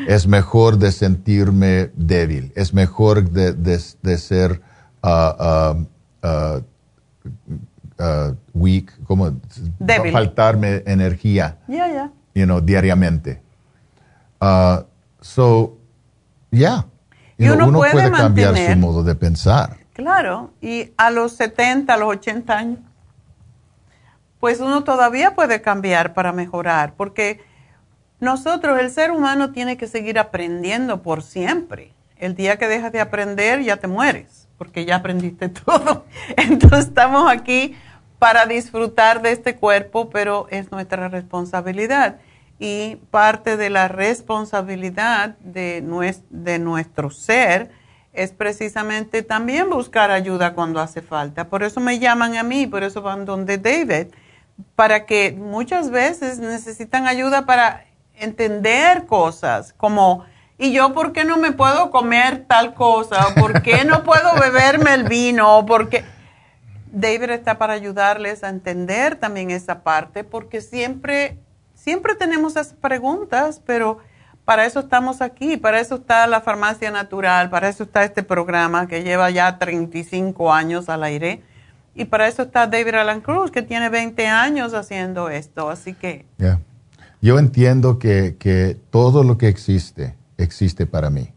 Es mejor de sentirme débil. Es mejor de, ser uh, uh, uh, weak, como faltarme energía. You know, diariamente. so, yeah. uno, puede, cambiar su modo de pensar. Claro, y a los 70, a los 80 años, pues uno todavía puede cambiar para mejorar, porque nosotros, el ser humano, tiene que seguir aprendiendo por siempre. El día que dejas de aprender, ya te mueres, porque ya aprendiste todo. Entonces estamos aquí para disfrutar de este cuerpo, pero es nuestra responsabilidad. Y parte de la responsabilidad de, de nuestro ser es precisamente también buscar ayuda cuando hace falta. Por eso me llaman a mí, por eso van donde David, para que muchas veces necesitan ayuda para entender cosas como, ¿y yo por qué no me puedo comer tal cosa? ¿Por qué no puedo beberme el vino? Porque David está para ayudarles a entender también esa parte, porque siempre, siempre tenemos esas preguntas, pero para eso estamos aquí, para eso está la farmacia natural, para eso está este programa que lleva ya 35 años al aire. Y para eso está David Alan Cruz, que tiene 20 años haciendo esto. Así que... Yo entiendo que, todo lo que existe, existe para mí.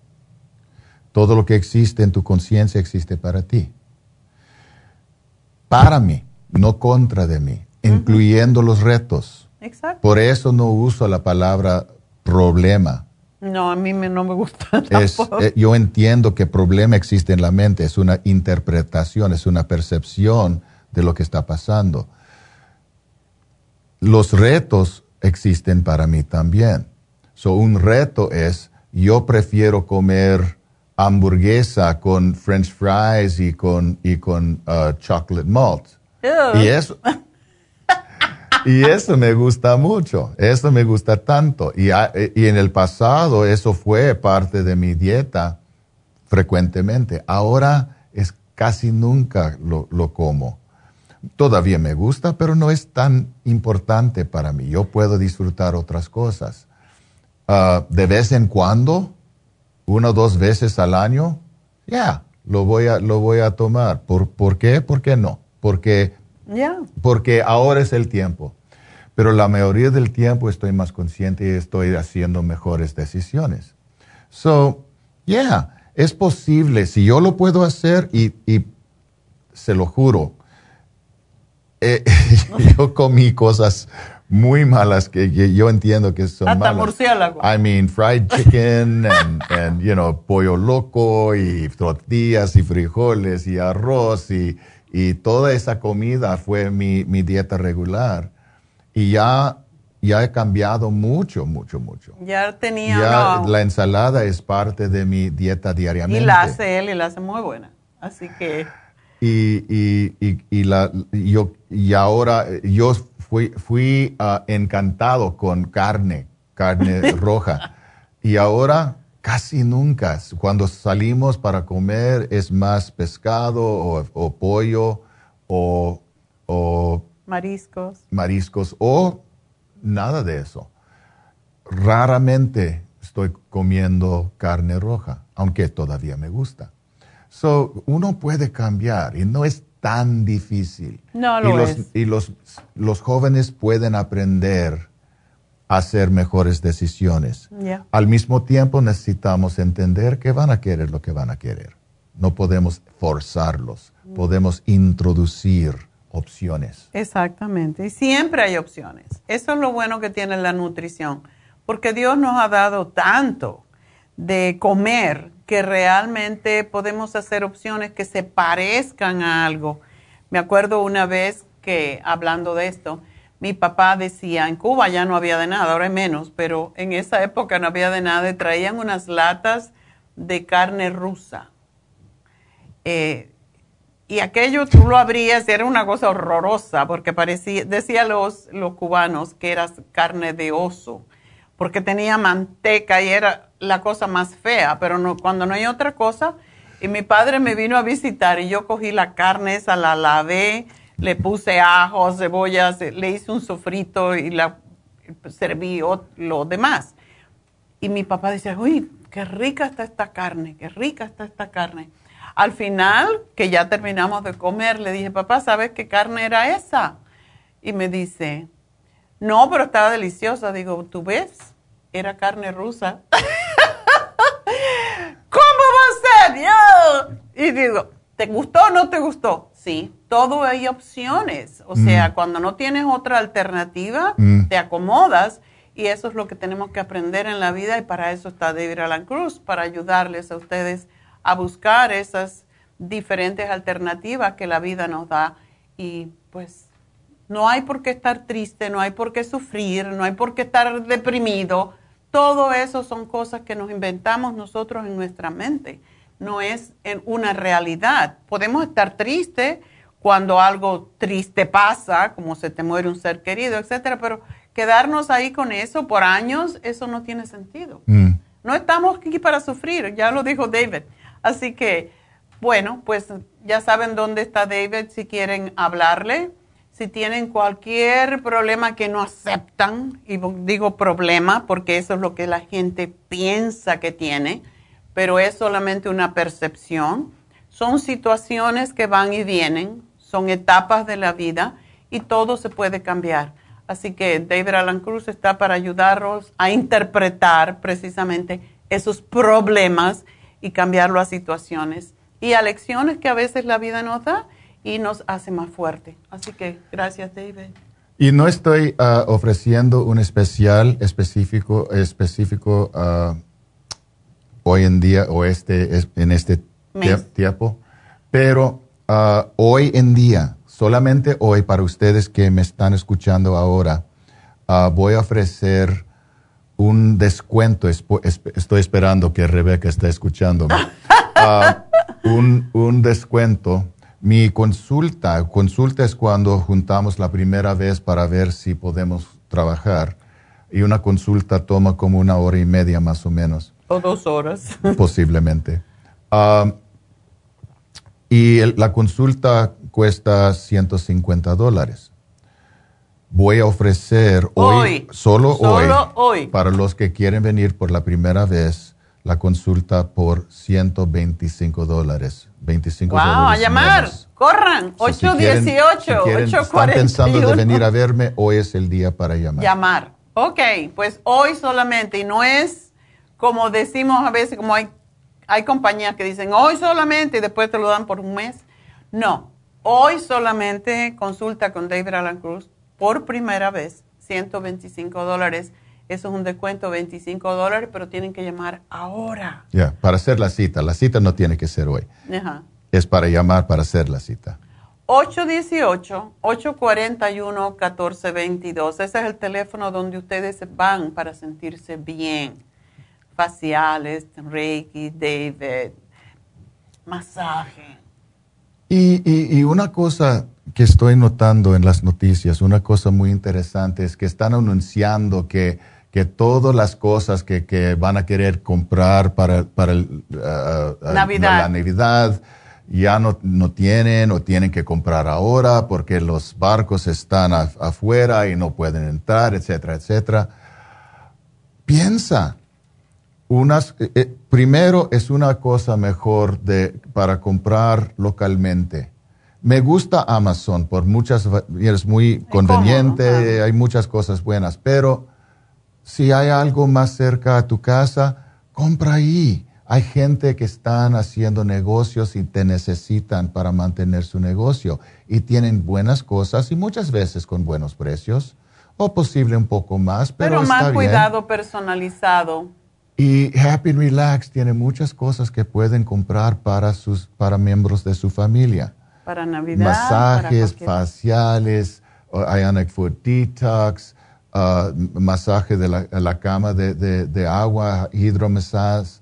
Todo lo que existe en tu conciencia existe para ti. Para mí, no contra de mí, incluyendo los retos. Exacto. Por eso no uso la palabra problema. No, a mí no me gusta. Eh, yo entiendo que problema existe en la mente, es una interpretación, es una percepción de lo que está pasando. Los retos existen para mí también. So, un reto es, yo prefiero comer hamburguesa con french fries y con, y con uh, chocolate malt. Y eso, y eso me gusta mucho, eso me gusta tanto. Y, y, en el pasado eso fue parte de mi dieta frecuentemente. Ahora es casi nunca lo, lo como todavía me gusta, pero no es tan importante para mí. Yo puedo disfrutar otras cosas. Ah, de vez en cuando, una o dos veces al año, ya, lo, voy a, lo voy a tomar. ¿Por, ¿Por qué? ¿Por qué no? Porque, porque ahora es el tiempo. Pero la mayoría del tiempo estoy más consciente y estoy haciendo mejores decisiones. So, yeah, es posible. Si yo lo puedo hacer y, y se lo juro, eh, yo comí cosas muy malas que, yo entiendo que son Hasta malas. murciélago. I mean, fried chicken and, you know, pollo loco y tortillas y frijoles y arroz y, y toda esa comida fue mi, mi, dieta regular. Y ya, ya he cambiado mucho, mucho, mucho. Ya tenía... Ya la ensalada es parte de mi dieta diariamente. Y la hace él y la hace muy buena. Así que... Y, y, y, la, yo, y ahora yo fui, fui uh, encantado con carne, carne roja. Y ahora casi nunca, cuando salimos para comer, es más pescado o, pollo o, o, mariscos. Mariscos o nada de eso. Raramente estoy comiendo carne roja, aunque todavía me gusta. So, uno puede cambiar y no es tan difícil. No lo y los, es. Y los, los jóvenes pueden aprender a hacer mejores decisiones. Al mismo tiempo necesitamos entender que van a querer lo que van a querer. No podemos forzarlos, mm. podemos introducir opciones. Exactamente, y siempre hay opciones. Eso es lo bueno que tiene la nutrición, porque Dios nos ha dado tanto de comer que realmente podemos hacer opciones que se parezcan a algo. Me acuerdo una vez que, hablando de esto, mi papá decía, en Cuba ya no había de nada, ahora hay menos, pero en esa época no había de nada y traían unas latas de carne rusa. Eh, y aquello tú lo abrías y era una cosa horrorosa porque parecía, decía los, los cubanos que era carne de oso porque tenía manteca y era la cosa más fea, pero cuando no hay otra cosa. Y mi padre me vino a visitar y yo cogí la carne esa, la lavé, le puse ajo, cebollas, le hice un sofrito y la serví lo demás. Y mi papá decía, uy, qué rica está esta carne, qué rica está esta carne. Al final, que ya terminamos de comer, le dije, papá, ¿sabes qué carne era esa? Y me dice, no, pero estaba deliciosa. Digo, ¿tú ves? Era carne rusa. ¿Cómo va a ser? Yo. Y digo, ¿te gustó o no te gustó? Sí, todo hay opciones. O sea, mm. cuando no tienes otra alternativa, mm. te acomodas. Y eso es lo que tenemos que aprender en la vida y para eso está David Alan Cruz, para ayudarles a ustedes a buscar esas diferentes alternativas que la vida nos da. Y pues no hay por qué estar triste, no hay por qué sufrir, no hay por qué estar deprimido. Todo eso son cosas que nos inventamos nosotros en nuestra mente. No es en una realidad. Podemos estar tristes cuando algo triste pasa, como se te muere un ser querido, etcétera, pero quedarnos ahí con eso por años, eso no tiene sentido. Mm. No estamos aquí para sufrir, ya lo dijo David. Así que, bueno, pues ya saben dónde está David si quieren hablarle. Si tienen cualquier problema que no aceptan, y digo problema porque eso es lo que la gente piensa que tiene, pero es solamente una percepción. Son situaciones que van y vienen, son etapas de la vida y todo se puede cambiar. Así que David Alan Cruz está para ayudarlos a interpretar precisamente esos problemas y cambiarlo a situaciones y a lecciones que a veces la vida nos da y nos hace más fuerte. Así que gracias, David. Y no estoy ah, ofreciendo un especial específico, específico uh, hoy en día o este, en este tiempo, pero uh, hoy en día, solamente hoy para ustedes que me están escuchando ahora, voy a ofrecer un descuento. Estoy esperando que Rebeca esté escuchando. Un, un, descuento. Mi consulta, consulta es cuando juntamos la primera vez para ver si podemos trabajar. Y una consulta toma como una hora y media más o menos. O dos horas. Posiblemente. Ah, y la consulta cuesta 150 dólares voy a ofrecer hoy, solo, hoy, para los que quieren venir por la primera vez, la consulta por 125 dólares. 25 wow, a llamar, corran, 818, si quieren, están pensando de venir a verme, hoy es el día para llamar. Llamar, ok, pues hoy solamente, y no es como decimos a veces, como hay, hay compañías que dicen hoy solamente y después te lo dan por un mes. No, hoy solamente consulta con David Alan Cruz por primera vez 125 dólares. Eso es un descuento de 25 dólares, pero tienen que llamar ahora. Ya, para hacer la cita. La cita no tiene que ser hoy. Ajá. Es para llamar para hacer la cita. 818-841-1422. Ese es el teléfono donde ustedes van para sentirse bien. Faciales, Reiki, David, masaje. Y, y, y una cosa que estoy notando en las noticias, una cosa muy interesante es que están anunciando que, que todas las cosas que, que, van a querer comprar para, para el, uh, uh, la Navidad. ya no, no, tienen o tienen que comprar ahora porque los barcos están afuera y no pueden entrar, etcétera, etcétera. Piensa, unas, eh, eh, primero es una cosa mejor de, para comprar localmente. Me gusta Amazon por muchas, es muy conveniente, hay muchas cosas buenas, pero si hay algo más cerca a tu casa, compra ahí. Hay gente que están haciendo negocios y te necesitan para mantener su negocio y tienen buenas cosas y muchas veces con buenos precios o posible un poco más, pero, pero más cuidado personalizado. Y Happy Relax tiene muchas cosas que pueden comprar para sus para miembros de su familia para Navidad. Masajes faciales, Ionic Food Detox, uh, masaje de la, cama de, de, agua, hidromasaje.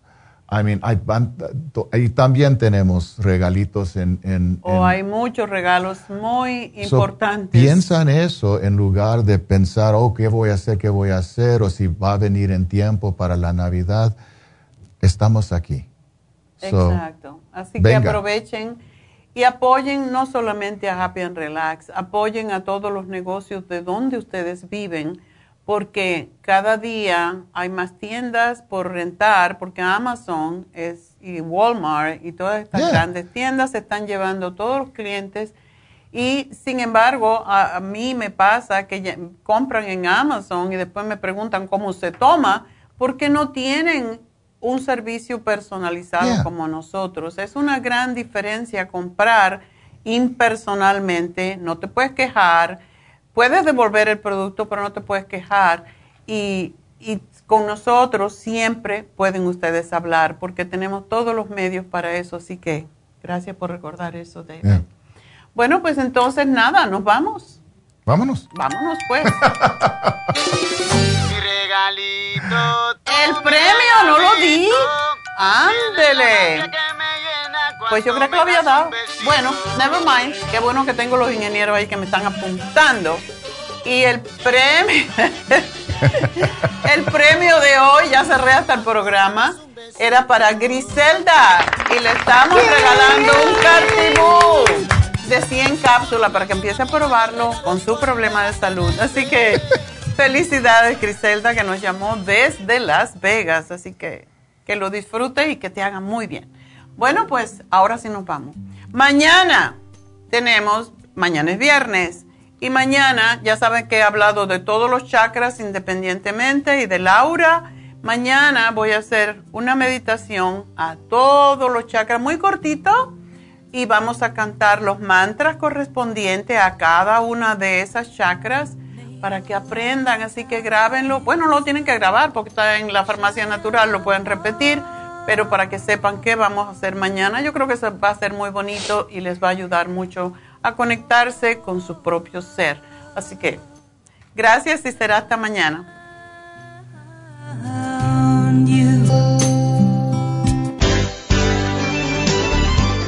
I mean, hay, también tenemos regalitos en... en, oh, hay muchos regalos muy importantes. piensa en eso en lugar de pensar, oh, ¿qué voy a hacer? ¿Qué voy a hacer? O si va a venir en tiempo para la Navidad. Estamos aquí. Exacto. Así que aprovechen y apoyen no solamente a Happy and Relax, apoyen a todos los negocios de donde ustedes viven, porque cada día hay más tiendas por rentar, porque Amazon es, y Walmart y todas estas grandes tiendas se están llevando todos los clientes. Y sin embargo, a, mí me pasa que compran en Amazon y después me preguntan cómo se toma, porque no tienen un servicio personalizado como nosotros. Es una gran diferencia comprar impersonalmente, no te puedes quejar, puedes devolver el producto, pero no te puedes quejar. Y, con nosotros siempre pueden ustedes hablar porque tenemos todos los medios para eso. Así que gracias por recordar eso, David. Bueno, pues entonces nada, nos vamos. Vámonos. Vámonos pues. El premio, no lo di. Ándele. Pues yo creo que lo había dado. Bueno, never mind. Qué bueno que tengo los ingenieros ahí que me están apuntando. Y el premio, el premio de hoy, ya cerré hasta el programa, era para Griselda. Y le estamos regalando un cartibú de 100 cápsulas para que empiece a probarlo con su problema de salud. Así que Felicidades, Griselda, que nos llamó desde Las Vegas. Así que que lo disfrutes y que te haga muy bien. Bueno, pues ahora sí nos vamos. Mañana tenemos, mañana es viernes, y mañana ya saben que he hablado de todos los chakras independientemente y de Laura. Mañana voy a hacer una meditación a todos los chakras muy cortito y vamos a cantar los mantras correspondientes a cada una de esas chakras para que aprendan, así que grábenlo. Bueno, no lo tienen que grabar porque está en la farmacia natural, lo pueden repetir, pero para que sepan qué vamos a hacer mañana, yo creo que eso va a ser muy bonito y les va a ayudar mucho a conectarse con su propio ser. Así que gracias y será hasta mañana.